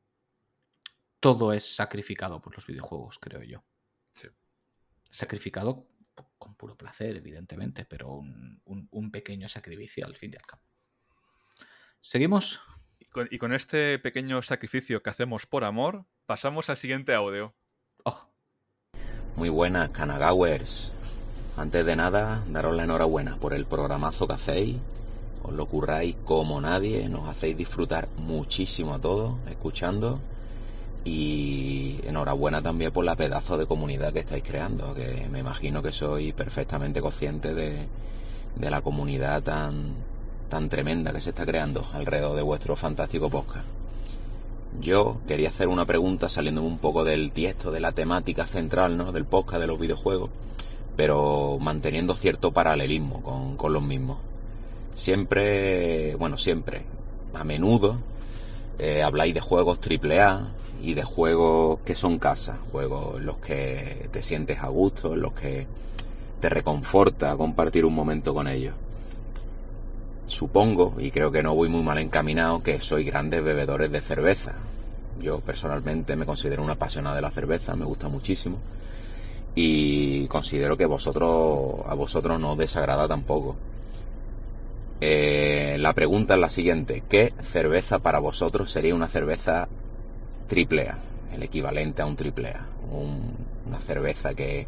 S2: todo es sacrificado por los videojuegos, creo yo.
S1: Sí.
S2: Sacrificado con puro placer, evidentemente, pero un, un, un pequeño sacrificio al fin y al cabo. ¿Seguimos?
S1: Y con, y con este pequeño sacrificio que hacemos por amor, pasamos al siguiente audio.
S19: Muy buenas, Canagawers. Antes de nada, daros la enhorabuena por el programazo que hacéis. Os lo curráis como nadie, nos hacéis disfrutar muchísimo a todos, escuchando. Y enhorabuena también por la pedazo de comunidad que estáis creando, que me imagino que sois perfectamente conscientes de, de la comunidad tan, tan tremenda que se está creando alrededor de vuestro fantástico podcast. Yo quería hacer una pregunta saliendo un poco del tiesto de la temática central ¿no? del podcast de los videojuegos, pero manteniendo cierto paralelismo con, con los mismos. Siempre, bueno, siempre, a menudo eh, habláis de juegos AAA y de juegos que son casa, juegos en los que te sientes a gusto, en los que te reconforta compartir un momento con ellos. Supongo, y creo que no voy muy mal encaminado, que sois grandes bebedores de cerveza. Yo personalmente me considero una apasionada de la cerveza, me gusta muchísimo. Y considero que vosotros, a vosotros no desagrada tampoco. Eh, la pregunta es la siguiente. ¿Qué cerveza para vosotros sería una cerveza triple A? El equivalente a un triple A. una cerveza que,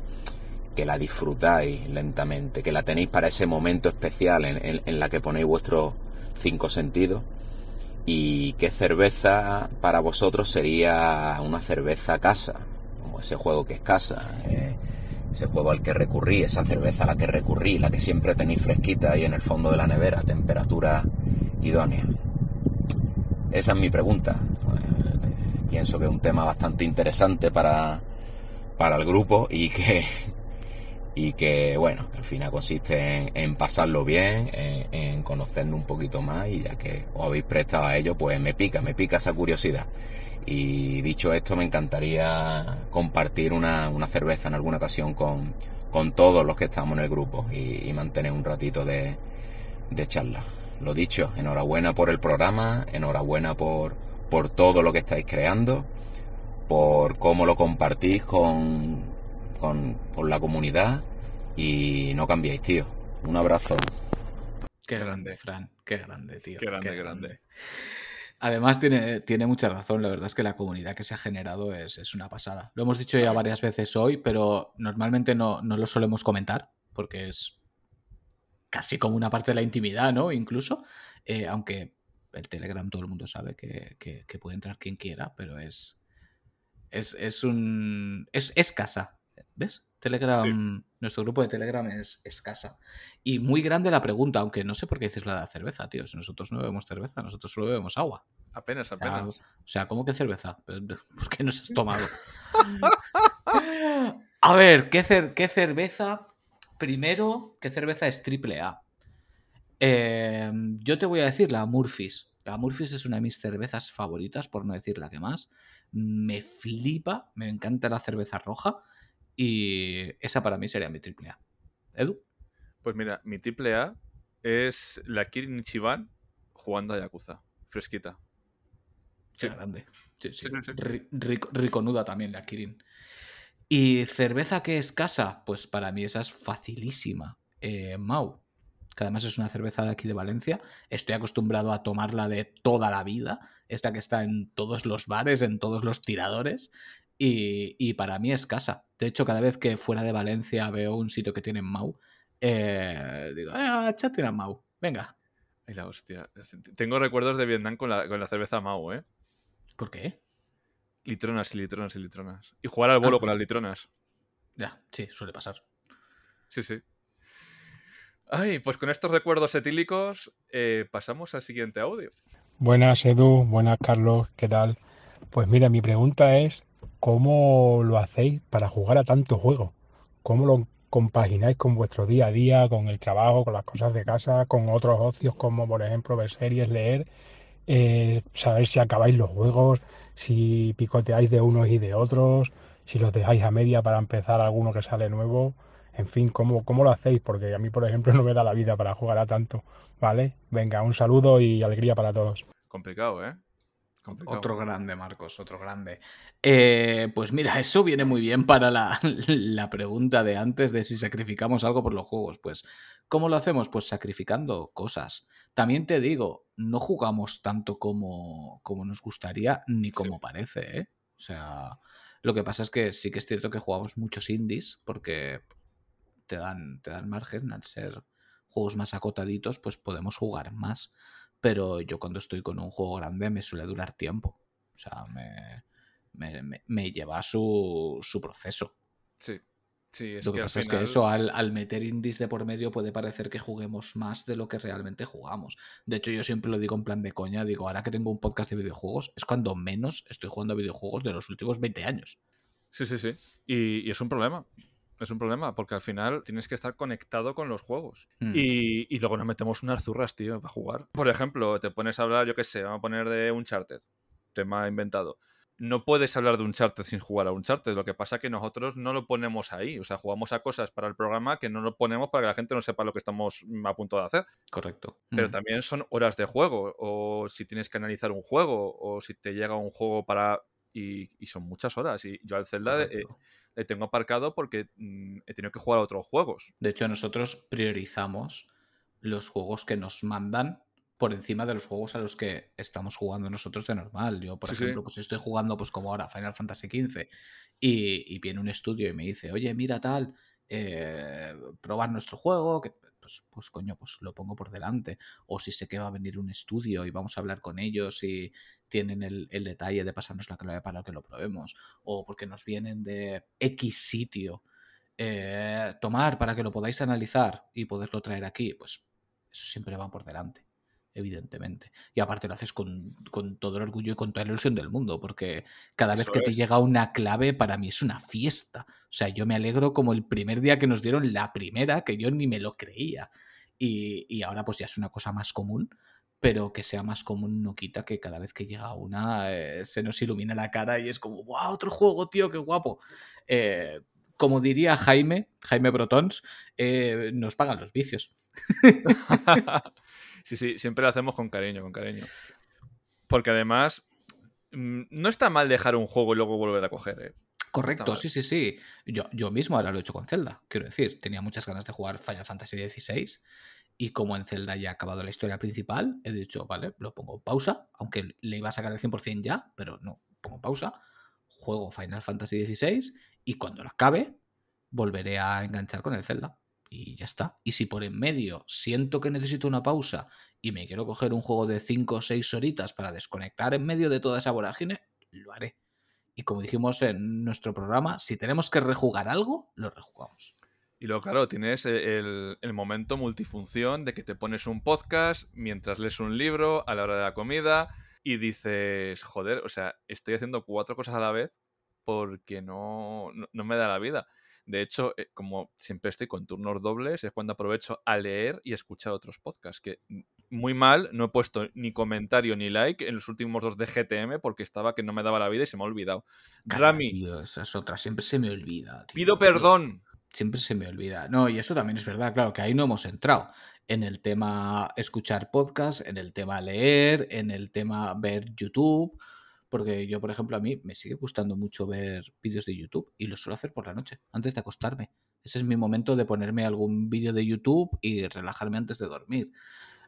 S19: que la disfrutáis lentamente, que la tenéis para ese momento especial en, en, la que ponéis vuestros cinco sentidos. ¿Y qué cerveza para vosotros sería una cerveza casa? Como ese juego que es casa. Eh, ese juego al que recurrí, esa cerveza a la que recurrí, la que siempre tenéis fresquita ahí en el fondo de la nevera, temperatura idónea. Esa es mi pregunta. pienso que es un tema bastante interesante para, para el grupo y que, y que bueno, al final consiste en, pasarlo bien, en, en, un poquito más y ya que os habéis prestado a ello, pues me pica, me pica esa curiosidad. Y dicho esto, me encantaría compartir una, una cerveza en alguna ocasión con, con, todos los que estamos en el grupo y, mantener un ratito de, de, charla. Lo dicho, enhorabuena por el programa, enhorabuena por, por todo lo que estáis creando, por cómo lo compartís con, con, con la comunidad y no cambiéis, tío. Un abrazo.
S2: Qué grande, Fran. Qué grande, tío.
S1: Qué grande, qué grande.
S2: Además, tiene, tiene, mucha razón. La verdad es que la comunidad que se ha generado es, es, una pasada. Lo hemos dicho ya varias veces hoy, pero normalmente no, no, lo solemos comentar porque es casi como una parte de la intimidad, ¿no? Incluso, eh, aunque el Telegram todo el mundo sabe que, que, que puede entrar quien quiera, pero es. Es, es un. Es, es casa. ¿Ves? Telegram, sí. nuestro grupo de Telegram es escasa. Y muy grande la pregunta, aunque no sé por qué dices la de la cerveza, tío. Si nosotros no bebemos cerveza, nosotros solo bebemos agua.
S1: Apenas, apenas.
S2: O sea, ¿cómo que cerveza? <laughs> ¿Por qué nos has tomado? <laughs> A ver, ¿qué, cer ¿qué, cerveza? Primero, ¿qué cerveza es triple A? Eh, yo te voy a decir la Murphys. La Murphys es una de mis cervezas favoritas, por no decir la que más. Me flipa, me encanta la cerveza roja. Y esa para mí sería mi triple A. ¿Edu?
S1: Pues mira, mi triple A es la Kirin Ichiban jugando a Yakuza. Fresquita.
S2: Sí. grande. Sí, sí. sí, sí. Rico, riconuda también la Kirin. ¿Y cerveza que es casa? Pues para mí esa es facilísima. Eh, Mau, que además es una cerveza de aquí de Valencia. Estoy acostumbrado a tomarla de toda la vida. Esta que está en todos los bares, en todos los tiradores. Y, y, para mí es casa. De hecho, cada vez que fuera de Valencia veo un sitio que tiene Mau, eh, digo, ah, échate una Mau, venga.
S1: Ay, la hostia. Tengo recuerdos de Vietnam con la, con la cerveza Mau, ¿eh?
S2: ¿Por qué?
S1: Litronas y litronas y litronas. Y jugar al bolo ah, con las litronas.
S2: Ya, sí, suele pasar.
S1: Sí, sí. Ay, pues con estos recuerdos etílicos eh, pasamos al siguiente audio.
S20: Buenas, Edu. Buenas, Carlos. ¿Qué tal? Pues mira, mi pregunta es, ¿cómo lo hacéis para jugar a tanto juego? ¿Cómo lo compagináis con vuestro día a día, con el trabajo, con las cosas de casa, con otros ocios como por ejemplo ver series, leer, eh, saber si acabáis los juegos, si picoteáis de unos y de otros, si los dejáis a media para empezar alguno que sale nuevo, en fin, ¿cómo, cómo lo hacéis? Porque a mí, por ejemplo, <laughs> no me da la vida para jugar a tanto, ¿vale? Venga, un saludo y alegría para todos.
S1: Complicado, ¿eh?
S2: Complicado. Otro grande, Marcos, otro grande. Eh, pues mira, eso viene muy bien para la, <laughs> la, pregunta de antes de si sacrificamos algo por los juegos. Pues, ¿cómo lo hacemos? Pues sacrificando cosas. También te digo, no jugamos tanto como, como nos gustaría ni como sí. parece, ¿eh? O sea, lo que pasa es que sí que es cierto que jugamos muchos indies porque te dan, te dan margen al ser juegos más acotaditos, pues podemos jugar más pero yo cuando estoy con un juego grande me suele durar tiempo. O sea, me, me, me, me lleva su, su, proceso.
S1: Sí. Sí, es
S2: lo que,
S1: que
S2: pasa
S1: final...
S2: es que eso, al, al, meter indies de por medio, puede parecer que juguemos más de lo que realmente jugamos. De hecho, yo siempre lo digo en plan de coña, digo, ahora que tengo un podcast de videojuegos, es cuando menos estoy jugando a videojuegos de los últimos 20 años.
S1: Sí, sí, sí. Y, y es un problema. Es un problema, porque al final tienes que estar conectado con los juegos.
S2: Mm.
S1: Y, y luego nos metemos unas zurras, tío, para jugar. Por ejemplo, te pones a hablar, yo qué sé, vamos a poner de Uncharted, tema inventado. No puedes hablar de Uncharted sin jugar a Uncharted. Lo que pasa es que nosotros no lo ponemos ahí. O sea, jugamos a cosas para el programa que no lo ponemos para que la gente no sepa lo que estamos a punto de hacer.
S2: Correcto.
S1: Pero
S2: Mm.
S1: también son horas de juego. O si tienes que analizar un juego. O si te llega un juego para. Y, y son muchas horas. Y yo al Zelda eh, le tengo aparcado porque mm, he tenido que jugar a otros juegos.
S2: De hecho, nosotros priorizamos los juegos que nos mandan por encima de los juegos a los que estamos jugando nosotros de normal. Yo, por
S1: Sí, sí.
S2: ejemplo, pues estoy jugando, pues como ahora, Final Fantasy XV, y, y viene un estudio y me dice, oye, mira tal, eh, probar nuestro juego, que pues, pues coño, pues lo pongo por delante. O si sé que va a venir un estudio y vamos a hablar con ellos y tienen el, el detalle de pasarnos la clave para que lo probemos. O porque nos vienen de X sitio eh, tomar para que lo podáis analizar y poderlo traer aquí, pues eso siempre va por delante, evidentemente. Y aparte lo haces con, con todo el orgullo y con toda la ilusión del mundo, porque cada vez que te llega una clave, para mí es una fiesta. O sea, yo me alegro como el primer día que nos dieron la primera, que yo ni me lo creía. Y, y ahora pues ya es una cosa más común, pero que sea más común no quita que cada vez que llega una eh, se nos ilumina la cara y es como, ¡wow! Otro juego, tío, qué guapo. Eh, como diría Jaime, Jaime Brotons, eh, nos pagan los vicios. <laughs>
S1: Sí, sí, siempre lo hacemos con cariño, con cariño. Porque además, mm, no está mal dejar un juego y luego volver a coger, ¿eh?
S2: Correcto, sí, sí, sí. Yo, yo mismo ahora lo he hecho con Zelda, quiero decir. Tenía muchas ganas de jugar Final Fantasy XVI y como en Zelda ya ha acabado la historia principal, he dicho, vale, lo pongo en pausa, aunque le iba a sacar el 100% ya, pero no, pongo en pausa, juego Final Fantasy XVI y cuando lo acabe, volveré a enganchar con el Zelda. Y ya está. Y si por en medio siento que necesito una pausa y me quiero coger un juego de 5 o 6 horitas para desconectar en medio de toda esa vorágine, lo haré. Y como dijimos en nuestro programa, si tenemos que rejugar algo, lo rejugamos.
S1: Y luego, claro, tienes e- el, el momento multifunción de que te pones un podcast mientras lees un libro a la hora de la comida y dices, joder, o sea, estoy haciendo cuatro cosas a la vez porque no, no, no me da la vida. De hecho, eh, como siempre estoy con turnos dobles, es cuando aprovecho a leer y escuchar otros podcasts. Que muy mal, no he puesto ni comentario ni like en los últimos dos de GTM porque estaba que no me daba la vida y se me ha olvidado. Rami,
S2: Tío, esa es otra, siempre se me olvida. tío.
S1: pido perdón.
S2: Siempre se me olvida. No, y eso también es verdad, claro, que ahí no hemos entrado. En el tema escuchar podcast, en el tema leer, en el tema ver YouTube. Porque yo, por ejemplo, a mí me sigue gustando mucho ver vídeos de YouTube y lo suelo hacer por la noche, antes de acostarme. Ese es mi momento de ponerme algún vídeo de YouTube y relajarme antes de dormir.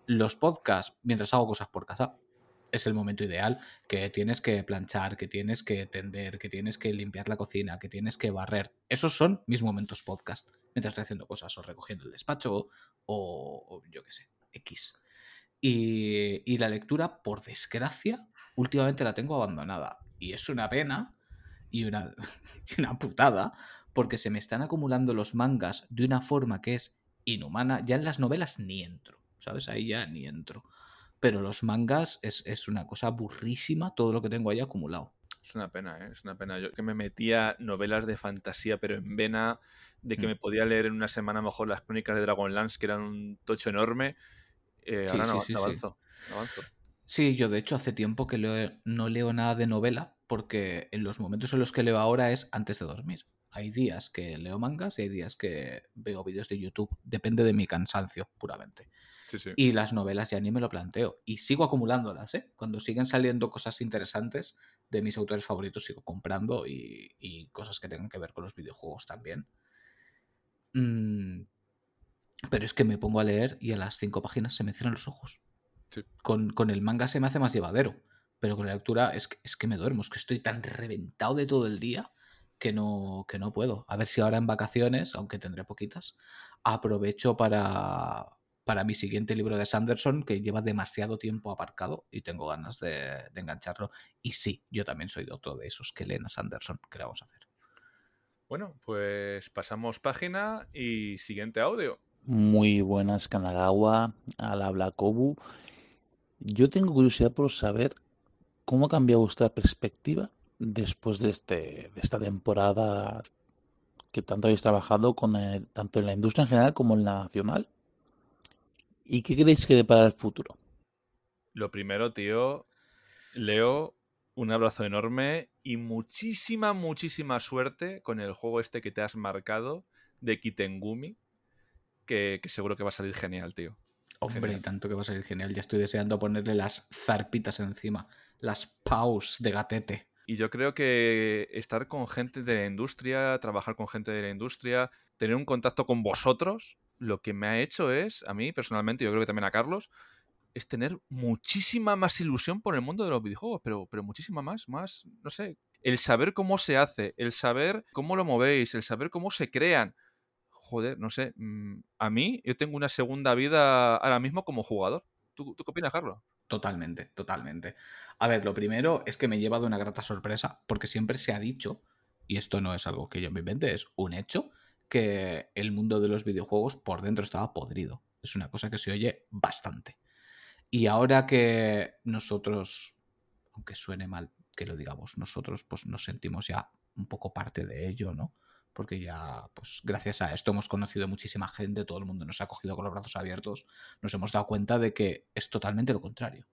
S2: Los podcasts, mientras hago cosas por casa, es el momento ideal que tienes que planchar, que tienes que tender, que tienes que limpiar la cocina, que tienes que barrer. Esos son mis momentos podcast, mientras estoy haciendo cosas o recogiendo el despacho o, yo qué sé, X. Y, y la lectura, por desgracia, últimamente la tengo abandonada. Y es una pena y una, <laughs> y una putada, porque se me están acumulando los mangas de una forma que es inhumana. Ya en las novelas ni entro, ¿sabes? Ahí ya ni entro. Pero los mangas es, es una cosa burrísima todo lo que tengo ahí acumulado.
S1: Es una pena, ¿eh? es una pena. Yo que me metía novelas de fantasía, pero en vena, de que
S2: Mm.
S1: me podía leer en una semana mejor las crónicas de Dragonlance, que eran un tocho enorme. eh,
S2: Sí,
S1: ahora no,
S2: sí, sí,
S1: no
S2: sí.
S1: avanzo, no avanzo.
S2: Sí, yo de hecho hace tiempo que leo- no leo nada de novela porque en los momentos en los que leo ahora es antes de dormir. Hay días que leo mangas y hay días que veo vídeos de YouTube. Depende de mi cansancio, puramente.
S1: Sí, sí.
S2: Y las novelas ya ni me lo planteo. Y sigo acumulándolas, ¿eh? Cuando siguen saliendo cosas interesantes de mis autores favoritos, sigo comprando y, y cosas que tengan que ver con los videojuegos también. Mm, pero es que me pongo a leer y a las cinco páginas se me cierran los ojos.
S1: Sí.
S2: Con, con el manga se me hace más llevadero. Pero con la lectura es que, es que me duermo, es que estoy tan reventado de todo el día que no, que no puedo. A ver si ahora en vacaciones, aunque tendré poquitas, aprovecho para, para mi siguiente libro de Sanderson, que lleva demasiado tiempo aparcado y tengo ganas de, de engancharlo. Y sí, yo también soy de otro de esos que leen a Sanderson. ¿Qué le vamos a hacer?
S1: Bueno, pues pasamos página y siguiente audio.
S21: Muy buenas, Kanagawa, al habla Kobu. Yo tengo curiosidad por saber cómo ha cambiado vuestra perspectiva después de, este, de esta temporada que tanto habéis trabajado con tanto en la industria en general como en la nacional. ¿Y qué creéis que depara el futuro?
S1: Lo primero, tío, Leo, un abrazo enorme y muchísima, muchísima suerte con el juego este que te has marcado de Kitengumi, que, que seguro que va a salir genial, tío.
S2: Hombre,
S1: Genial.
S2: tanto que va a salir genial. Ya estoy deseando ponerle las zarpitas encima. Las paus de gatete.
S1: Y yo creo que estar con gente de la industria, trabajar con gente de la industria, tener un contacto con vosotros, lo que me ha hecho es, a mí personalmente, yo creo que también a Carlos, es tener muchísima más ilusión por el mundo de los videojuegos, pero, pero muchísima más, más, no sé, el saber cómo se hace, el saber cómo lo movéis, el saber cómo se crean. Joder, no sé, mm, a mí yo tengo una segunda vida ahora mismo como jugador. ¿Tú, tú qué opinas, Carlos?
S2: Totalmente, totalmente. A ver, lo primero es que me he llevado una grata sorpresa, porque siempre se ha dicho, y esto no es algo que yo me invente, es un hecho, que el mundo de los videojuegos por dentro estaba podrido. Es una cosa que se oye bastante. Y ahora que nosotros, aunque suene mal que lo digamos, nosotros pues nos sentimos ya un poco parte de ello, ¿no? Porque ya, pues gracias a esto hemos conocido muchísima gente, todo el mundo nos ha cogido con los brazos abiertos, nos hemos dado cuenta de que es totalmente lo contrario.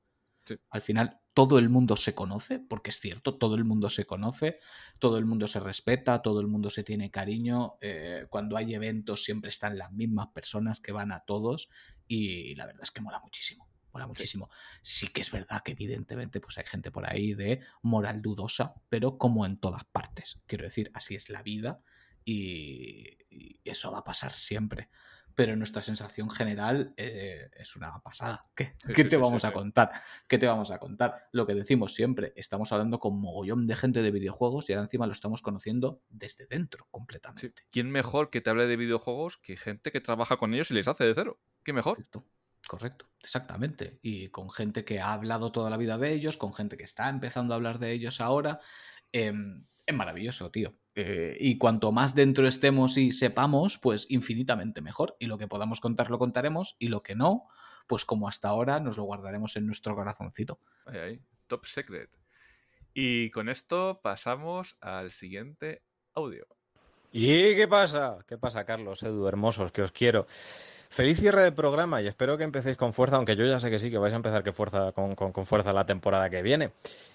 S1: Sí.
S2: Al final todo el mundo se conoce, porque es cierto, todo el mundo se conoce, todo el mundo se respeta, todo el mundo se tiene cariño. eh, cuando hay eventos siempre están las mismas personas que van a todos y la verdad es que mola muchísimo. Mola muchísimo. Sí que es verdad que evidentemente pues hay gente por ahí de moral dudosa, pero como en todas partes. Quiero decir, así es la vida y, y eso va a pasar siempre. Pero nuestra sensación general eh, es una pasada. <laughs> ¿Qué,
S1: Sí,
S2: qué
S1: sí,
S2: te
S1: sí,
S2: vamos a contar? ¿Qué te vamos a contar? Lo que decimos siempre, estamos hablando con mogollón de gente de videojuegos y ahora encima lo estamos conociendo desde dentro completamente.
S1: ¿Quién mejor que te hable de videojuegos que gente que trabaja con ellos y les hace de cero? ¿Qué mejor?
S2: Correcto, exactamente. Y con gente que ha hablado toda la vida de ellos, con gente que está empezando a hablar de ellos ahora. em, es maravilloso, tío. Eh, y cuanto más dentro estemos y sepamos, pues infinitamente mejor. Y lo que podamos contar lo contaremos y lo que no, pues como hasta ahora nos lo guardaremos en nuestro corazoncito.
S1: Ahí, ahí. Top Secret. Y con esto pasamos al siguiente audio.
S22: ¿Y qué pasa? ¿Qué pasa, Carlos, Edu, hermosos, que os quiero? Feliz cierre de programa y espero que empecéis con fuerza, aunque yo ya sé que sí, que vais a empezar que fuerza, con, con- fuerza la temporada que viene.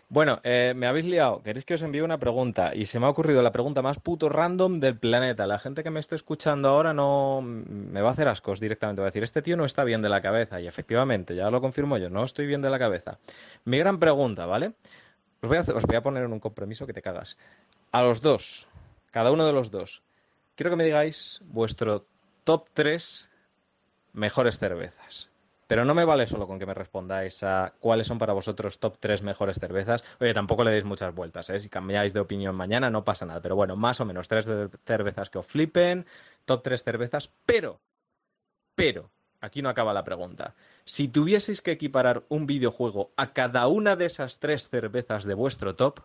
S22: Bueno, eh, me habéis liado, queréis que os envíe una pregunta y se me ha ocurrido la pregunta más puto random del planeta. La gente que me esté escuchando ahora no me va a hacer ascos directamente, va a decir, este tío no está bien de la cabeza y efectivamente, ya lo confirmo yo, no estoy bien de la cabeza. Mi gran pregunta, ¿vale? Os voy a, os voy a poner en un compromiso que te cagas. A los dos, cada uno de los dos, quiero que me digáis vuestro top 3 mejores cervezas. Pero no me vale solo con que me respondáis a cuáles son para vosotros top 3 mejores cervezas. Oye, tampoco le deis muchas vueltas, ¿eh? Si cambiáis de opinión mañana no pasa nada. Pero bueno, más o menos tres cervezas que os flipen, top 3 cervezas, pero, pero, aquí no acaba la pregunta. Si tuvieseis que equiparar un videojuego a cada una de esas tres cervezas de vuestro top,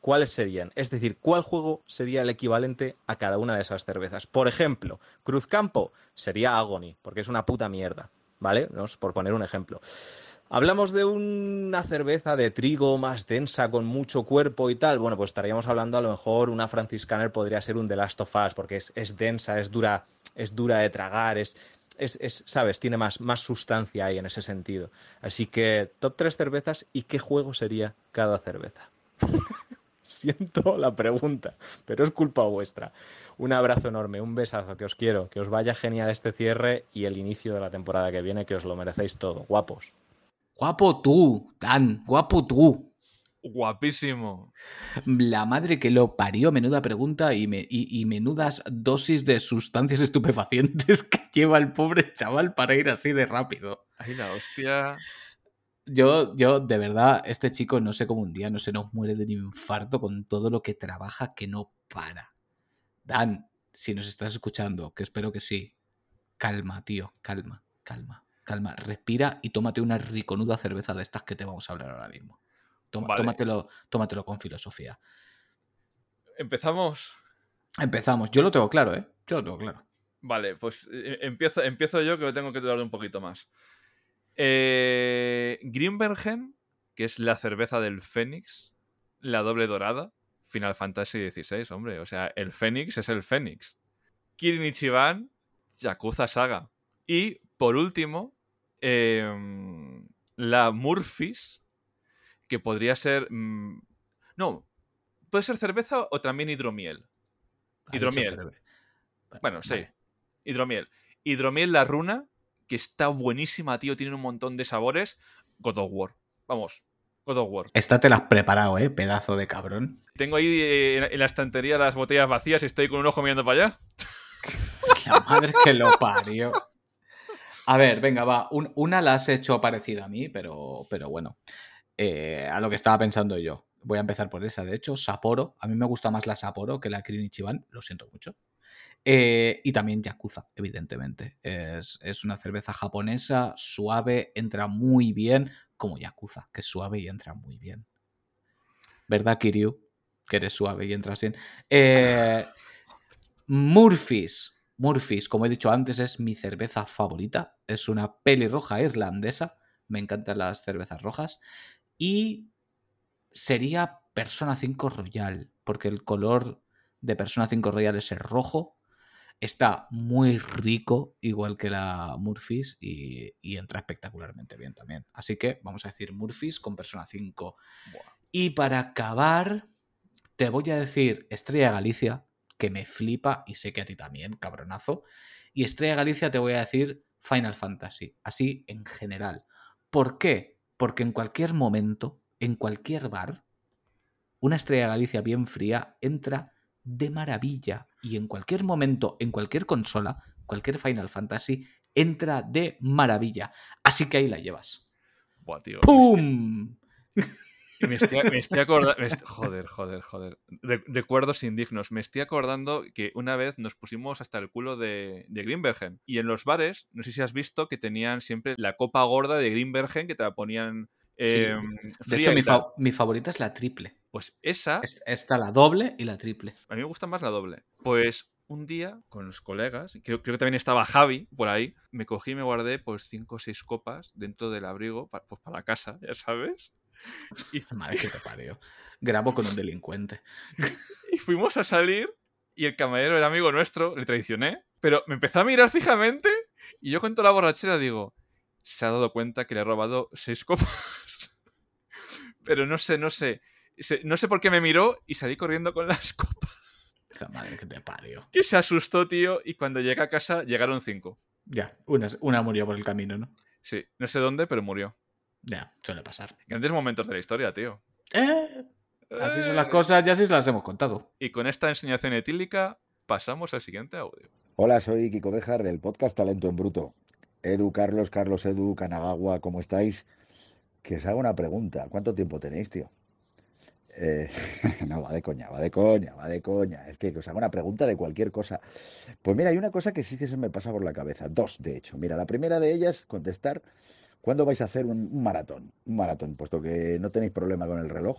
S22: ¿cuáles serían? Es decir, ¿cuál juego sería el equivalente a cada una de esas cervezas? Por ejemplo, Cruzcampo sería Agony, porque es una puta mierda, ¿vale? No es por poner un ejemplo. Hablamos de una cerveza de trigo más densa, con mucho cuerpo y tal. Bueno, pues estaríamos hablando a lo mejor una franciscaner podría ser un The Last of Us, porque es, es densa, es dura, es dura de tragar, es, es, es, ¿sabes? Tiene más, más sustancia ahí en ese sentido. Así que, top 3 cervezas y qué juego sería cada cerveza. <laughs> Siento la pregunta, pero es culpa vuestra. Un abrazo enorme, un besazo, que os quiero, que os vaya genial este cierre y el inicio de la temporada que viene, que os lo merecéis todo, guapos.
S2: Guapo tú, Dan, guapo tú.
S1: Guapísimo.
S2: La madre que lo parió, menuda pregunta y, me- y- y menudas dosis de sustancias estupefacientes <laughs> que lleva el pobre chaval para ir así de rápido.
S1: Ahí la hostia.
S2: Yo, yo, de verdad, este chico no sé cómo un día no se nos muere de un infarto con todo lo que trabaja que no para. Dan, si nos estás escuchando, que espero que sí, calma, tío, calma, calma, calma. Respira y tómate una riconuda cerveza de estas que te vamos a hablar ahora mismo. Toma-
S1: Vale.
S2: tómatelo, tómatelo con filosofía.
S1: Empezamos.
S2: Empezamos. Yo lo tengo claro, ¿eh? Yo lo tengo claro.
S1: Vale, pues eh, empiezo, empiezo yo que me tengo que dudar un poquito más. Eh, Grimbergen, que es la cerveza del Fénix, la doble dorada, Final Fantasy XVI, hombre. O sea, el Fénix es el Fénix. Kirin Ichiban, Yakuza Saga. Y, por último, em, la Murphys, que podría ser... mm, no, puede ser cerveza o también hidromiel. Hidromiel. Bueno, sí.
S2: vale.
S1: Hidromiel. Hidromiel la runa, que está buenísima, tío. Tiene un montón de sabores. God of War. Vamos, God of War.
S2: Esta te la has preparado, ¿eh? Pedazo de cabrón.
S1: Tengo ahí eh, en- la estantería las botellas vacías y estoy con un ojo mirando para allá. <laughs>
S2: La madre que lo parió. A ver, venga, va. un- una la has hecho parecida a mí, pero, pero bueno. Eh, a lo que estaba pensando yo. Voy a empezar por esa. De hecho, Sapporo. A mí me gusta más la Sapporo que la Kirin Ichiban. Lo siento mucho. Eh, y también Yakuza, evidentemente. Es, es una cerveza japonesa, suave, entra muy bien, como Yakuza, que es suave y entra muy bien. ¿Verdad, Kiryu? Que eres suave y entras bien. Eh, Murphys. Murphys, como he dicho antes, es mi cerveza favorita. Es una pelirroja irlandesa. Me encantan las cervezas rojas. Y sería Persona 5 Royal, porque el color de Persona 5 Royal es el rojo. Está muy rico, igual que la Murphys, y, y entra espectacularmente bien también. Así que vamos a decir Murphys con Persona 5. Y para acabar, te voy a decir Estrella Galicia, que me flipa y sé que a ti también, cabronazo. Y Estrella Galicia te voy a decir Final Fantasy, así en general. ¿Por qué? Porque en cualquier momento, en cualquier bar, una Estrella Galicia bien fría entra de maravilla. Y en cualquier momento, en cualquier consola, cualquier Final Fantasy, entra de maravilla. Así que ahí la llevas.
S1: Buah, tío.
S2: ¡Pum!
S1: Me estoy, me estoy acordando. Joder, joder, joder. Re- recuerdos indignos. Me estoy acordando que una vez nos pusimos hasta el culo de, de Greenbergen. Y en los bares, no sé si has visto que tenían siempre la copa gorda de Greenbergen que te la ponían.
S2: Sí.
S1: em,
S2: De hecho, mi, fa- mi favorita es la triple.
S1: Pues esa.
S2: Está la doble y la triple.
S1: A mí me gusta más la doble. Pues un día con los colegas, creo, creo que también estaba Javi por ahí, me cogí y me guardé pues cinco o seis copas dentro del abrigo pa- pues para la casa, ya sabes. Y, <laughs>
S2: Madre que te parió. Grabo con un delincuente. <laughs>
S1: y fuimos a salir y el camarero era amigo nuestro, le traicioné, pero me empezó a mirar fijamente y yo con toda la borrachera digo, se ha dado cuenta que le he robado seis copas. <laughs> pero no sé, no sé. No sé por qué me miró y salí corriendo con las <laughs> copas.
S2: La madre que te parió.
S1: Que se asustó, tío, y cuando llegué a casa llegaron cinco.
S2: Ya, una, una murió por el camino, ¿no?
S1: Sí, no sé dónde, pero murió.
S2: Ya, suele pasar.
S1: Grandes momentos de la historia, tío.
S2: Eh, así son las cosas, ya sí se las hemos contado.
S1: Y con esta enseñación etílica pasamos al siguiente audio.
S23: Hola, soy Kiko Bejar del podcast Talento en Bruto. Edu, Carlos, Carlos Edu, Kanagawa, ¿cómo estáis? Que os haga una pregunta. ¿Cuánto tiempo tenéis, tío? Eh, <laughs> no, va de coña, va de coña, va de coña. Es que, que os haga una pregunta de cualquier cosa. Pues mira, hay una cosa que sí que se me pasa por la cabeza. Dos, de hecho. Mira, la primera de ellas, contestar, ¿cuándo vais a hacer un, un maratón? Un maratón, puesto que no tenéis problema con el reloj.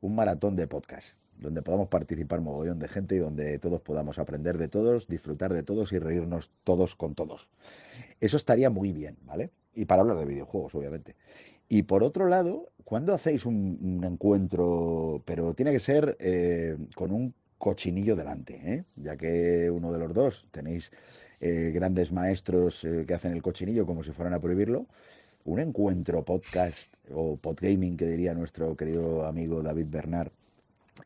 S23: Un maratón de podcast, donde podamos participar mogollón de gente y donde todos podamos aprender de todos, disfrutar de todos y reírnos todos con todos. Eso estaría muy bien, ¿vale? Y para hablar de videojuegos, obviamente. Y por otro lado, ¿cuándo hacéis un, encuentro? Pero tiene que ser eh, con un cochinillo delante, ¿eh? Ya que uno de los dos tenéis eh, grandes maestros eh, que hacen el cochinillo como si fueran a prohibirlo. Un encuentro podcast o podgaming, que diría nuestro querido amigo David Bernard,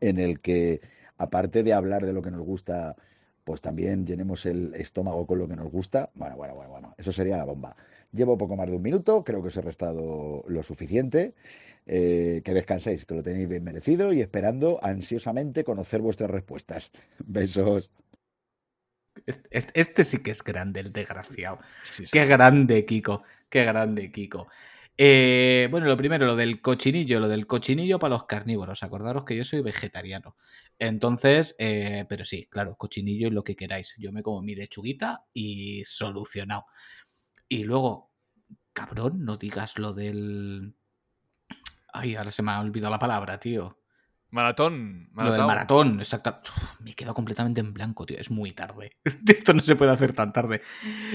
S23: en el que, aparte de hablar de lo que nos gusta, pues también llenemos el estómago con lo que nos gusta. Bueno, bueno, bueno, bueno, eso sería la bomba. Llevo poco más de un minuto, creo que os he restado lo suficiente. Eh, que descanséis, que lo tenéis bien merecido y esperando ansiosamente conocer vuestras respuestas. <laughs> Besos.
S2: Este, sí que es grande, el desgraciado.
S1: Sí, sí,
S2: Qué grande, Kiko. Qué grande, Kiko. Eh, bueno, lo primero, lo del cochinillo, lo del cochinillo para los carnívoros. Acordaros que yo soy vegetariano. Entonces, eh, pero sí, claro, cochinillo y lo que queráis. Yo me como mi lechuguita y solucionado. Y luego, cabrón, no digas lo del. Ay, ahora se me ha olvidado la palabra, tío.
S1: Maratón.
S2: Lo del maratón, exacto. Me quedo completamente en blanco, tío. Es muy tarde. <laughs> Esto no se puede hacer tan tarde.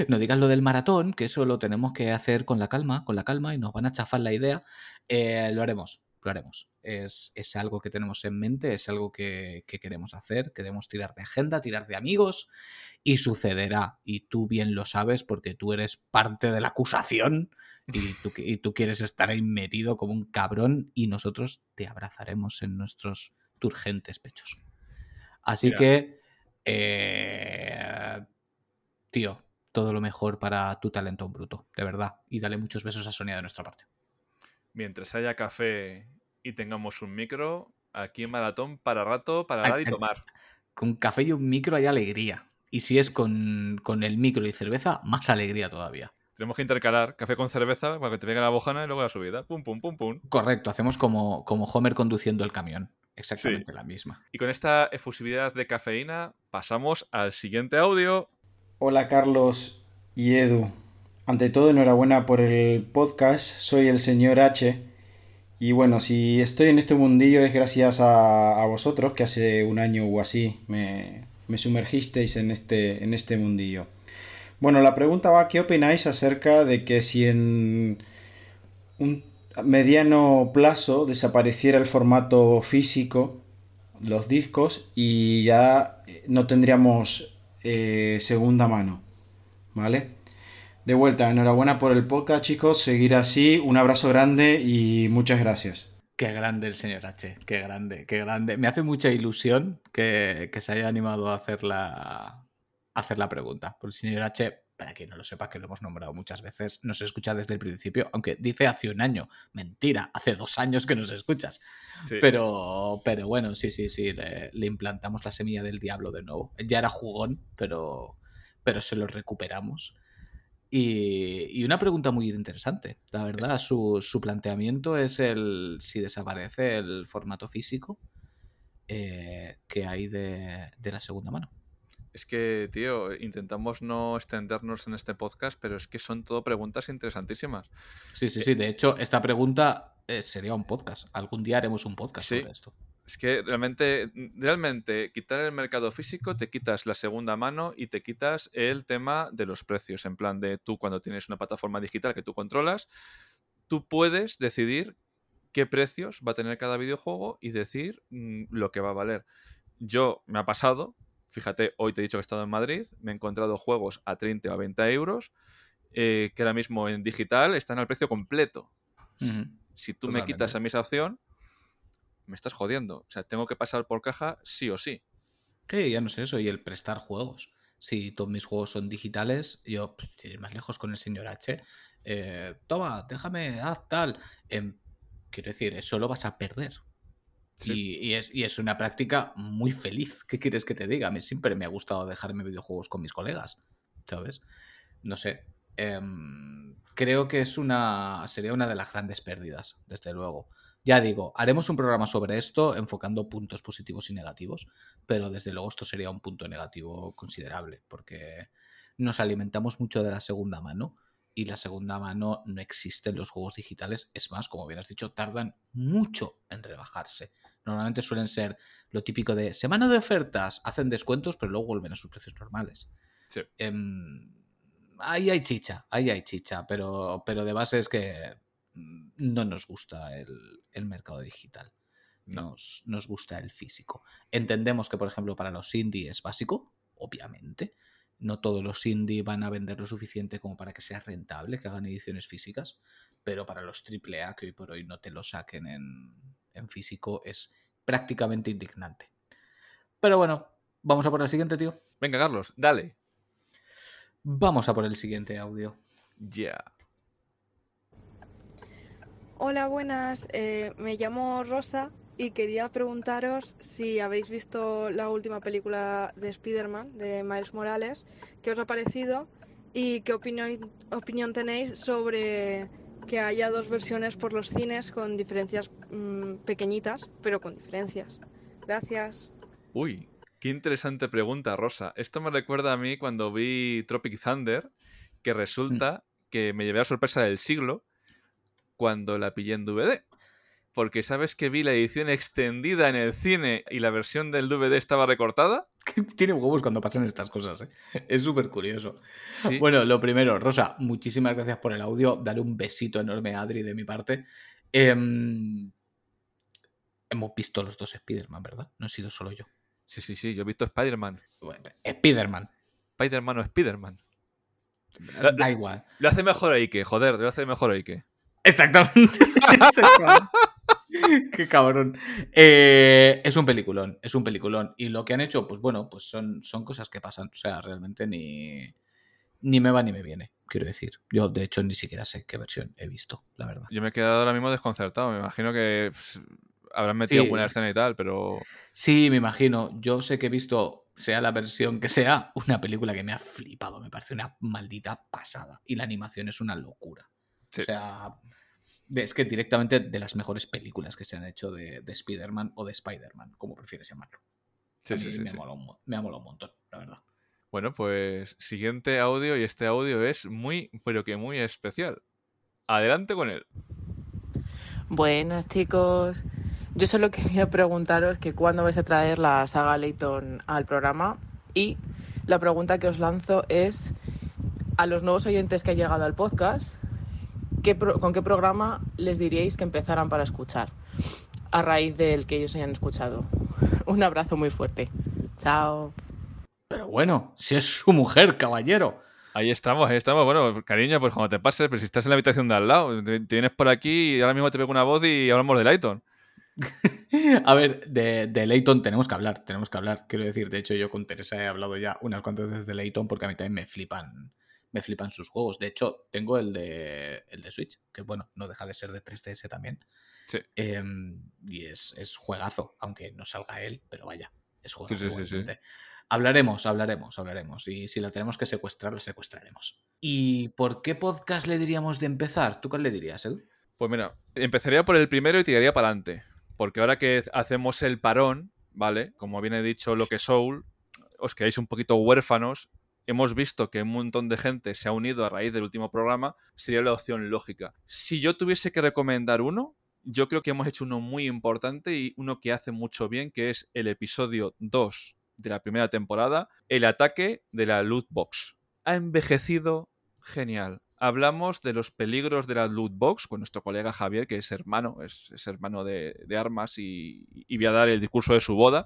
S2: No digas lo del maratón, que eso lo tenemos que hacer con la calma, con la calma, y nos van a chafar la idea. Eh, lo haremos. Lo haremos. Es, es algo que tenemos en mente, es algo que, que queremos hacer, queremos tirar de agenda, tirar de amigos y sucederá. Y tú bien lo sabes porque tú eres parte de la acusación y tú, y tú quieres estar ahí metido como un cabrón y nosotros te abrazaremos en nuestros turgentes pechos. Así
S1: Mira.
S2: que, eh, tío, todo lo mejor para tu talento bruto, de verdad. Y dale muchos besos a Sonia de nuestra parte.
S1: Mientras haya café y tengamos un micro, aquí en Maratón para rato, para dar y tomar.
S2: Con café y un micro hay alegría. Y si es con, con el micro y cerveza, más alegría todavía.
S1: Tenemos que intercalar café con cerveza para que te venga la bojana y luego la subida. Pum, pum, pum, pum.
S2: Correcto, hacemos como, como Homer conduciendo el camión. Exactamente la misma.
S1: Y con esta efusividad de cafeína, pasamos al siguiente audio.
S24: Hola Carlos y Edu. Ante todo, enhorabuena por el podcast. Soy el señor H. Y bueno, si estoy en este mundillo es gracias a, vosotros, que hace un año o así me, me sumergisteis en este, en este mundillo. Bueno, la pregunta va, ¿qué opináis acerca de que si en un mediano plazo desapareciera el formato físico, los discos, y ya no tendríamos eh, segunda mano? ¿Vale? De vuelta, enhorabuena por el podcast, chicos. Seguir así. Un abrazo grande y muchas gracias.
S2: Qué grande el señor H, qué grande, qué grande. Me hace mucha ilusión que, que se haya animado a hacer la, a hacer la pregunta. Por el señor H, para quien no lo sepa, que lo hemos nombrado muchas veces, nos escucha desde el principio, aunque dice hace un año. Mentira, hace dos años que nos escuchas.
S1: Sí.
S2: Pero, pero bueno, sí, sí, sí, le, le implantamos la semilla del diablo de nuevo. Ya era jugón, pero, pero se lo recuperamos. Y, y una pregunta muy interesante, la verdad. Su, su planteamiento es el si desaparece el formato físico eh, que hay de, de la segunda mano.
S1: Es que, tío, intentamos no extendernos en este podcast, pero es que son todo preguntas interesantísimas.
S2: Sí, sí, sí. De hecho, esta pregunta eh, sería un podcast. Algún día haremos un podcast
S1: Sí.
S2: sobre esto.
S1: Es que realmente, realmente, quitar el mercado físico, te quitas la segunda mano y te quitas el tema de los precios. En plan de tú, cuando tienes una plataforma digital que tú controlas, tú puedes decidir qué precios va a tener cada videojuego y decir mm, lo que va a valer. Yo me ha pasado, fíjate, hoy te he dicho que he estado en Madrid, me he encontrado juegos a 30 o a 20 euros eh, que ahora mismo en digital están al precio completo. Si tú me quitas a mí esa opción, me estás jodiendo. O sea, tengo que pasar por caja sí o sí.
S2: Sí, ya no sé eso. Y el prestar juegos. Si todos mis juegos son digitales, yo, pues, ir más lejos con el señor H, eh, toma, déjame, haz tal. Em, quiero decir, eso lo vas a perder. Y, y es, y es una práctica muy feliz. ¿Qué quieres que te diga? A mí siempre me ha gustado dejarme videojuegos con mis colegas, ¿sabes? No sé. em, creo que es una. sería una de las grandes pérdidas, desde luego. Ya digo, haremos un programa sobre esto enfocando puntos positivos y negativos, pero desde luego esto sería un punto negativo considerable, porque nos alimentamos mucho de la segunda mano y la segunda mano no existe en los juegos digitales. Es más, como bien has dicho, tardan mucho en rebajarse. Normalmente suelen ser lo típico de semana de ofertas, hacen descuentos, pero luego vuelven a sus precios normales.
S1: Sí.
S2: Em, ahí hay chicha, ahí hay chicha, pero, pero de base es que no nos gusta el, el mercado digital. Nos, nos gusta el físico. Entendemos que, por ejemplo, para los indie es básico, obviamente. No todos los indie van a vender lo suficiente como para que sea rentable, que hagan ediciones físicas, pero para los AAA, que hoy por hoy no te lo saquen en, en físico, es prácticamente indignante. Pero bueno, vamos a por el siguiente, tío.
S1: Venga, Carlos, dale.
S2: Vamos a por el siguiente audio.
S1: Ya.
S25: Hola, buenas. Eh, me llamo Rosa y quería preguntaros si habéis visto la última película de Spider-Man, de Miles Morales, qué os ha parecido y qué opinión, opinión tenéis sobre que haya dos versiones por los cines con diferencias mm, pequeñitas, pero con diferencias. Gracias.
S1: Uy, qué interesante pregunta, Rosa. Esto me recuerda a mí cuando vi Tropic Thunder, que resulta que me llevé la sorpresa del siglo cuando la pillé en DVD. Porque sabes que vi la edición extendida en el cine y la versión del DVD estaba recortada. <laughs>
S2: Tiene huevos cuando pasan estas cosas, ¿eh? <laughs> Es súper curioso.
S1: Sí.
S2: Bueno, lo primero, Rosa, muchísimas gracias por el audio. Dale un besito enorme a Adri de mi parte. Em, hemos visto los dos Spider-Man, ¿verdad? No he sido solo yo.
S1: Sí, sí, sí, yo he visto Spider-Man.
S2: Spider-Man.
S1: Spider-Man o Spider-Man.
S2: Da igual.
S1: Lo hace mejor Ike, joder, lo hace mejor Ike. <laughs>
S2: Exactamente. Qué cabrón. Eh, es un peliculón, es un peliculón. Y lo que han hecho, pues bueno, pues son, son cosas que pasan. O sea, realmente ni, ni me va ni me viene, quiero decir. Yo, de hecho, ni siquiera sé qué versión he visto, la verdad.
S1: Yo me he quedado ahora mismo desconcertado. Me imagino que pff, habrán metido
S2: Sí.
S1: buena escena y tal, pero.
S2: Sí, me imagino. Yo sé que he visto, sea la versión que sea, una película que me ha flipado. Me parece una maldita pasada. Y la animación es una locura. O sea, es que directamente de las mejores películas que se han hecho de, de Spider-Man o de Spider-Man, como prefieres llamarlo.
S1: Sí,
S2: A mí
S1: sí, sí,
S2: me,
S1: sí.
S2: mola un, mo- me ha molado un montón, la verdad.
S1: Bueno, pues siguiente audio y este audio es muy, pero que muy especial. Adelante con él.
S26: Buenas chicos, yo solo <laughs> quería preguntaros que cuándo vais a traer la saga Layton al programa y la pregunta que os lanzo es a los nuevos oyentes que han llegado al podcast, ¿qué pro- ¿con qué programa les diríais que empezaran para escuchar a raíz del que ellos hayan escuchado? <laughs> Un abrazo muy fuerte. Chao.
S2: Pero bueno, si es su mujer, caballero.
S1: Ahí estamos, ahí estamos. Bueno, cariño, pues cuando te pases, pero si estás en la habitación de al lado, te, te vienes por aquí y ahora mismo te pego una voz y hablamos de Lighton. <laughs>
S2: A ver, de, de Leighton tenemos que hablar, tenemos que hablar. Quiero decir, de hecho, yo con Teresa he hablado ya unas cuantas veces de Leighton porque a mí también me flipan, me flipan sus juegos. De hecho, tengo el de, el de Switch, que bueno, no deja de ser de 3DS también.
S1: Sí.
S2: Em, y es, es juegazo, aunque no salga él, pero vaya, es juegazo.
S1: Sí, sí.
S2: Hablaremos, hablaremos, hablaremos. Y si la tenemos que secuestrar, la secuestraremos. ¿Y por qué podcast le diríamos de empezar? ¿Tú cuál le dirías, Edu?
S1: Pues mira, empezaría por el primero y tiraría para adelante. Porque ahora que hacemos el parón, ¿vale? Como bien he dicho, lo que Soul, os quedáis un poquito huérfanos. Hemos visto que un montón de gente se ha unido a raíz del último programa. Sería la opción lógica. Si yo tuviese que recomendar uno, yo creo que hemos hecho uno muy importante y uno que hace mucho bien, que es el episodio 2 de la primera temporada, el ataque de la loot box. Ha envejecido genial. Hablamos de los peligros de la loot box con nuestro colega Javier, que es hermano, es, hermano de, de armas y, y voy a dar el discurso de su boda.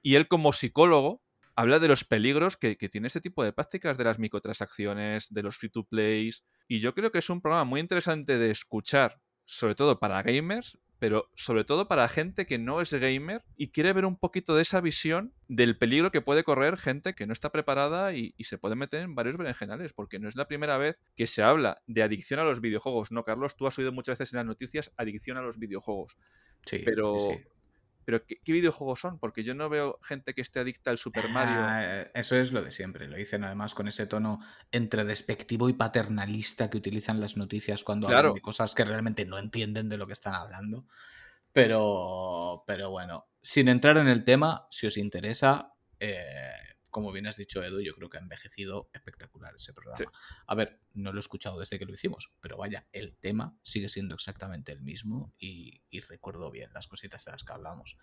S1: Y él como psicólogo habla de los peligros que, que tiene este tipo de prácticas de las microtransacciones, de los free to plays. Y yo creo que es un programa muy interesante de escuchar, sobre todo para gamers, pero sobre todo para gente que no es gamer y quiere ver un poquito de esa visión del peligro que puede correr gente que no está preparada y, y se puede meter en varios berenjenales, porque no es la primera vez que se habla de adicción a los videojuegos. No, Carlos, tú has oído muchas veces en las noticias adicción a los videojuegos.
S2: Sí,
S1: pero,
S2: sí, sí.
S1: Pero ¿qué, qué videojuegos son? Porque yo no veo gente que esté adicta al Super Mario.
S2: Ah, eso es lo de siempre. Lo dicen además con ese tono entre despectivo y paternalista que utilizan las noticias cuando
S1: Claro.
S2: hablan de cosas que realmente no entienden de lo que están hablando. Pero, pero bueno, sin entrar en el tema, si os interesa, eh, como bien has dicho, Edu, yo creo que ha envejecido espectacular ese programa. A ver, no lo he escuchado desde que lo hicimos, pero vaya, el tema sigue siendo exactamente el mismo y, y recuerdo bien las cositas de las que hablamos.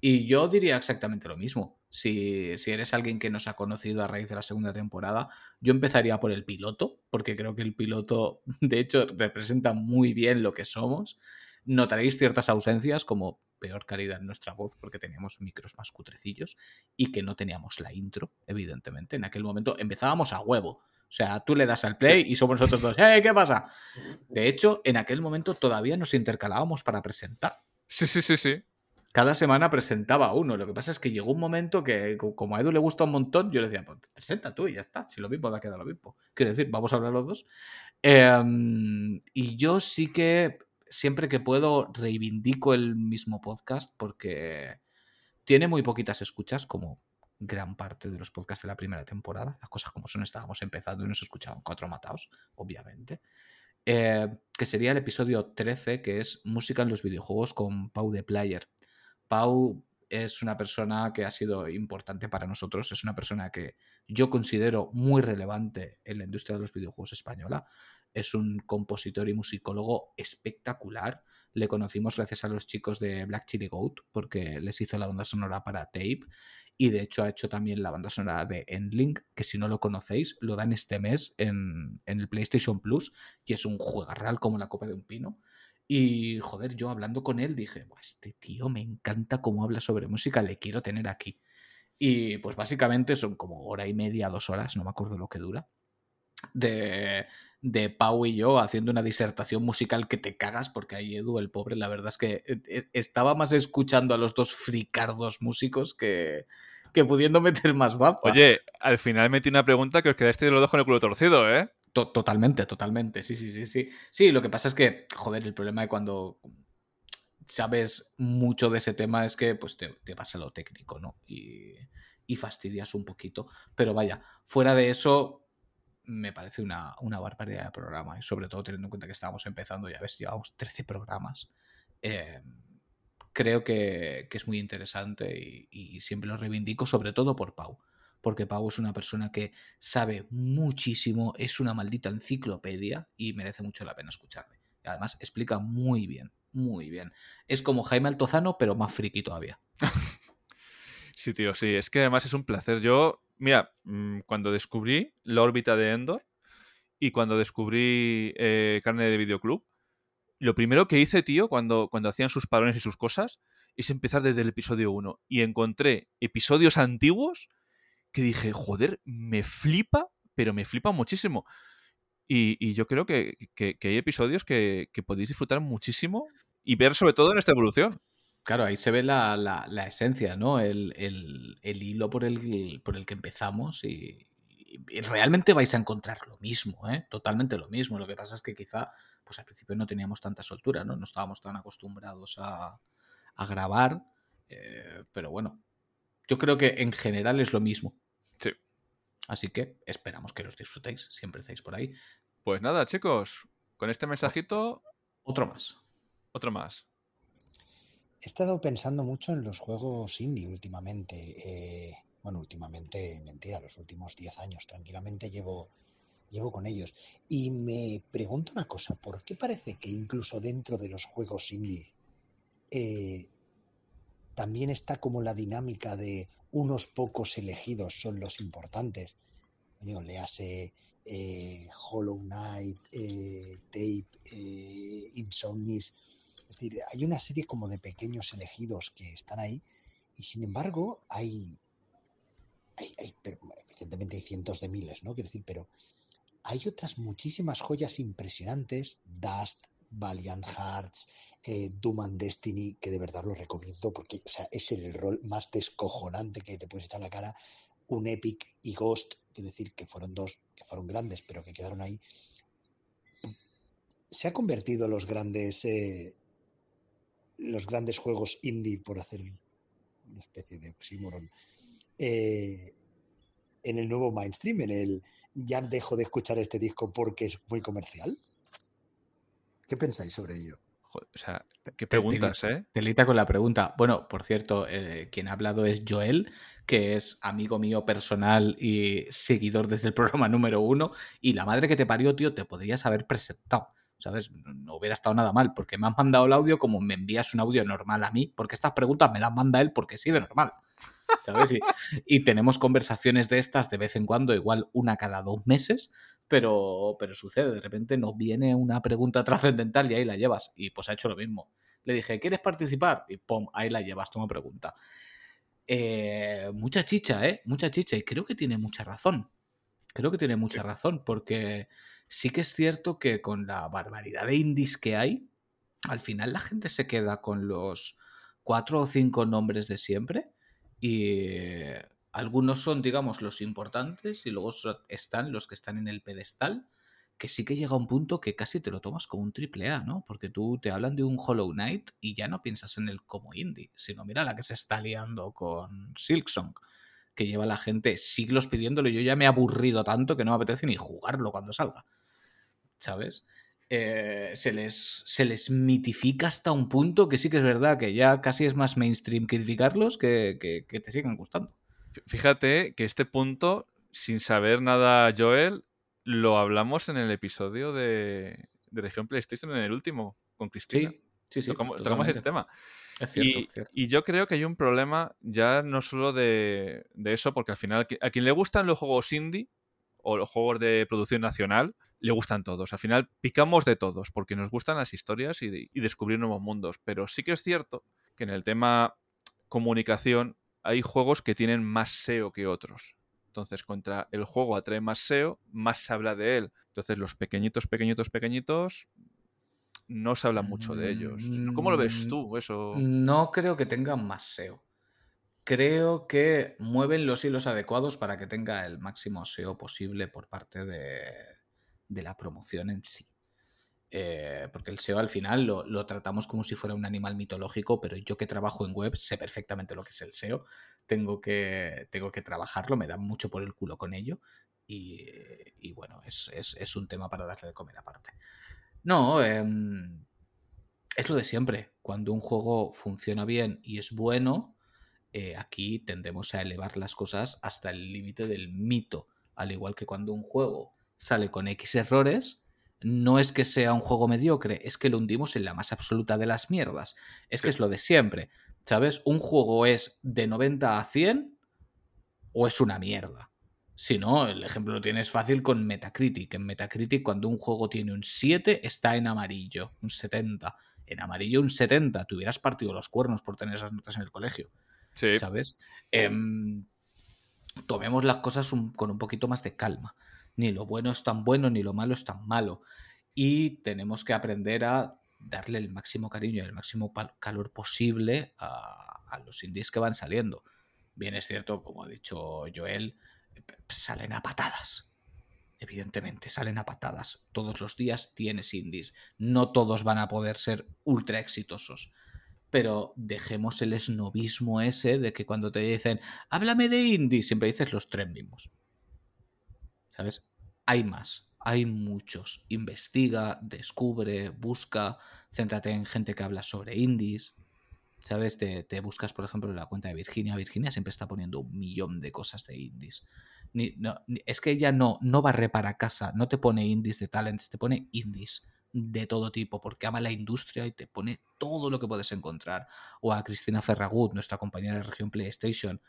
S2: Y yo diría exactamente lo mismo. Si, si eres alguien que nos ha conocido a raíz de la segunda temporada, yo empezaría por el piloto, porque creo que el piloto, <laughs> de hecho, representa muy bien lo que somos. Notaréis ciertas ausencias, como peor calidad en nuestra voz, porque teníamos micros más cutrecillos y que no teníamos la intro, evidentemente. En aquel momento empezábamos a huevo. O sea, tú le das al play y somos nosotros dos. ¡Eh, qué pasa! <laughs> De hecho, en aquel momento todavía nos intercalábamos para presentar.
S1: Sí, sí, sí, sí.
S2: Cada semana presentaba uno. Lo que pasa es que llegó un momento que, co- como a Edu le gusta un montón, yo le decía, pues presenta tú y ya está. Si lo mismo da queda lo mismo. Quiero decir, vamos a hablar los dos. Em, y yo sí que siempre que puedo reivindico el mismo podcast porque tiene muy poquitas escuchas, como gran parte de los podcasts de la primera temporada. Las cosas como son, estábamos empezando y nos escuchaban cuatro matados, obviamente. Eh, que sería el episodio 13, que es Música en los videojuegos con Pau de Player. Pau es una persona que ha sido importante para nosotros, es una persona que yo considero muy relevante en la industria de los videojuegos española. Es un compositor y musicólogo espectacular. Le conocimos gracias a los chicos de Black Chili Goat, porque les hizo la banda sonora para Tape. Y de hecho ha hecho también la banda sonora de Endlink, que si no lo conocéis, lo dan este mes en, en el PlayStation Plus. Y es un juegarral como la copa de un pino. Y joder, yo hablando con él dije, "Buah, este tío me encanta cómo habla sobre música, le quiero tener aquí. Y pues básicamente son como hora y media, dos horas, no me acuerdo lo que dura, de, de Pau y yo haciendo una disertación musical que te cagas, porque ahí Edu, el pobre, la verdad es que eh, eh, estaba más escuchando a los dos fricardos músicos que, que pudiendo <laughs> meter más baza.
S1: Oye, al final metí una pregunta que os quedaste de los dos con el culo torcido, ¿eh?
S2: To- Totalmente, totalmente. Sí, sí, sí, sí. Sí, lo que pasa es que, joder, el problema de cuando sabes mucho de ese tema es que pues te, te vas a lo técnico, ¿no? Y, y fastidias un poquito. Pero vaya, fuera de eso, me parece una, una barbaridad de programa. Y sobre todo teniendo en cuenta que estábamos empezando, ya ves, llevamos 13 programas. Eh, creo que, que es muy interesante y, y siempre lo reivindico, sobre todo por Pau. Porque Pau es una persona que sabe muchísimo, es una maldita enciclopedia y merece mucho la pena escucharle. Y además explica muy bien, muy bien. Es como Jaime Altozano, pero más friki todavía. <laughs>
S1: Sí, tío, sí. Es que además es un placer. Yo, mira, mm, cuando descubrí la órbita de Endor y cuando descubrí eh, Carne de Videoclub, lo primero que hice, tío, cuando, cuando hacían sus parones y sus cosas, es empezar desde el episodio 1. Y encontré episodios antiguos que dije, joder, me flipa, pero me flipa muchísimo. Y, y yo creo que, que- hay episodios que, que podéis disfrutar muchísimo y ver sobre todo en esta evolución.
S2: Claro, ahí se ve la, la- la esencia, ¿no? El, el- el hilo por el, por el que empezamos y, y realmente vais a encontrar lo mismo, ¿eh? Totalmente lo mismo. Lo que pasa es que quizá, pues al principio no teníamos tanta soltura, ¿no? No estábamos tan acostumbrados a, a grabar, eh, pero bueno, yo creo que en general es lo mismo.
S1: Sí.
S2: Así que esperamos que los disfrutéis, siempre estáis por ahí.
S1: Pues nada, chicos, con este mensajito.
S2: Otro más.
S1: Otro más.
S27: He estado pensando mucho en los juegos indie últimamente. eh, bueno, últimamente, mentira, los últimos 10 años tranquilamente llevo, llevo con ellos. Y me pregunto una cosa, ¿por qué parece que incluso dentro de los juegos indie eh, también está como la dinámica de unos pocos elegidos son los importantes? Coño, le hace Hollow Knight, eh, Tape, eh, Insomnis. Es decir, hay una serie como de pequeños elegidos que están ahí y sin embargo hay, hay, evidentemente hay cientos de miles, ¿no? Quiero decir, pero hay otras muchísimas joyas impresionantes, Dust, Valiant Hearts, eh, Doom and Destiny, que de verdad lo recomiendo porque o sea, es el rol más descojonante que te puedes echar la cara. Un Epic y Ghost, quiero decir que fueron dos que fueron grandes, pero que quedaron ahí. Se ha convertido los grandes eh, los grandes juegos indie, por hacer una especie de oxímoron, eh, en el nuevo mainstream, en el ya dejo de escuchar este disco porque es muy comercial. ¿Qué pensáis sobre ello?
S1: Joder, o sea, qué preguntas,
S2: Te-
S1: ¿eh?
S2: Telita con la pregunta. Bueno, por cierto, eh, quien ha hablado es Joel, que es amigo mío personal y seguidor desde el programa número uno. Y la madre que te parió, tío, te podrías haber presentado. ¿Sabes? No hubiera estado nada mal, porque me has mandado el audio como me envías un audio normal a mí, porque estas preguntas me las manda él porque sí de normal. ¿Sabes? Y, <laughs> y tenemos conversaciones de estas de vez en cuando, igual una cada dos meses, pero, pero sucede, de repente nos viene una pregunta trascendental y ahí la llevas. Y pues ha hecho lo mismo. Le dije, ¿quieres participar? Y pum, ahí la llevas, toma pregunta. Eh, mucha chicha, ¿eh? Mucha chicha. Y creo que tiene mucha razón. Creo que tiene mucha razón, porque sí que es cierto que con la barbaridad de indies que hay, al final la gente se queda con los cuatro o cinco nombres de siempre y algunos son, digamos, los importantes y luego están los que están en el pedestal, que sí que llega un punto que casi te lo tomas como un triple A, ¿no? Porque tú te hablan de un Hollow Knight y ya no piensas en él como indie, sino mira la que se está liando con Silksong, que lleva la gente siglos pidiéndolo y yo ya me he aburrido tanto que no me apetece ni jugarlo cuando salga. ¿Sabes? Eh, se, les, se les mitifica hasta un punto que sí que es verdad que ya casi es más mainstream criticarlos que, que, que te sigan gustando.
S1: Fíjate que este punto, sin saber nada, Joel, lo hablamos en el episodio de, de Región PlayStation, en el último, con Cristina.
S2: Sí, sí, sí,
S1: Tocamos, tocamos tema.
S2: Es cierto,
S1: y,
S2: cierto.
S1: y yo creo que hay un problema ya no solo de, de eso, porque al final a quien le gustan los juegos indie o los juegos de producción nacional, le gustan todos. Al final picamos de todos porque nos gustan las historias y, y descubrir nuevos mundos. Pero sí que es cierto que en el tema comunicación hay juegos que tienen más SEO que otros. Entonces, contra el juego atrae más SEO, más se habla de él. Entonces, los pequeñitos, pequeñitos, pequeñitos, no se habla mucho de ellos. ¿Cómo lo ves
S2: Mm,
S1: tú eso?
S2: No creo que tengan más SEO. Creo que mueven los hilos adecuados para que tenga el máximo SEO posible por parte de, de la promoción en sí. Eh, porque el SEO al final lo, tratamos como si fuera un animal mitológico, pero yo que trabajo en web sé perfectamente lo que es el SEO. Tengo que, tengo que trabajarlo, me da mucho por el culo con ello. Y, bueno, es, es- es un tema para darle de comer aparte. No, em, es lo de siempre. Cuando un juego funciona bien y es bueno, eh, aquí tendemos a elevar las cosas hasta el límite del mito. Al igual que cuando un juego sale con X errores, no es que sea un juego mediocre, es que lo hundimos en la más absoluta de las mierdas. Es que es lo de siempre. ¿Sabes? Un juego es de 90 a 100 o es una mierda. Si no, el ejemplo lo tienes fácil con Metacritic. En Metacritic, cuando un juego tiene un 7, está en amarillo, un 70. En amarillo, un 70. Te hubieras partido los cuernos por tener esas notas en el colegio.
S1: Sí.
S2: ¿Sabes? Em, tomemos las cosas un- con un poquito más de calma. Ni lo bueno es tan bueno, ni lo malo es tan malo. Y tenemos que aprender a darle el máximo cariño y el máximo calor posible a, los indies que van saliendo. Bien es cierto, como ha dicho Joel, p- salen a patadas. Evidentemente, salen a patadas. Todos los días tienes indies. No todos van a poder ser ultra exitosos. Pero dejemos el esnovismo ese de que cuando te dicen, háblame de indies, siempre dices los tres mismos. ¿Sabes? Hay más, hay muchos. Investiga, descubre, busca, céntrate en gente que habla sobre indies. ¿Sabes? Te, te buscas, por ejemplo, en la cuenta de Virginia. Virginia siempre está poniendo un millón de cosas de indies. No, es que ella no, no barre para casa, no te pone indies de talents, te pone indies de todo tipo, porque ama la industria y te pone todo lo que puedes encontrar. O a Cristina Ferragut, nuestra compañera de región PlayStation.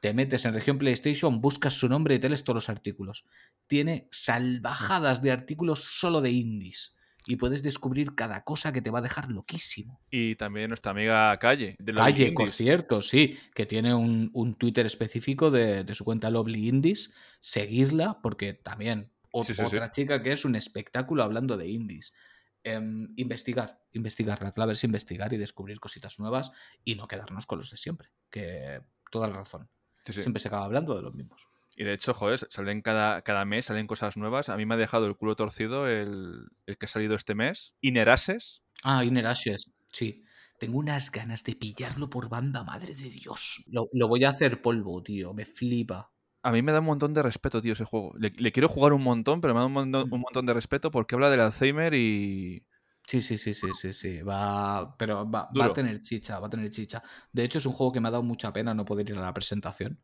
S2: Te metes en región PlayStation, buscas su nombre y te lees todos los artículos. Tiene salvajadas de artículos solo de indies. Y puedes descubrir cada cosa que te va a dejar loquísimo.
S1: Y también nuestra amiga Calle, de los
S2: Calle, por cierto, sí, que tiene un, un Twitter específico de, de su cuenta Lovely Indies. Seguirla, porque también o-
S1: Sí, sí, sí.
S2: otra chica que es un espectáculo hablando de indies. Em, investigar, investigar. La clave es investigar y descubrir cositas nuevas y no quedarnos con los de siempre. Que toda la razón.
S1: Sí, sí.
S2: Siempre se acaba hablando de los mismos.
S1: Y de hecho, joder, salen cada, cada mes, salen cosas nuevas. A mí me ha dejado el culo torcido el, el que ha salido este mes. Inerases.
S2: Ah, Inner Ashes, sí. Tengo unas ganas de pillarlo por banda, madre de Dios. Lo, lo voy a hacer polvo, tío. Me flipa.
S1: A mí me da un montón de respeto, tío, ese juego. Le, le quiero jugar un montón, pero me da un montón, un montón de respeto porque habla del Alzheimer y...
S2: Sí, sí, sí, sí, sí, sí. Va, pero va, va a tener chicha, va a tener chicha. De hecho, es un juego que me ha dado mucha pena no poder ir a la presentación.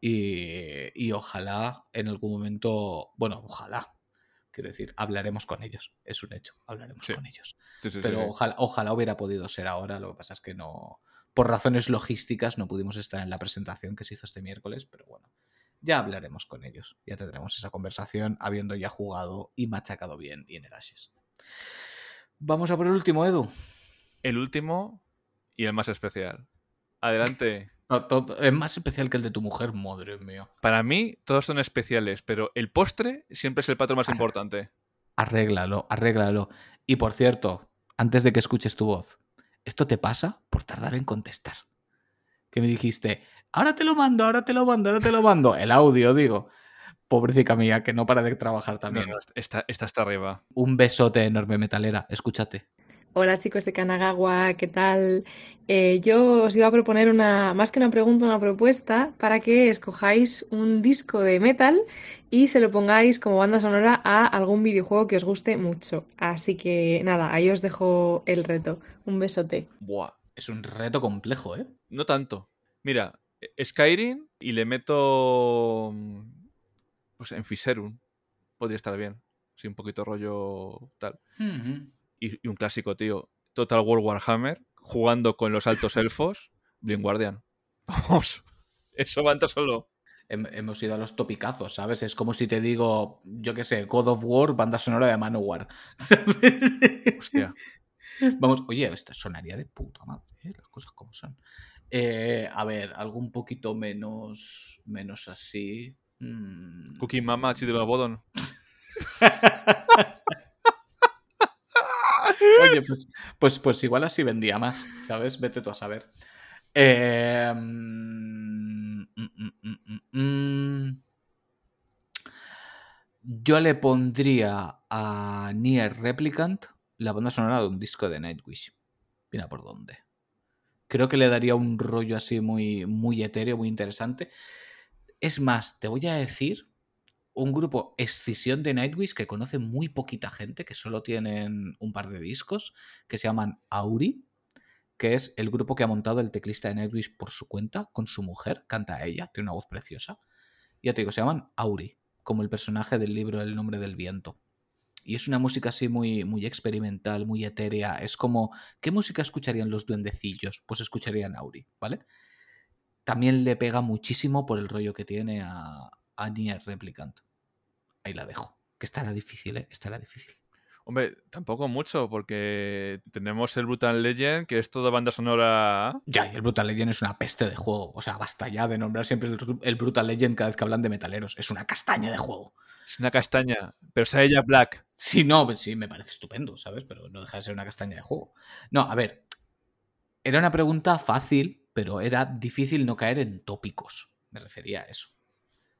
S2: Y, y ojalá en algún momento, bueno, ojalá, quiero decir, hablaremos con ellos. Es un hecho, hablaremos
S1: Sí.
S2: con ellos.
S1: Sí, sí, sí,
S2: Pero ojalá, ojalá hubiera podido ser ahora. Lo que pasa es que no, por razones logísticas, no pudimos estar en la presentación que se hizo este miércoles. Pero bueno, ya hablaremos con ellos. Ya tendremos esa conversación habiendo ya jugado y machacado bien y en el Ashes. Vamos a por el último, Edu.
S1: El último y el más especial. Adelante.
S2: No, todo- es más especial que el de tu mujer, madre mía.
S1: Para mí, todos son especiales, pero el postre siempre es el pato más importante.
S2: Arréglalo, arréglalo. Y por cierto, antes de que escuches tu voz, esto te pasa por tardar en contestar. Que me dijiste, ahora te lo mando, ahora te lo mando, ahora te lo mando. El audio, digo. Pobrecita mía, que no para de trabajar
S1: No,
S2: también.
S1: no, esta, esta está arriba.
S2: Un besote enorme, metalera. Escúchate.
S28: Hola chicos de Kanagawa, ¿qué tal? Eh, yo os iba a proponer una, más que una pregunta, una propuesta para que escojáis un disco de metal y se lo pongáis como banda sonora a algún videojuego que os guste mucho. Así que nada, ahí os dejo el reto. Un besote.
S1: Buah.
S2: Es un reto complejo, ¿eh?
S1: No tanto. Mira, Skyrim y le meto. Pues en Fiserum. Podría estar bien. Sí, un poquito rollo tal. Y, y un clásico, tío. Total War Warhammer. Jugando con los altos elfos. Blind Guardian. <laughs> Vamos. Eso va solo.
S2: hem- hemos ido a los topicazos, ¿sabes? Es como si te digo, yo qué sé, God of War, banda sonora de Manowar. <laughs>
S1: Hostia.
S2: Vamos, oye, esto sonaría de puta madre, ¿eh? las cosas como son. Eh, a ver, algo un poquito menos, menos así. Mm,
S1: Cookie Mama, Chidro Bodon.
S2: Oye, pues, pues, pues igual así vendía más, ¿sabes? Vete tú a saber. Eh, mm, mm, mm, mm, mm. Yo le pondría a Nier Replicant la banda sonora de un disco de Nightwish. Mira por dónde. Creo que le daría un rollo así muy, muy etéreo, muy interesante. Es más, te voy a decir un grupo escisión de Nightwish que conoce muy poquita gente, que solo tienen un par de discos, que se llaman Auri, que es el grupo que ha montado el teclista de Nightwish por su cuenta, con su mujer, canta ella, tiene una voz preciosa. Ya te digo, se llaman Auri, como el personaje del libro El nombre del viento. Y es una música así muy, muy experimental, muy etérea. Es como, ¿qué música escucharían los duendecillos? Pues escucharían Auri, ¿vale? También le pega muchísimo por el rollo que tiene a, a Nier Replicant. Ahí la dejo. Que estará difícil, ¿eh? Estará difícil.
S1: Hombre, tampoco mucho, porque tenemos el Brutal Legend, que es todo banda sonora.
S2: Ya, y el Brutal Legend es una peste de juego. O sea, basta ya de nombrar siempre el, el Brutal Legend cada vez que hablan de metaleros. Es una castaña de juego.
S1: Es una castaña, pero sale ya Black.
S2: Sí, no, pues sí, me parece estupendo, ¿sabes? Pero no deja de ser una castaña de juego. No, a ver. Era una pregunta fácil, pero era difícil no caer en tópicos. Me refería a eso.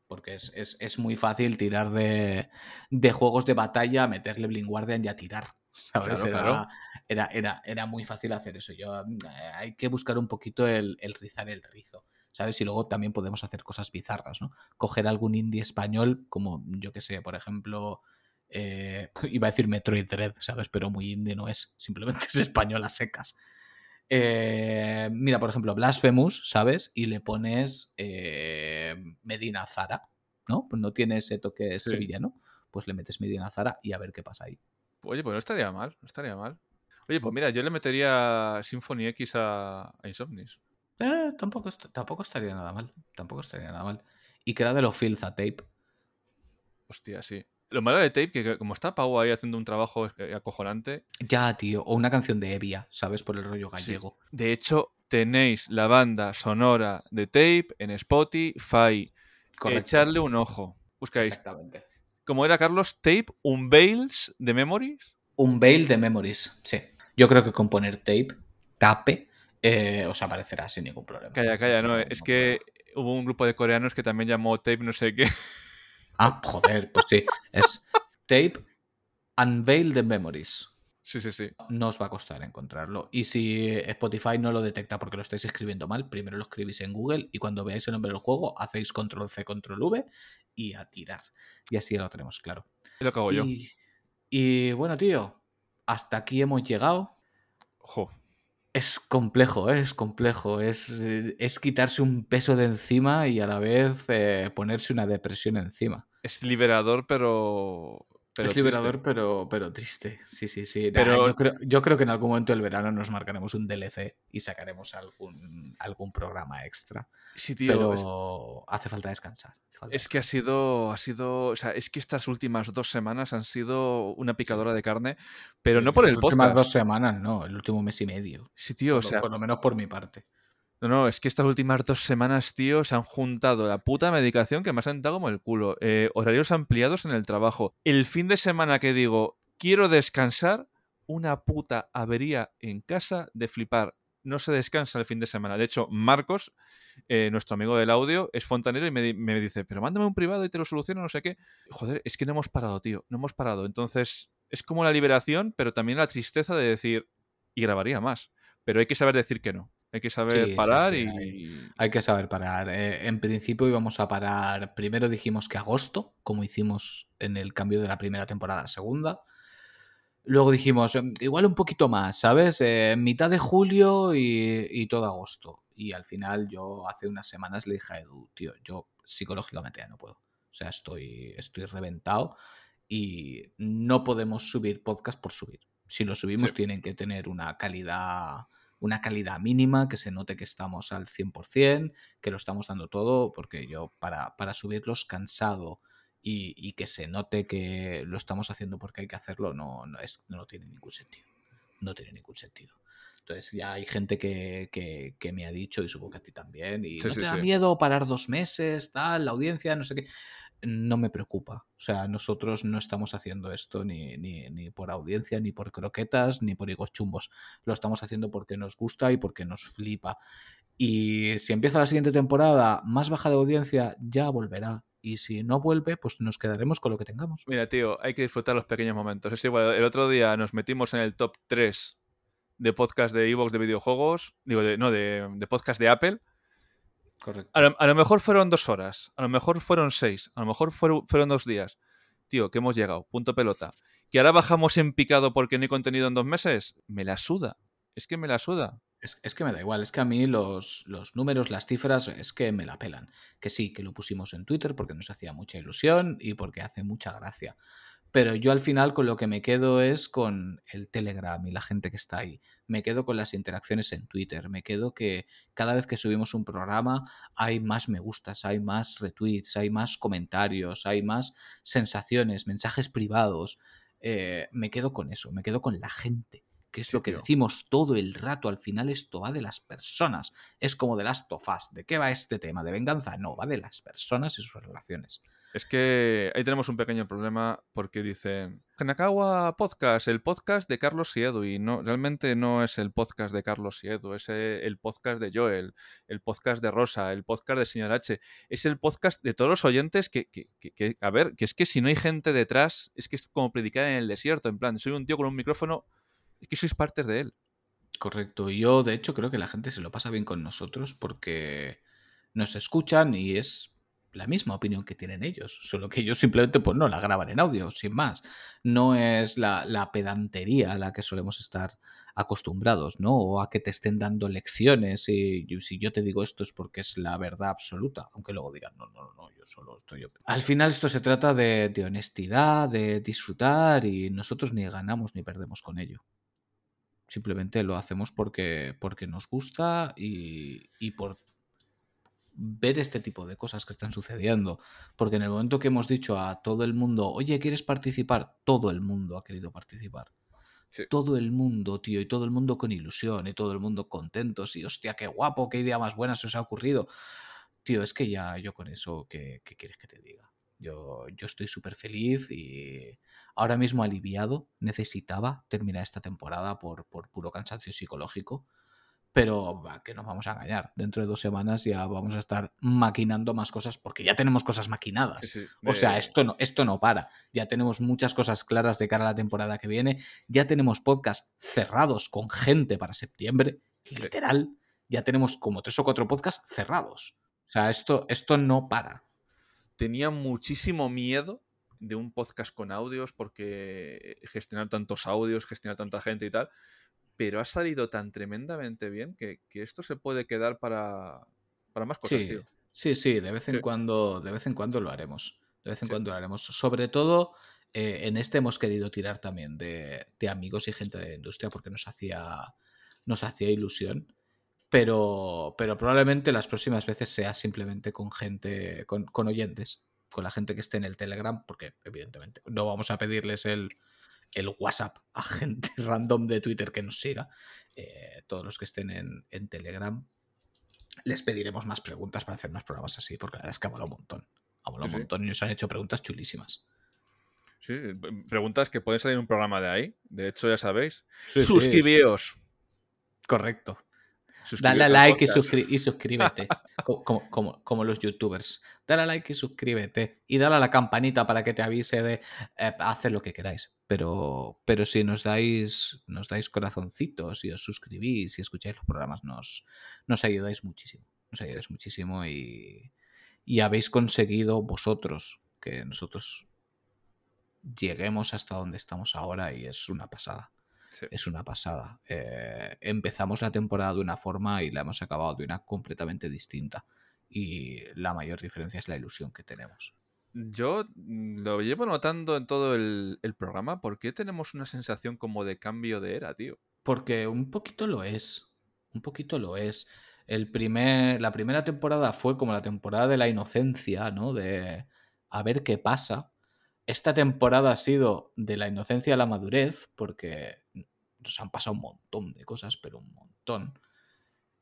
S2: Porque es, es- es muy fácil tirar de, de juegos de batalla, meterle Blind Guardian y a tirar. <laughs> ¿sabes?
S1: Claro,
S2: era,
S1: claro.
S2: Era, era, era muy fácil hacer eso. Yo, mm, hay que buscar un poquito el, el rizar el rizo. ¿Sabes? Y luego también podemos hacer cosas bizarras, ¿no? Coger algún indie español, como yo que sé, por ejemplo, eh, <laughs> iba a decir Metroid Dread, ¿sabes? Pero muy indie no es, simplemente es español a secas. Eh, mira, por ejemplo, Blasphemous, ¿sabes? Y le pones eh, Medina Zara, ¿no? Pues no tiene ese toque
S1: Sí.
S2: sevillano. Pues le metes Medina Zara y a ver qué pasa ahí.
S1: Oye, pues no estaría mal, no estaría mal. Oye, pues mira, yo le metería Symphony X a, a Insomnis.
S2: Eh, tampoco, tampoco estaría nada mal. Tampoco estaría nada mal. Y queda de lo filth a tape.
S1: Hostia, sí. Lo malo de Tape, que como está Pau ahí haciendo un trabajo acojonante.
S2: Ya, tío. O una canción de Evia, ¿sabes? Por el rollo
S1: sí.
S2: gallego.
S1: De hecho, tenéis la banda sonora de Tape en Spotify.
S2: Correcto.
S1: Echarle un ojo. Buscáis.
S2: Exactamente.
S1: Como era Carlos, Tape, un Bales de Memories.
S2: Un bail de memories, sí. Yo creo que con poner tape, tape, eh, os aparecerá sin ningún problema.
S1: Calla, calla, no. Es que hubo un grupo de coreanos que también llamó Tape no sé qué.
S2: Ah, joder, pues sí. Es tape unveil the memories.
S1: Sí, sí, sí.
S2: No os va a costar encontrarlo. Y si Spotify no lo detecta porque lo estáis escribiendo mal, primero lo escribís en Google y cuando veáis el nombre del juego, hacéis control C, control V y a tirar. Y así ya lo tenemos claro.
S1: Lo que hago yo.
S2: Y, y bueno, tío, hasta aquí hemos llegado.
S1: Ojo.
S2: Es complejo, ¿eh? es complejo. Es, eh, es quitarse un peso de encima y a la vez eh, ponerse una depresión encima.
S1: Es liberador, pero. Pero
S2: es liberador,
S1: triste.
S2: pero, pero triste. Sí, sí, sí. Nah,
S1: Pero-
S2: yo, creo, yo creo que en algún momento del verano nos marcaremos un DLC y sacaremos algún, algún programa extra.
S1: Sí, tío.
S2: Pero
S1: es-
S2: hace falta descansar. hace falta
S1: Es que ha sido, ha sido, o sea, es que estas últimas dos semanas han sido una picadora de carne, pero no por el
S2: Las últimas
S1: podcast.
S2: dos semanas, no, el último mes y medio.
S1: Sí, tío, o
S2: Por
S1: sea,
S2: por lo menos por mi parte.
S1: No, no, es que estas últimas dos semanas, tío, se han juntado la puta medicación que me ha sentado como el culo, eh, horarios ampliados en el trabajo, el fin de semana que digo, quiero descansar, una puta avería en casa de flipar. No se descansa el fin de semana. De hecho, Marcos, eh, nuestro amigo del audio, es fontanero y me, di- me dice, pero mándame un privado y te lo soluciono, no sé qué. Joder, es que no hemos parado, tío, no hemos parado. Entonces, es como la liberación, pero también la tristeza de decir, y grabaría más. Pero hay que saber decir que no. Hay que saber
S2: Sí,
S1: parar
S2: sí,
S1: y...
S2: hay, hay que saber parar. Eh, en principio íbamos a parar, primero dijimos que agosto, como hicimos en el cambio de la primera temporada a la segunda. Luego dijimos, "Em, igual un poquito más, ¿sabes? Eh, mitad de julio y, y todo agosto. Y al final yo hace unas semanas le dije a Edu, tío, yo psicológicamente ya no puedo. O sea, estoy, estoy reventado y no podemos subir podcast por subir. Si lo subimos tienen que tener una calidad una calidad mínima, que se note que estamos al 100%, que lo estamos dando todo, porque yo para, para subirlos cansado y, y que se note que lo estamos haciendo porque hay que hacerlo, no, no, es, no tiene ningún sentido. No tiene ningún sentido. Entonces ya hay gente que, que, que me ha dicho, y supongo que a ti también, y
S1: Sí,
S2: no
S1: sí,
S2: te da
S1: sí.
S2: miedo parar dos meses, tal, la audiencia, no sé qué. No me preocupa. O sea, nosotros no estamos haciendo esto ni, ni, ni por audiencia, ni por croquetas, ni por higos chumbos. Lo estamos haciendo porque nos gusta y porque nos flipa. Y si empieza la siguiente temporada más baja de audiencia, ya volverá. Y si no vuelve, pues nos quedaremos con lo que tengamos.
S1: Mira, tío, hay que disfrutar los pequeños momentos. Es igual, el otro día nos metimos en el top 3 de podcast de Evox de videojuegos. Digo, de, no, de, de podcast de Apple.
S2: Correcto.
S1: A lo, a lo mejor fueron dos horas, a lo mejor fueron seis, a lo mejor fueron, fueron dos días. Tío, que hemos llegado, punto pelota. Que ahora bajamos en picado porque no hay contenido en dos meses, me la suda. Es que me la suda.
S2: Es, es que me da igual, es que a mí los, los números, las cifras, es que me la pelan. Que sí, que lo pusimos en Twitter porque nos hacía mucha ilusión y porque hace mucha gracia. Pero yo al final con lo que me quedo es con el Telegram y la gente que está ahí. Me quedo con las interacciones en Twitter. Me quedo que cada vez que subimos un programa hay más me gustas, hay más retweets, hay más comentarios, hay más sensaciones, mensajes privados. Eh, me quedo con eso, me quedo con la gente que es
S1: Sí,
S2: lo que
S1: tío.
S2: decimos todo el rato. Al final esto va de las personas. Es como de las tofas. ¿De qué va este tema? ¿De venganza? No, va de las personas y sus relaciones.
S1: Es que ahí tenemos un pequeño problema porque dicen Kanakawa Podcast, el podcast de Carlos y Edu. Y no, realmente no es el podcast de Carlos y Edu, es eh, el podcast de Joel, el podcast de Rosa, el podcast de Señor H. Es el podcast de todos los oyentes que, que- que- que- a ver, que es que si no hay gente detrás, es que es como predicar en el desierto. En plan, soy un tío con un micrófono, es que sois partes de él.
S2: Correcto. Yo, de hecho, creo que la gente se lo pasa bien con nosotros porque nos escuchan y es la misma opinión que tienen ellos. Solo que ellos simplemente pues no la graban en audio, sin más. No es la, pedantería a la que solemos estar acostumbrados, ¿no? O a que te estén dando lecciones y si yo te digo esto es porque es la verdad absoluta, aunque luego digan, no, no, no, yo solo estoy... op-". Al final esto se trata de honestidad, de disfrutar y nosotros ni ganamos ni perdemos con ello. Simplemente lo hacemos porque, porque nos gusta y, y por ver este tipo de cosas que están sucediendo. Porque en el momento que hemos dicho a todo el mundo, oye, ¿quieres participar? Todo el mundo ha querido participar. Todo el mundo, tío, y todo el mundo con ilusión, y todo el mundo contentos, y hostia, qué guapo, qué idea más buena se os ha ocurrido. Tío, es que ya yo con eso, ¿qué, qué quieres que te diga? Yo, yo estoy súper feliz y ahora mismo aliviado. Necesitaba terminar esta temporada por, por puro cansancio psicológico. Pero va, que nos vamos a engañar. Dentro de dos semanas ya vamos a estar maquinando más cosas porque ya tenemos cosas maquinadas.
S1: Sí, sí,
S2: O sea, esto no, esto no para. Ya tenemos muchas cosas claras de cara a la temporada que viene. Ya tenemos podcasts cerrados con gente para septiembre. Literal. Ya tenemos como tres o cuatro podcasts cerrados. O sea, esto, esto no para.
S1: tenía muchísimo miedo de un podcast con audios porque gestionar tantos audios, gestionar tanta gente y tal, pero ha salido tan tremendamente bien que, que esto se puede quedar para, para más cosas,
S2: Sí,
S1: tío.
S2: sí, sí, de vez en
S1: Sí.
S2: cuando, de vez en cuando lo haremos. De vez en cuando lo haremos. Sobre todo, eh, en este hemos querido tirar también de, de amigos y gente de la industria porque nos hacía, nos hacía ilusión. Pero, pero probablemente las próximas veces sea simplemente con gente, con, con oyentes, con la gente que esté en el Telegram, porque evidentemente no vamos a pedirles el, el WhatsApp a gente <laughs> random de Twitter que nos siga. Eh, todos los que estén en, en Telegram les pediremos más preguntas para hacer más programas así, porque la verdad es que ha molado un montón. Ha molado
S1: Sí,
S2: un montón y nos han hecho preguntas chulísimas.
S1: Sí, preguntas que pueden salir en un programa de ahí. De hecho, ya sabéis.
S2: Sí, sí.
S1: Suscribíos.
S2: Correcto. Dale a like y,
S1: podcast.
S2: suscri- y suscríbete. <laughs> Co- como, como- como los youtubers. Dale a like y suscríbete. Y dale a la campanita para que te avise de eh, hacer lo que queráis. Pero, pero si nos dais, nos dais corazoncitos y os suscribís y escucháis los programas, nos, nos ayudáis muchísimo. Nos ayudáis muchísimo y, y habéis conseguido vosotros que nosotros lleguemos hasta donde estamos ahora y es una pasada. Es una pasada. Eh, empezamos la temporada de una forma y la hemos acabado de una completamente distinta. Y la mayor diferencia es la ilusión que tenemos.
S1: Yo mm, lo llevo notando en todo el, el programa. ¿Por qué tenemos una sensación como de cambio de era, tío?
S2: Porque un poquito lo es. Un poquito lo es. El primer, la primera temporada fue como la temporada de la inocencia, ¿no? De a ver qué pasa. Esta temporada ha sido de la inocencia a la madurez, porque nos han pasado un montón de cosas, pero un montón.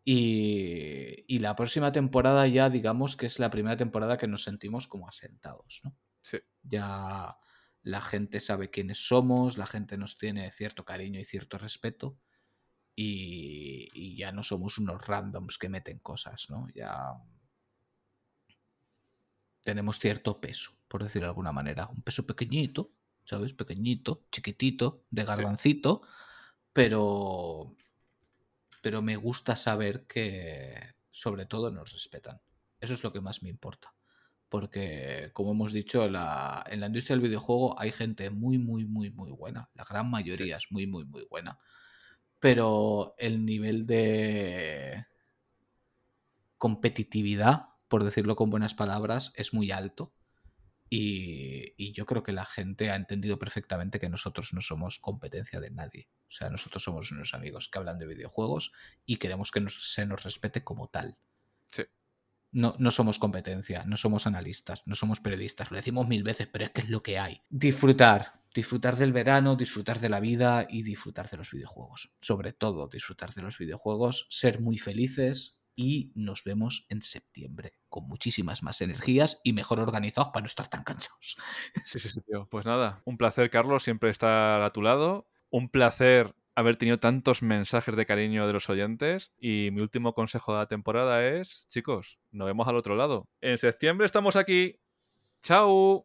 S2: Y, y la próxima temporada ya digamos que es la primera temporada que nos sentimos como asentados, ¿no?
S1: Sí.
S2: Ya la gente sabe quiénes somos, la gente nos tiene cierto cariño y cierto respeto y, y ya no somos unos randoms que meten cosas, ¿no? Ya tenemos cierto peso, por decirlo de alguna manera. Un peso pequeñito, ¿sabes? Pequeñito, chiquitito, de garbancito, pero, pero me gusta saber que sobre todo nos respetan. Eso es lo que más me importa. Porque, como hemos dicho, la- en la industria del videojuego hay gente muy, muy, muy, muy buena. La gran mayoría es muy, muy, muy buena. Pero el nivel de competitividad, por decirlo con buenas palabras, es muy alto. Y, y yo creo que la gente ha entendido perfectamente que nosotros no somos competencia de nadie. O sea, nosotros somos unos amigos que hablan de videojuegos y queremos que nos- se nos respete como tal.
S1: Sí.
S2: No, no somos competencia, no somos analistas, no somos periodistas. Lo decimos mil veces, pero es que es lo que hay. Disfrutar. Disfrutar del verano, disfrutar de la vida y disfrutar de los videojuegos. Sobre todo, disfrutar de los videojuegos, ser muy felices y nos vemos en septiembre con muchísimas más energías y mejor organizados para no estar tan cansados.
S1: Sí, sí, sí. Pues nada, un placer, Carlos, siempre estar a tu lado. Un placer haber tenido tantos mensajes de cariño de los oyentes. Y mi último consejo de la temporada es, chicos, nos vemos al otro lado. En septiembre estamos aquí. ¡Chao!